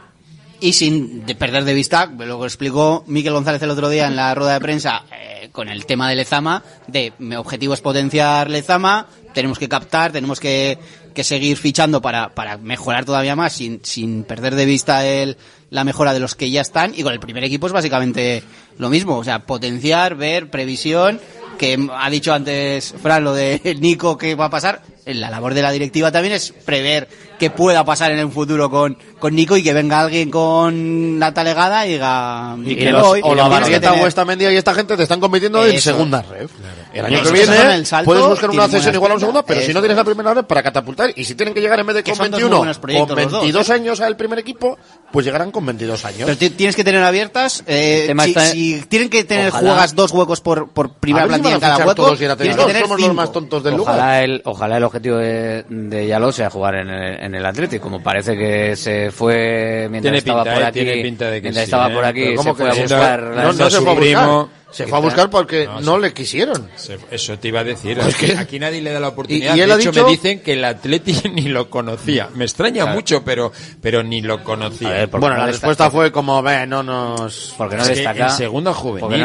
Y sin perder de vista, lo que explicó Miquel González el otro día en la rueda de prensa eh, con el tema de Lezama, de mi objetivo es potenciar Lezama, tenemos que captar, tenemos que, seguir fichando para, mejorar todavía más sin, sin perder de vista el, la mejora de los que ya están. Y con el primer equipo es básicamente lo mismo, o sea, potenciar, ver, previsión, que ha dicho antes Fran lo de Nico que va a pasar, la labor de la directiva también es prever que pueda pasar en el futuro con, con Nico y que venga alguien con la talegada y diga y que los, voy, o la Barrieta o esta Mendia y esta gente te están compitiendo eso. en segunda red. El año que viene puedes buscar una cesión igual a un segundo, pero si no tienes la primera red para catapultar y si tienen que llegar en vez de con 21 con 22 dos, ¿eh? años al primer equipo, pues llegarán con 22 años. Pero tienes que tener abiertas eh, si, tienen que tener juegas dos huecos por por primera plantilla si cada hueco. Somos los más tontos del ojalá lugar. El, ojalá el objetivo de, de Yalo sea jugar en el en el Atlético, como parece que se fue mientras tiene estaba pinta, por eh, aquí, tiene de que estaba por eh. aquí, fue a buscar no, no, se. Se fue a buscar porque no, le quisieron. Eso te iba a decir. Pues aquí nadie le da la oportunidad. ¿Y, él de ha hecho, dicho... me dicen que el Atleti ni lo conocía. Me extraña mucho, pero, pero ni lo conocía. Bueno, la respuesta fue como, ve, no nos... Porque no es. En segunda juvenil.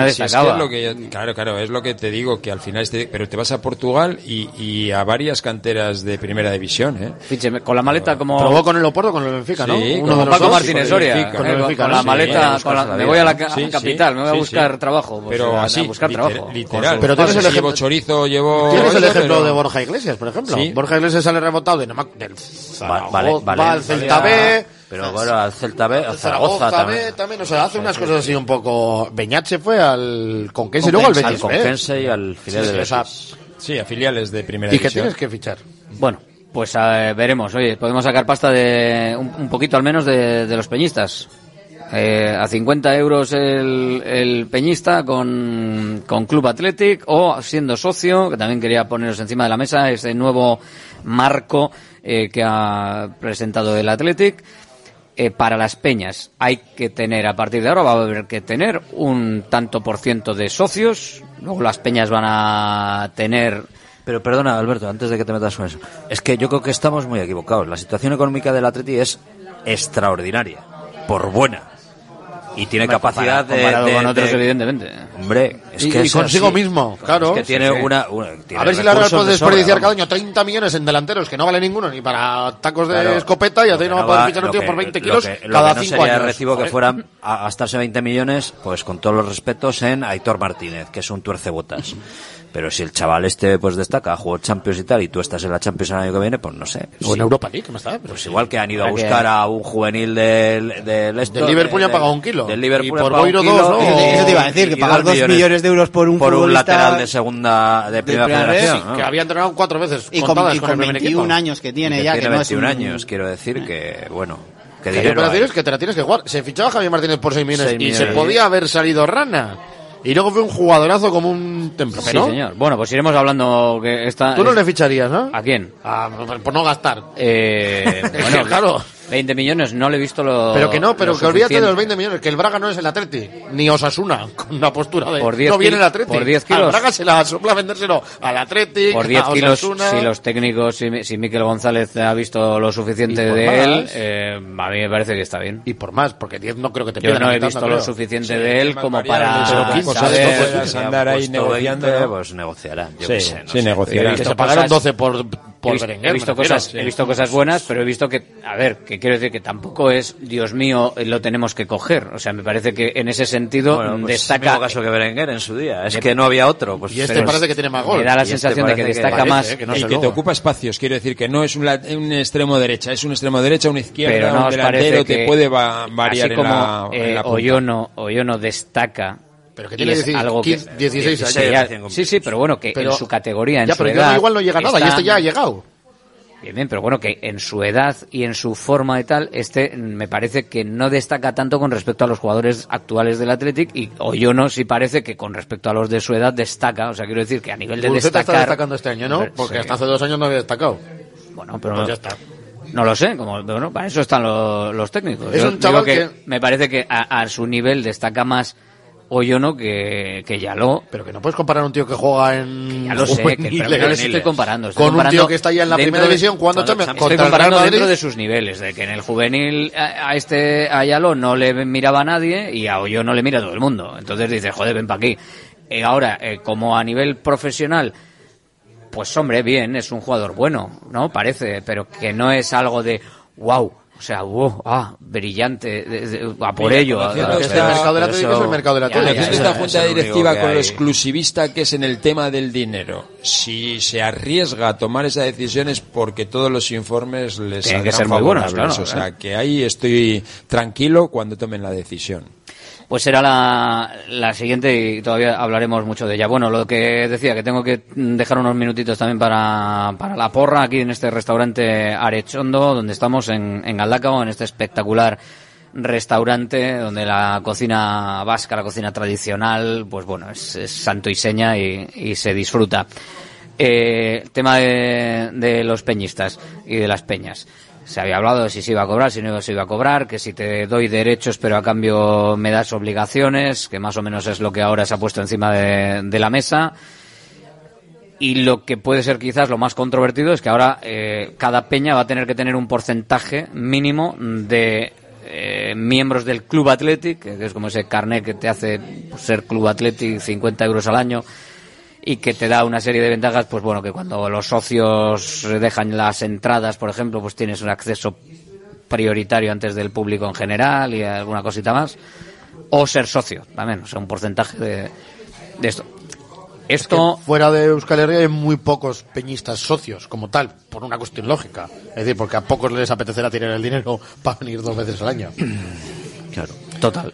Claro, claro, es lo que te digo, que al final... Este... pero te vas a Portugal y, y, a varias canteras de primera división, ¿eh? Con la maleta como... Probó con el Oporto, con el Benfica, ¿no? Sí, con, Paco Martínez Soria. El Benfica, con, la maleta, me voy a la capital, me voy a buscar trabajo así, buscar liter- trabajo. literal. Pero No tienes sé el ejemplo- chorizo, llevo... Tienes el ejemplo pero- de Borja Iglesias, por ejemplo. Sí. Borja Iglesias sale remontado de, no me- del Va- Zaragoza, vale, vale. va al Celta B, Pero bueno, al Celta B, al Zaragoza, Zaragoza B también. también, o sea, hace unas cosas así un poco... Beñat se fue al Conquense y luego al Al Betis B. Conquense y al Fidel Sí, de sí, o sea, Betis. Sí, a filiales de primera Y que división. tienes que fichar. Bueno, pues eh, veremos. Oye, podemos sacar pasta de un, un poquito al menos de, de los peñistas. Eh, a 50 euros el, peñista con, con Club Athletic o siendo socio, que también quería poneros encima de la mesa ese nuevo marco eh, que ha presentado el Athletic. Eh, para las peñas hay que tener, a partir de ahora va a haber que tener un tanto por ciento de socios, luego las peñas van a tener Pero perdona, Alberto, antes de que te metas con eso. Es que yo creo que estamos muy equivocados. La situación económica del Atleti es extraordinaria, por buena. Y tiene Hombre, capacidad comparado- de, comparado de- con otros, de- evidentemente. Hombre, es Y- que y es consigo así. mismo, claro. Es que tiene Sí, sí. una, una- tiene A ver si la Real puede de desperdiciar cada año 30 millones en delanteros, que no vale ninguno ni para tacos de Claro, escopeta, y lo así no va a poder fichar un lo tío por 20 lo kilos que- lo cada que no 5 sería años. recibo que fueran a gastarse 20 millones, pues con todos los respetos en Aitor Martínez, que es un tuercebotas. Pero si el chaval este pues destaca, jugó Champions y tal, y tú estás en la Champions el año que viene, pues no sé. O en Sí. Europa League, ¿cómo está? Pues igual que han ido a buscar a un juvenil del, del, esto, Del Liverpool ya han pagado un kilo. Del Liverpool Y por Boiro dos, ¿no? y- Eso te- iba a decir, que y pagar dos millones de euros por un por un lateral de segunda, de primera primera red, federación. sí, ¿no? Que había entrenado cuatro veces Y con, contadas y con con el primer 21 equipo. años que tiene que ya, tiene que no es 21 un... años, quiero decir que, bueno, que Que hay dinero hay. operaciones que te la tienes que jugar. Se fichaba Javier Martínez por 6 millones Seis y se millones. podía haber salido rana. Y luego fue un jugadorazo como un templo. Sí, señor. Bueno, pues iremos hablando que esta... Tú no le ficharías, ¿no? ¿A quién? Ah, por no gastar. Eh, bueno, claro. 20 millones, no le he visto lo Pero que no, pero que olvídate de los 20 millones, que el Braga no es el Atleti, ni Osasuna, con una postura de Por 10 no viene el Atleti. por 10 Al kilos. Braga se la sopla vendérselo al Atleti, Por 10 a kilos, Osasuna. si los técnicos, si, si Miquel González ha visto lo suficiente de más. él, eh, a mí me parece que está bien. Y por más, porque 10 no creo que te Yo no he visto lo creo. suficiente Sí, de él como para pero 15 saber- de esto puedas andar ahí negociando. 20, pues negociarán. Yo Sí, no sí, sé. negociarán. Que se pagaron cosas- 12 por, por he visto, Berenguer, he visto me refiero. cosas, he visto cosas buenas, pero he visto que, a ver, que quiero decir que tampoco es, Dios mío, lo tenemos que coger. O sea, me parece que en ese sentido Bueno, pues destaca. mismo caso que Berenguer en su día. Es que no había otro. Pues, Y este pero- parece que tiene más gol. Me da la Y este sensación de que destaca Parece, más. eh, que no sé que te ocupa espacios, quiero decir que no es un, la- un extremo derecha, es un extremo derecha, una izquierda, pero no un os delantero, que puede va- variar así en como la, en eh, la punta. Oyono, Oyono destaca Pero que y tiene es 16, algo que 15, 16 años. Sí, ya- sí, sí, pero bueno, que Pero- en su categoría, en Ya, su pero yo edad, igual no llega nada, y está- este ya ha llegado. Bien, bien, pero bueno, que en su edad y en su forma y tal, este me parece que no destaca tanto con respecto a los jugadores actuales del Athletic y Oyono sí parece que con respecto a los de su edad destaca, o sea, quiero decir que a nivel de Guruceta está destacar... destacando este año, ¿no? Porque sí. hasta hace dos años no había destacado. Bueno, pero Pues ya está. No lo sé, como bueno, para eso están los, los técnicos. Es Yo un chaval digo que- me parece que a, a su nivel destaca más Oyono que, que Yaló. Pero que no puedes comparar a un tío que juega en Ya lo sé, que, pero no estoy comparando. estoy con un tío que está ya en la primera división Estoy Champions Real comparando Madrid. dentro de sus niveles, de que en el juvenil a, a este a Yaló no le miraba a nadie y a Oyo no le mira todo el mundo. Entonces dices, joder, ven para aquí. Eh, ahora, eh, como a nivel profesional, pues hombre, bien, es un jugador bueno, ¿no? Parece, pero que no es algo de wow. O sea, wow, ah, brillante, de- de- a por Mira, ello. a- mercado de la Atlético es el mercado de la ya, esta junta directiva con lo exclusivista que es en el tema del dinero, si se arriesga a tomar esa decisión es porque todos los informes les Tienen que saldrán ser muy buenos, favorables. claro, o sea, que ahí estoy tranquilo cuando tomen la decisión. Pues será la, la siguiente y todavía hablaremos mucho de ella. Bueno, lo que decía, que tengo que dejar unos minutitos también para, para la porra aquí en este restaurante Arechondo, donde estamos en, en Galdacao, en este espectacular restaurante donde la cocina vasca, la cocina tradicional, pues bueno, es, es santo y seña y, y se disfruta. Eh, tema de, de los peñistas y de las peñas. Se había hablado de si se iba a cobrar, si no se iba a cobrar, que si te doy derechos pero a cambio me das obligaciones, que más o menos es lo que ahora se ha puesto encima de, la mesa. Y lo que puede ser quizás lo más controvertido es que ahora eh, cada peña va a tener que tener un porcentaje mínimo de eh, miembros del Club Athletic, que es como ese carnet que te hace pues, ser Club Athletic 50 euros al año y que te da una serie de ventajas, pues bueno, que cuando los socios dejan las entradas, por ejemplo, pues tienes un acceso prioritario antes del público en general y alguna cosita más. O ser socio, también, o sea, un porcentaje de, de esto. Esto, Fuera de Euskal Herria hay muy pocos peñistas socios, como tal, por una cuestión lógica. Es decir, porque a pocos les apetecerá tirar el dinero para venir dos veces al año. Claro. total.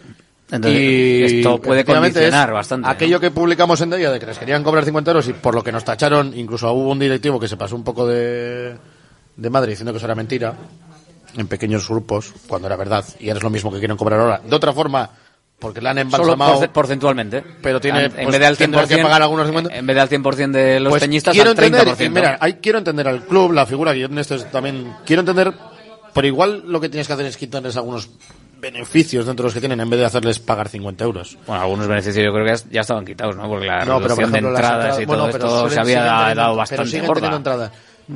Entonces, y esto puede condicionar es bastante, ¿no? Aquello que publicamos en Deia de que les querían cobrar 50 euros y por lo que nos tacharon, incluso hubo un directivo que se pasó un poco de, de madre diciendo que eso era mentira, en pequeños grupos, cuando era verdad, y ahora es lo mismo que quieren cobrar ahora. De otra forma, porque la han embalsamado. porce- porcentualmente. Pero tiene, en, pues, vez de al 100%, tendrá que pagar algunos 50. en vez de al 100% de los Pues peñistas, quiero al entender, 30%. y mira, hay, quiero entender al club, la figura que yo en esto es también quiero entender, pero igual lo que tienes que hacer es quitarles algunos beneficios dentro de los que tienen en vez de hacerles pagar 50 euros. Bueno, algunos beneficios yo creo que ya, estaban quitados, ¿no? Porque la No, pero por ejemplo, de entradas entradas- y bueno, todo pero esto suelen- se había dado pero bastante siguen gorda. teniendo entrada.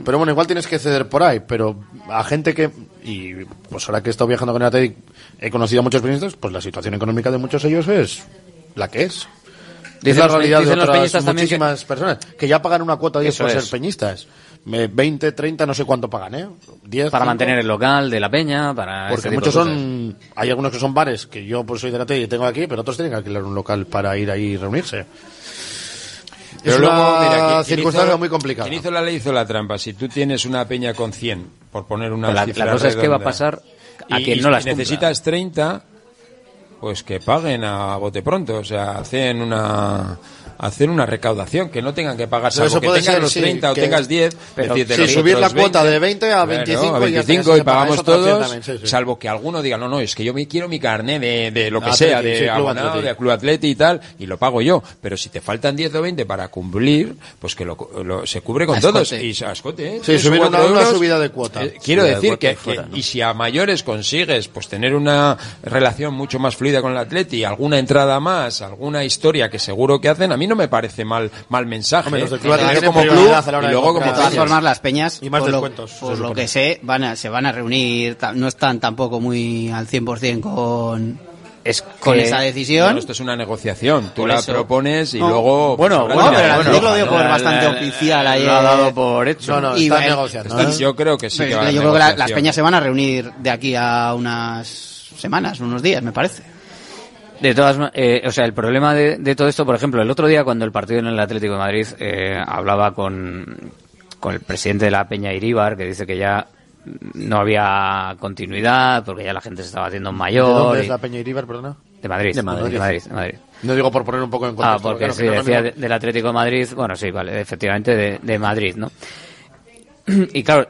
Pero bueno, igual tienes que ceder por ahí, pero a gente que, y pues ahora que he estado viajando con el Athletic, he conocido a muchos peñistas, pues la situación económica de muchos de ellos es la que es. es Dicen la los- realidad de los otras también que- muchísimas personas que ya pagan una cuota 10 Eso por es. ser peñistas. Me- 20, 30, no sé cuánto pagan, ¿eh? 10, Para 5. mantener el local de la peña, para Porque este muchos son, hay algunos que son bares, que yo pues soy de la tele y tengo aquí, pero otros tienen que alquilar un local para ir ahí y reunirse. Pero es luego, una mira, quien- quien circunstancia hizo- muy complicada. Quien hizo la ley hizo la trampa. Si tú tienes una peña con 100, por poner una la- cifra la cosa es que va a redonda, pasar a y- quien y no las si cumpla. necesitas 30, pues que paguen a bote pronto. O sea, hacen una hacen una recaudación, que no tengan que pagar, salvo eso que tengas ser, los sí, 30 o que- tengas 10, pero decirte, sí, los subir la cuota de 20 a 25 a y ya 25 se y paga pagamos todos, también, sí, sí. salvo que alguno diga, no, no, es que yo me quiero mi carné de, de lo que Atleti, sea, de sí, Club abonado, Atleti. de Club Atleti y tal, y lo pago yo. Pero si te faltan 10 o 20 para cumplir, pues que lo, lo- se cubre con A todos. Y se- a escote, ¿eh? Sí, subir una- cuatro una euros. subida de cuota. Eh, quiero Subida de decir cuota que, y fuera, que- ¿no? y si a mayores consigues pues tener una relación mucho más fluida con el Atleti, alguna entrada más, alguna historia que seguro que hacen, a mí no me parece mal mal mensaje. Hombre, los ¿eh? del Club como club la hora y luego como todas formas, las peñas, Y más por, lo, descuentos, se por lo que sé, van a, se van a reunir, no están tampoco muy al 100% con, es con Que- esa decisión. Bueno, esto es una negociación. Tú la eso. propones y No. luego. Bueno, pues, bueno, habrá pero. Athletic lo dio por bastante la- oficial ayer. Lo ha dado por hecho. No, no, Y negociando. ¿eh? yo creo que sí que va yo creo que la- las peñas se van a reunir de aquí a unas semanas, unos días, me parece. De todas eh, o sea, el problema de, de todo esto, por ejemplo, el otro día cuando el partido en el Atlético de Madrid eh, hablaba con, con el presidente de la Peña Iríbar, que dice que ya no había continuidad porque ya la gente se estaba haciendo ¿De mayor. dónde es la Peña Iríbar, perdona? de Madrid, De Madrid. de Madrid, de Madrid. No digo por poner un poco en contexto. Ah, porque claro, sí, que no- decía no- de- del Atlético de Madrid, bueno, sí, vale, efectivamente de, de Madrid, ¿no? Y claro,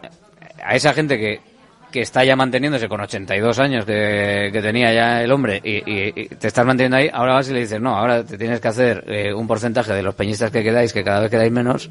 a esa gente que, que está ya manteniéndose con 82 años que, tenía ya el hombre y te estás manteniendo ahí, ahora vas y le dices, no, ahora te tienes que hacer eh, un porcentaje de los peñistas que quedáis, que cada vez quedáis menos,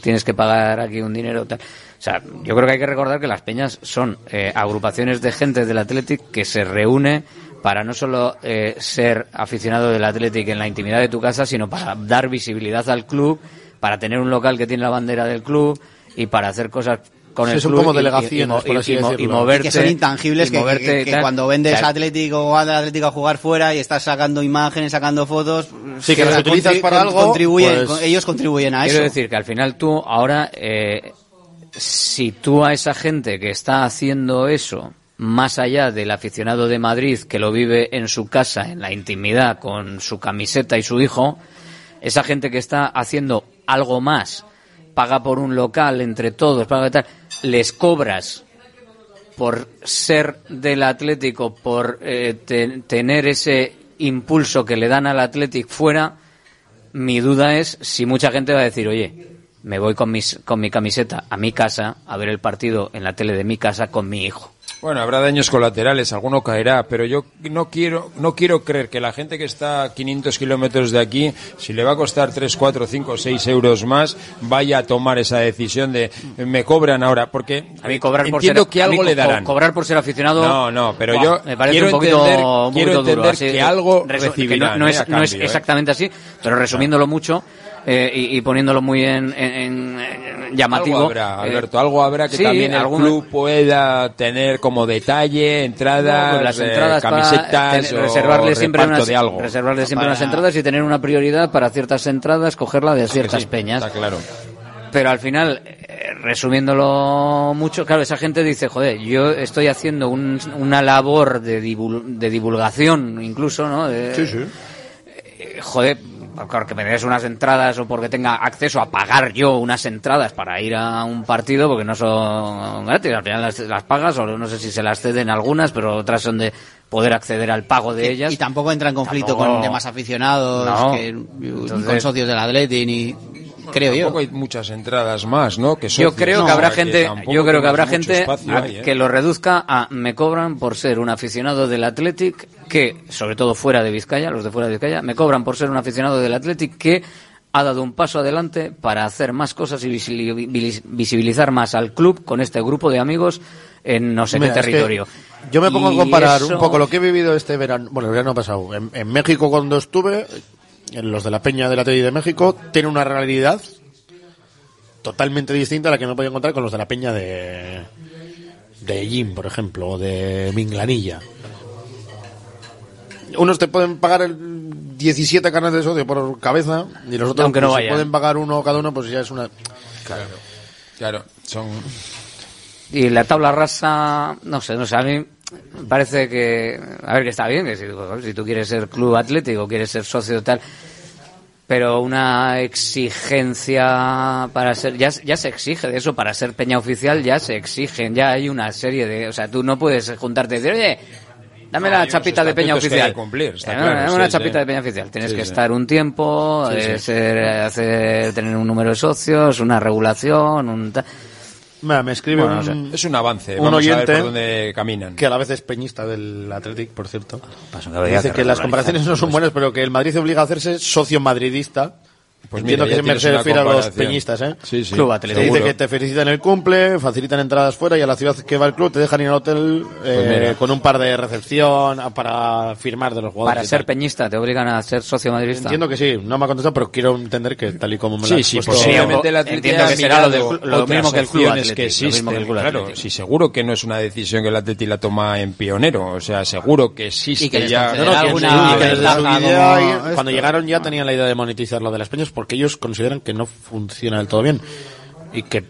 tienes que pagar aquí un dinero tal. O sea, yo creo que hay que recordar que las peñas son eh, agrupaciones de gente del Athletic que se reúne para no solo eh, ser aficionado del Athletic en la intimidad de tu casa, sino para dar visibilidad al club, para tener un local que tiene la bandera del club y para hacer cosas con el son club como y- delegaciones, y, mo- por así y mo- y decirlo. moverte que son intangibles y que, cuando vendes Atlético o al Atlético a jugar fuera y estás sacando imágenes, sacando fotos, Sí, que las utilizas para con- algo, contribuyen, pues- con- ellos contribuyen a Quiero eso. decir que al final tú ahora, eh, si tú a esa gente que está haciendo eso, más allá del aficionado de Madrid que lo vive en su casa, en la intimidad, con su camiseta y su hijo, esa gente que está haciendo algo más, paga por un local entre todos, paga tal, les cobras por ser del Atlético, por eh, te- tener ese impulso que le dan al Atlético fuera, mi duda es si mucha gente va a decir, oye, me voy con, mis, con mi camiseta a mi casa a ver el partido en la tele de mi casa con mi hijo. Bueno, habrá daños colaterales, alguno caerá, pero yo no quiero, no quiero creer que la gente que está a 500 kilómetros de aquí, si le va a costar 3, 4, 5, 6 euros más, vaya a tomar esa decisión de me cobran ahora, porque A mí cobrar por entiendo ser, que a mí algo le co- darán. cobrar por ser aficionado. No, no, pero buah, yo me parece quiero un poquito, entender- un quiero poquito duro, entender así, que algo recibirán, que no, no eh, es, a no es cambio, eh. exactamente así, pero resumiéndolo mucho eh, y, y poniéndolo muy en, en- en llamativo. Algo habrá, eh, Alberto, algo habrá que sí, también el algún- club pueda tener como detalle, entradas, No, pues las eh, entradas camisetas tener- reservarle siempre unas, de algo. reservarle siempre Para- unas entradas y tener una prioridad para ciertas entradas, cogerla de ciertas sí, peñas. Está claro. Pero al final, eh, resumiéndolo mucho, claro, esa gente dice, joder, yo estoy haciendo un- una labor de, divul- de divulgación incluso, ¿no? De- Sí, sí. joder, porque me des unas entradas o porque tenga acceso a pagar yo unas entradas para ir a un partido, porque no son gratis, al final las, las pagas, o no sé si se las ceden algunas, pero otras son de poder acceder al pago de ellas. Y tampoco entra en conflicto Tampoco- con demás aficionados, No. que- ni Entonces- con socios del Atleti, ni... Creo yo. Tampoco hay muchas entradas más, ¿no? Que Yo creo No, que habrá que gente, tampoco yo creo que habrá gente ¿eh? que lo reduzca a me cobran por ser un aficionado del Athletic que, sobre todo fuera de Vizcaya, los de fuera de Vizcaya, me cobran por ser un aficionado del Athletic que ha dado un paso adelante para hacer más cosas y visibilizar más al club con este grupo de amigos en no sé Mira, qué es que territorio. Yo me pongo a comparar eso- un poco lo que he vivido este verano, bueno, el verano pasado. En, en México cuando estuve, los de la Peña de la Teddy de México, tiene una realidad totalmente distinta a la que me voy a encontrar con los de la Peña de de Jim, por ejemplo, o de Minglanilla. Unos te pueden pagar el 17 canales de socio por cabeza y los otros Aunque no pues, pueden pagar uno cada uno, pues ya es una Claro, claro, son... Y la tabla rasa, no sé, no sé, a mí parece que, a ver, que está bien, que si, si tú quieres ser club atlético, quieres ser socio tal, pero una exigencia para ser, ya, ya se exige de eso, para ser peña oficial ya se exigen, ya hay una serie de, o sea, tú no puedes juntarte y decir, oye, dame No, la chapita de peña oficial. que cumplir, está Eh, claro, dame una sí, chapita sí. de peña oficial. Tienes que estar un tiempo, eh, ser, hacer, tener un número de socios, una regulación, un ta- Mira, me escribe Bueno, un, no sé. Es un avance, un vamos a ver oyente por dónde caminan. que a la vez es peñista del Athletic, por cierto. Que habría Dice que las comparaciones no son pues. buenas, pero que el Madrid obliga a hacerse socio madridista. Pues Entiendo mira, que se me tienes una refiere a los peñistas, ¿eh? Sí, sí, Club Atlético. Te dice que te felicitan el cumple, facilitan entradas fuera y a la ciudad que va el club te dejan ir al hotel eh, Pues con un par de recepción para firmar de los jugadores. para ser tal. peñista, te obligan a ser socio madridista. Entiendo que sí, no me ha contestado, pero quiero entender que tal y como me lo Sí, has sí, puesto- posiblemente el Atleti Entiendo que será lo cl- lo mismo que el Club Athletic, que lo mismo que el Club claro, Athletic. sí, seguro que no es una decisión que el Atleti la toma en pionero, o sea, seguro que existe Y que ya... No, no, que alguna que como cuando llegaron ya tenían la idea de monetizar lo de las peñas porque ellos consideran que no funciona del todo bien y que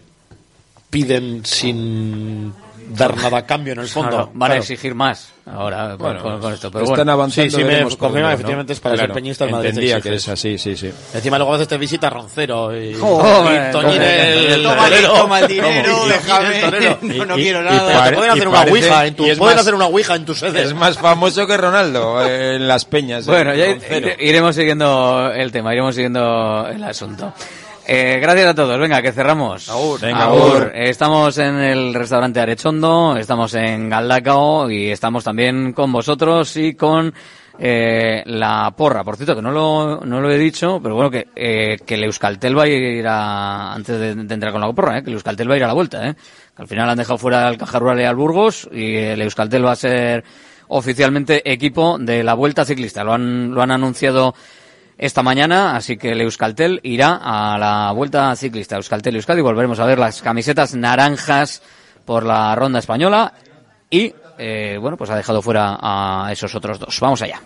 piden sin dar nada a cambio en el fondo. Claro, van a exigir más ahora con- Bueno, con, con esto. Pero están bueno, avanzando. Sí, sí, me confirma efectivamente es para Claro, ser peñista el Madrid Entendía que es así, sí, sí. Encima luego a veces te visita Roncero y, Joder, y Toñín joder, el Toma el- torero. toma el dinero, Vamos, déjame. No, no quiero nada. Te pueden hacer una ouija en tu, pueden más- hacer una ouija en tu sede. Es más famoso que Ronaldo eh, en las peñas. eh, Bueno, ya iremos siguiendo el tema, iremos siguiendo el asunto. Eh, gracias a todos. Venga, que cerramos. Venga, Agur. agur. Eh, Estamos en el restaurante Arechondo, estamos en Galdacao y estamos también con vosotros y con eh, la porra. Por cierto, que no lo, no lo he dicho, pero bueno, que, eh, que el Euskaltel va a ir a, antes de, de entrar con la porra, eh, que el Euskaltel va a ir a la vuelta. Eh, que al final han dejado fuera al Caja Rural y al Burgos y el Euskaltel va a ser oficialmente equipo de la Vuelta Ciclista. Lo han, lo han anunciado esta mañana, así que el Euskaltel irá a la Vuelta Ciclista. Euskaltel y Euskadi, volveremos a ver las camisetas naranjas por la ronda española y, eh, bueno, pues ha dejado fuera a esos otros dos. Vamos allá.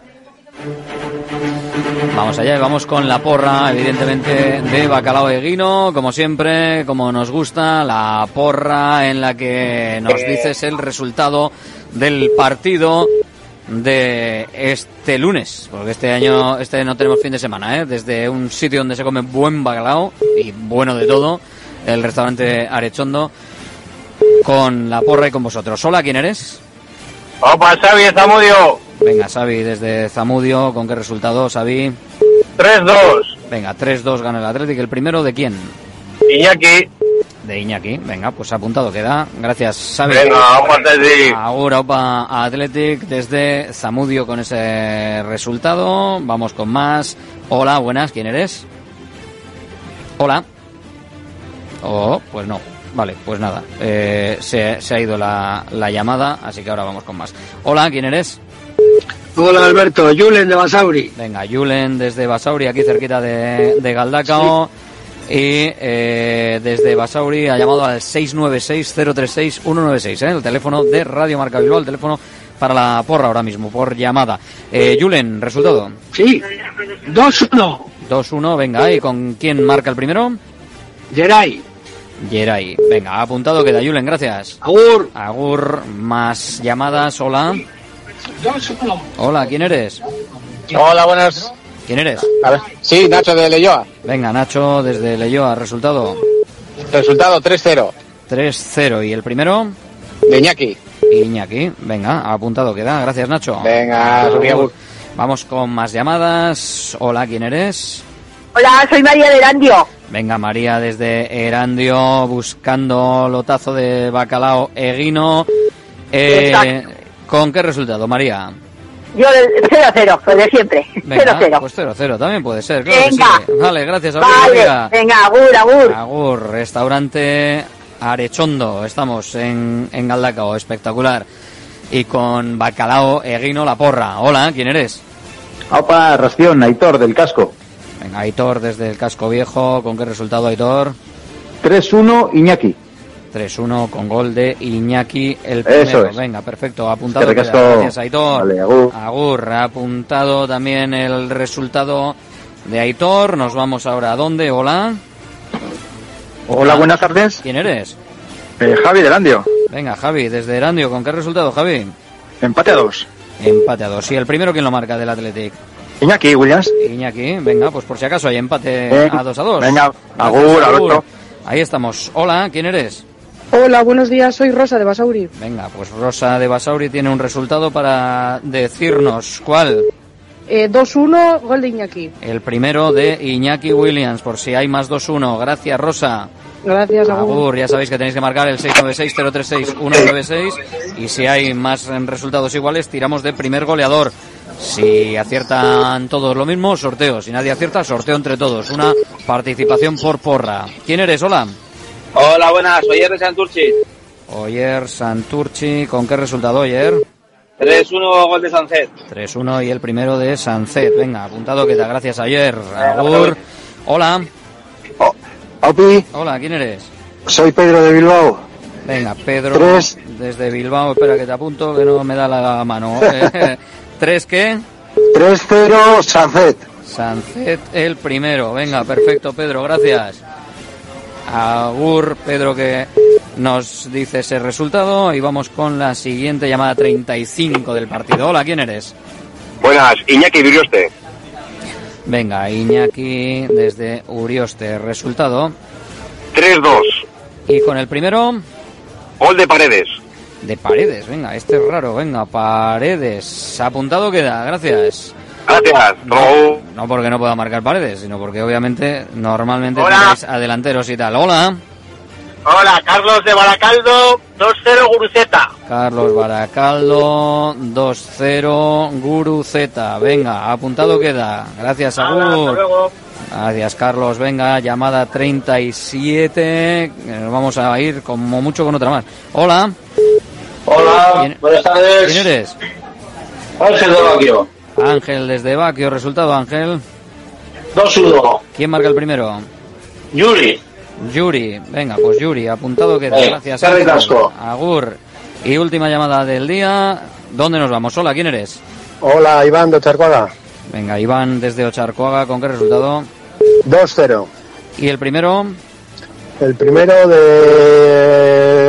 Vamos allá y vamos con la porra, evidentemente, de Bacalao de Guino, como siempre, como nos gusta, la porra en la que nos dices el resultado del partido de este lunes, porque este año este no tenemos fin de semana, ¿eh? desde un sitio donde se come buen bacalao y bueno de todo, el restaurante Arechondo, con la porra y con vosotros. Hola, ¿quién eres? Opa, Xavi, Zamudio. Venga, Xavi, desde Zamudio, ¿con qué resultado, Xavi? 3-2. Venga, 3-2 gana el Atlético. ¿El primero de quién? Iñaki. De Iñaki. Venga, pues apuntado queda. Gracias, Xavi. Venga, Athletic. Ahora opa Athletic desde Zamudio con ese resultado. Vamos con más. Hola, buenas, ¿quién eres? Hola. Oh, pues no. Vale, pues nada. Eh, se, se ha ido la, la llamada, así que ahora vamos con más. Hola, ¿quién eres? Hola Alberto, Julen de Basauri. Venga, Julen desde Basauri, aquí cerquita de, de Galdacao. Y eh, desde Basauri ha llamado al 696-036-196, ¿eh? el teléfono de Radio Marca Bilbao, el teléfono para la porra ahora mismo, por llamada. Eh, Julen, resultado. Sí, 2-1. 2-1, venga, ¿y con quién marca el primero? Geray. Geray. Venga, apuntado queda, Julen, gracias. Agur. Agur, más llamadas, hola. 2-1. Hola, ¿quién eres? Hola, buenas. ¿Quién eres? A ver. Sí, Nacho de Leyoa. Venga, Nacho desde Leyoa. Resultado. Resultado 3-0. 3-0. ¿Y el primero? De Iñaki. Iñaki. Venga, apuntado queda. Gracias, Nacho. Venga. Vamos con más llamadas. Hola, ¿quién eres? Hola, soy María de Erandio. Venga, María desde Erandio buscando lotazo de bacalao eguino. Eh. ¿Con qué resultado, María? Yo del 0-0, pues de siempre. Venga, 0-0. pues 0-0 también puede ser. Claro que Venga. sí. Vale, gracias. Agur, Vale, venga, agur, agur. Agur, restaurante Arechondo. Estamos en, en Galdacao, espectacular. Y con bacalao eguino la porra. Hola, ¿quién eres? Opa, Ración, Aitor del casco. Venga, Aitor desde el casco viejo. ¿Con qué resultado, Aitor? 3-1 Iñaki. 3-1 con gol de Iñaki el primero. es. Venga, perfecto. Apuntado. Gracias, Aitor. Vale, agur. Agur. Apuntado también el resultado de Aitor. Nos vamos ahora a dónde. Hola. Hola, buenas tardes. ¿Quién eres? Eh, Javi del Andio. Venga, Javi, desde Erandio. ¿Con qué resultado, Javi? Empate a dos. Empate a dos. ¿Y el primero quién lo marca del Athletic? Iñaki, Williams. Iñaki. Venga, pues por si acaso hay empate Venga. a dos a dos. Venga, agur, Alberto. Ahí estamos. Hola, ¿quién eres? Hola, buenos días, soy Rosa de Basauri. Venga, pues Rosa de Basauri tiene un resultado para decirnos cuál. Eh, 2-1, gol de Iñaki. El primero de Iñaki Williams, por si hay más 2-1. Gracias, Rosa. Gracias, Agur. Agur, ya sabéis que tenéis que marcar el 696-036-196 y si hay más resultados iguales, tiramos de primer goleador. Si aciertan todos lo mismo, sorteo. Si nadie acierta, sorteo entre todos. Una participación por porra. ¿Quién eres? Hola. Hola, buenas, soy de Santurchi. Oyer Santurchi, ¿con qué resultado, Oyer? 3-1 gol de Sancet. 3-1 y el primero de Sancet. Venga, apuntado que da gracias ayer. Agur. Hola. Opi, Hola, ¿quién eres? soy Pedro de Bilbao. Venga, Pedro Tres. desde Bilbao. Espera que te apunto, que no me da la mano. ¿Tres qué? 3-0 Sancet. Sancet el primero. Venga, perfecto, Pedro, gracias. Agur, Pedro, que nos dice ese resultado. Y vamos con la siguiente llamada 35 del partido. Hola, ¿quién eres? Buenas, Iñaki Virioste. Venga, Iñaki desde Urioste. Resultado. 3-2. Y con el primero Gol de Paredes. de Paredes. Venga, este es raro. Venga, Paredes. Apuntado queda. Gracias. Gracias. Raúl. No porque no pueda marcar Paredes, sino porque obviamente normalmente Hola. tenéis a delanteros y tal. Hola. Hola, Carlos de Baracaldo, 2-0 Guruceta. Carlos Baracaldo, 2-0, Guru Z. Venga, apuntado queda. Gracias, hasta Agur. luego. Gracias, Carlos. Venga, llamada 37. Eh, Nos vamos a ir como mucho con otra más. Hola. Hola, ¿Quién- buenas tardes. ¿Quién eres? Ángel de Baquio. Ángel desde Baquio. Resultado, Ángel. 2-1. ¿Quién marca el primero? Yuri. Yuri. Venga, pues Yuri. Apuntado queda. Eh, Gracias, Ángel. Agur. Y última llamada del día. ¿Dónde nos vamos? Hola, ¿quién eres? Hola, Iván de Charcuaga. Venga, Iván desde Ocharcoaga. ¿Con qué resultado? 2-0. ¿Y el primero? El primero de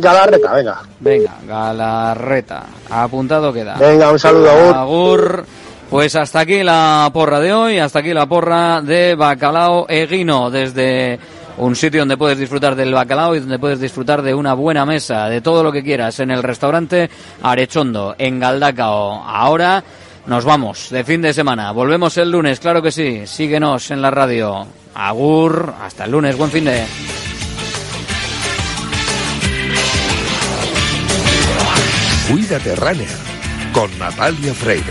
Galarreta, venga. Venga, Galarreta. Apuntado queda. Venga, un saludo, Agur. Agur. Pues hasta aquí la porra de hoy, hasta aquí la porra de Bacalao Eguino, desde un sitio donde puedes disfrutar del bacalao y donde puedes disfrutar de una buena mesa, de todo lo que quieras, en el restaurante Arechondo, en Galdacao. Ahora nos vamos de fin de semana. Volvemos el lunes, claro que sí. Síguenos en la radio. Agur, hasta el lunes, buen fin de... Cuídate con Natalia Freire.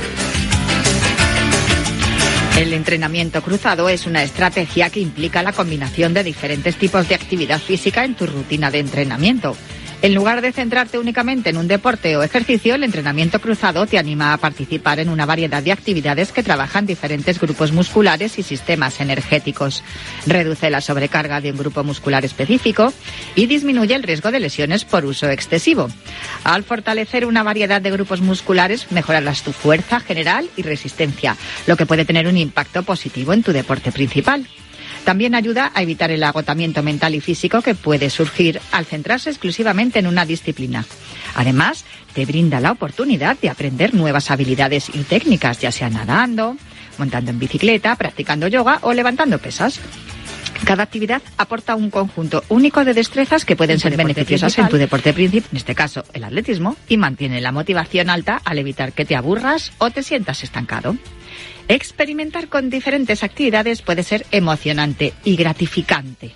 El entrenamiento cruzado es una estrategia que implica la combinación de diferentes tipos de actividad física en tu rutina de entrenamiento. En lugar de centrarte únicamente en un deporte o ejercicio, el entrenamiento cruzado te anima a participar en una variedad de actividades que trabajan diferentes grupos musculares y sistemas energéticos. Reduce la sobrecarga de un grupo muscular específico y disminuye el riesgo de lesiones por uso excesivo. Al fortalecer una variedad de grupos musculares, mejorarás tu fuerza general y resistencia, lo que puede tener un impacto positivo en tu deporte principal. También ayuda a evitar el agotamiento mental y físico que puede surgir al centrarse exclusivamente en una disciplina. Además, te brinda la oportunidad de aprender nuevas habilidades y técnicas, ya sea nadando, montando en bicicleta, practicando yoga o levantando pesas. Cada actividad aporta un conjunto único de destrezas que pueden ser beneficiosas principal. en tu deporte principal, en este caso el atletismo, y mantiene la motivación alta al evitar que te aburras o te sientas estancado. Experimentar con diferentes actividades puede ser emocionante y gratificante.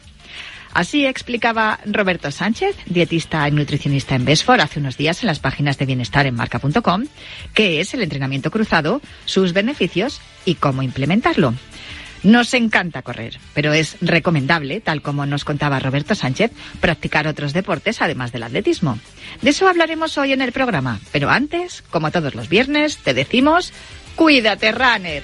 Así explicaba Roberto Sánchez, dietista y nutricionista en Besfor, hace unos días en las páginas de bienestar en marca.com, qué es el entrenamiento cruzado, sus beneficios y cómo implementarlo. Nos encanta correr, pero es recomendable, tal como nos contaba Roberto Sánchez, practicar otros deportes además del atletismo. De eso hablaremos hoy en el programa, pero antes, como todos los viernes, te decimos, cuídate, runner.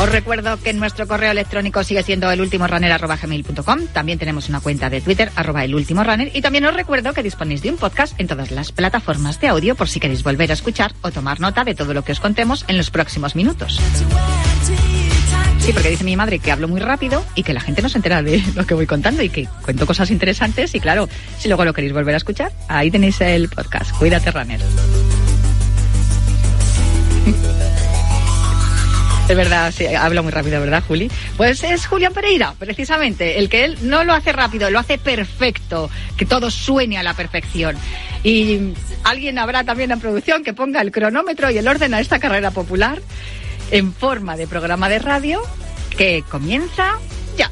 Os recuerdo que nuestro correo electrónico sigue siendo elultimorunner.gmail.com. También tenemos una cuenta de Twitter, arroba elultimorunner. Y también os recuerdo que disponéis de un podcast en todas las plataformas de audio por si queréis volver a escuchar o tomar nota de todo lo que os contemos en los próximos minutos. Sí, porque dice mi madre que hablo muy rápido y que la gente no se entera de lo que voy contando y que cuento cosas interesantes. Y claro, si luego lo queréis volver a escuchar, ahí tenéis el podcast. Cuídate, runner. Es verdad, sí, hablo muy rápido, ¿verdad, Juli? Pues es Julián Pereira, precisamente, el que él no lo hace rápido, lo hace perfecto, que todo suene a la perfección. Y alguien habrá también en producción que ponga el cronómetro y el orden a esta carrera popular en forma de programa de radio que comienza ya.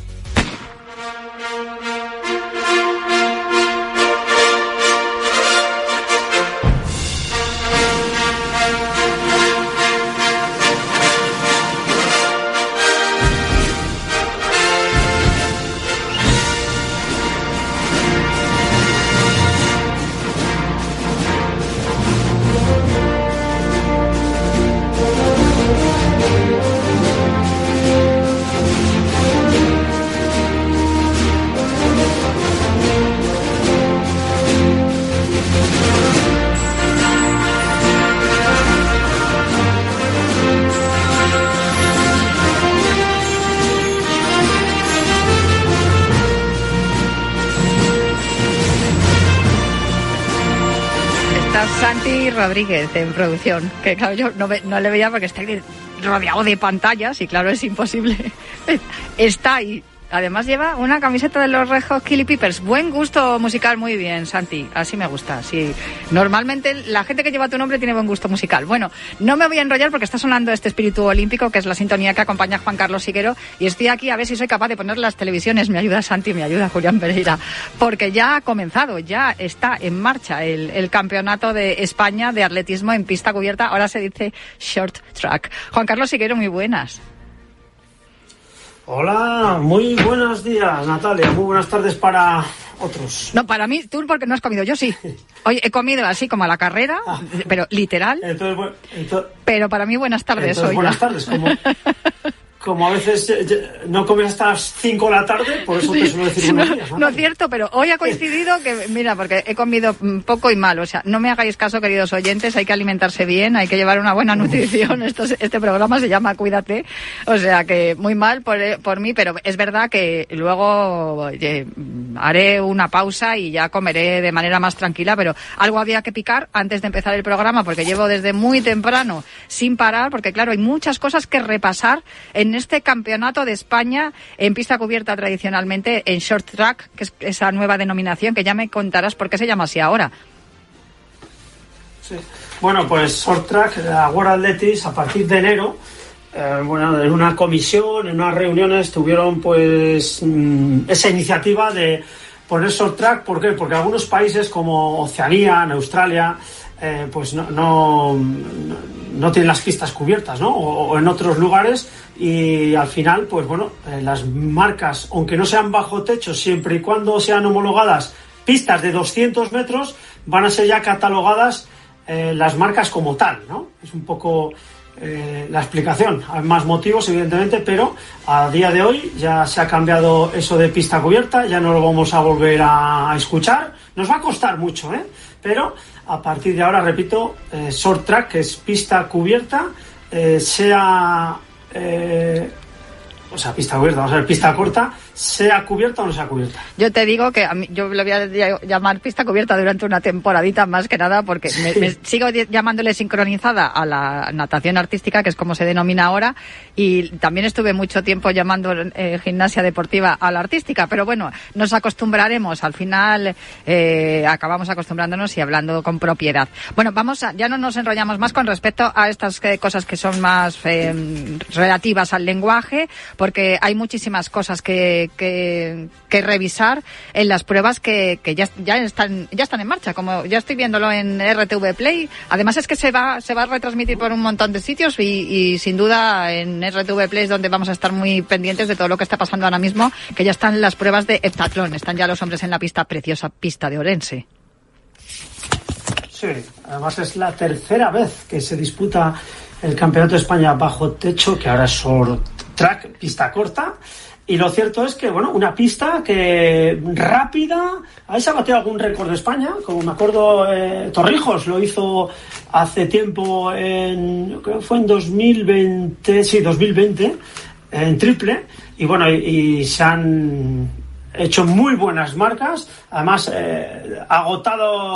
Rodríguez en producción, que claro, yo no, ve- no le veía porque está rodeado de pantallas y claro, es imposible. Está ahí. Además lleva una camiseta de los Red Hot Chili. Buen gusto musical, muy bien, Santi. Así me gusta. Sí. Normalmente la gente que lleva tu nombre tiene buen gusto musical. Bueno, no me voy a enrollar porque está sonando este espíritu olímpico, que es la sintonía que acompaña a Juan Carlos Siguero. Y estoy aquí a ver si soy capaz de poner las televisiones. Me ayuda Santi, me ayuda Julián Pereira. Porque ya ha comenzado, ya está en marcha el, el campeonato de España de atletismo en pista cubierta. Ahora se dice short track. Juan Carlos Siguero, muy buenas. Hola, muy buenos días Natalia, muy buenas tardes para otros. No, para mí, tú porque no has comido, yo sí. Oye, he comido así como a la carrera, pero literal. Entonces, bueno, Pero para mí buenas tardes entonces, hoy. buenas ya. tardes, como, como a veces eh, no comes hasta las 5 de la tarde, por eso te suelo decir no, no es cierto, pero hoy ha coincidido que, mira, porque he comido mm, poco y mal. O sea, no me hagáis caso, queridos oyentes, hay que alimentarse bien, hay que llevar una buena nutrición. Esto, este programa se llama Cuídate. O sea, que muy mal por, eh, por mí, pero es verdad que luego mm, haré una pausa y ya comeré de manera más tranquila, pero algo había que picar antes de empezar el programa, porque llevo desde muy temprano sin parar, porque claro, hay muchas cosas que repasar en este campeonato de España en pista cubierta tradicionalmente en short track, que es esa nueva denominación que ya me contarás por qué se llama así ahora. Sí. Bueno, pues Short Track, la World Athletics, a partir de enero, eh, bueno, en una comisión, en unas reuniones, tuvieron pues mm, esa iniciativa de, poner short track. ¿Por qué? Porque algunos países como Oceanía, en Australia, eh, pues no, no, no tienen las pistas cubiertas, ¿no? O, en otros lugares y al final, pues bueno, eh, las marcas, aunque no sean bajo techo, siempre y cuando sean homologadas pistas de 200 metros, van a ser ya catalogadas eh, las marcas como tal, ¿no? Es un poco la explicación. Hay más motivos, evidentemente, pero a día de hoy ya se ha cambiado eso de pista cubierta, ya no lo vamos a volver a escuchar. Nos va a costar mucho, ¿eh? Pero a partir de ahora, repito, eh, short track, que es pista cubierta, eh, sea. eh, o sea, pista cubierta, vamos a ver, pista corta, sea cubierta o no sea cubierta. Yo te digo que a mí, yo le voy a ll- llamar pista cubierta durante una temporadita más que nada porque me, me sigo llamándole sincronizada a la natación artística, que es como se denomina ahora, y también estuve mucho tiempo llamando eh, gimnasia deportiva a la artística, pero bueno, nos acostumbraremos, al final eh, acabamos acostumbrándonos y hablando con propiedad. Bueno, vamos a, ya no nos enrollamos más con respecto a estas eh, cosas que son más relativas al lenguaje, porque hay muchísimas cosas que, que, revisar en las pruebas que, que ya, ya están ya están en marcha, como ya estoy viéndolo en RTV Play. Además es que se va se va a retransmitir por un montón de sitios y, y sin duda en RTV Play es donde vamos a estar muy pendientes de todo lo que está pasando ahora mismo, que ya están las pruebas de heptatlón, están ya los hombres en la pista preciosa pista de Orense. Sí, además es la tercera vez que se disputa el Campeonato de España bajo techo, que ahora es track, pista corta. Y lo cierto es que, bueno, una pista que rápida, ahí se ha batido algún récord de España, como me acuerdo, eh, Torrijos lo hizo hace tiempo, en, creo que fue en 2020, sí, 2020, en triple, y bueno, y, se han hecho muy buenas marcas, además eh, agotado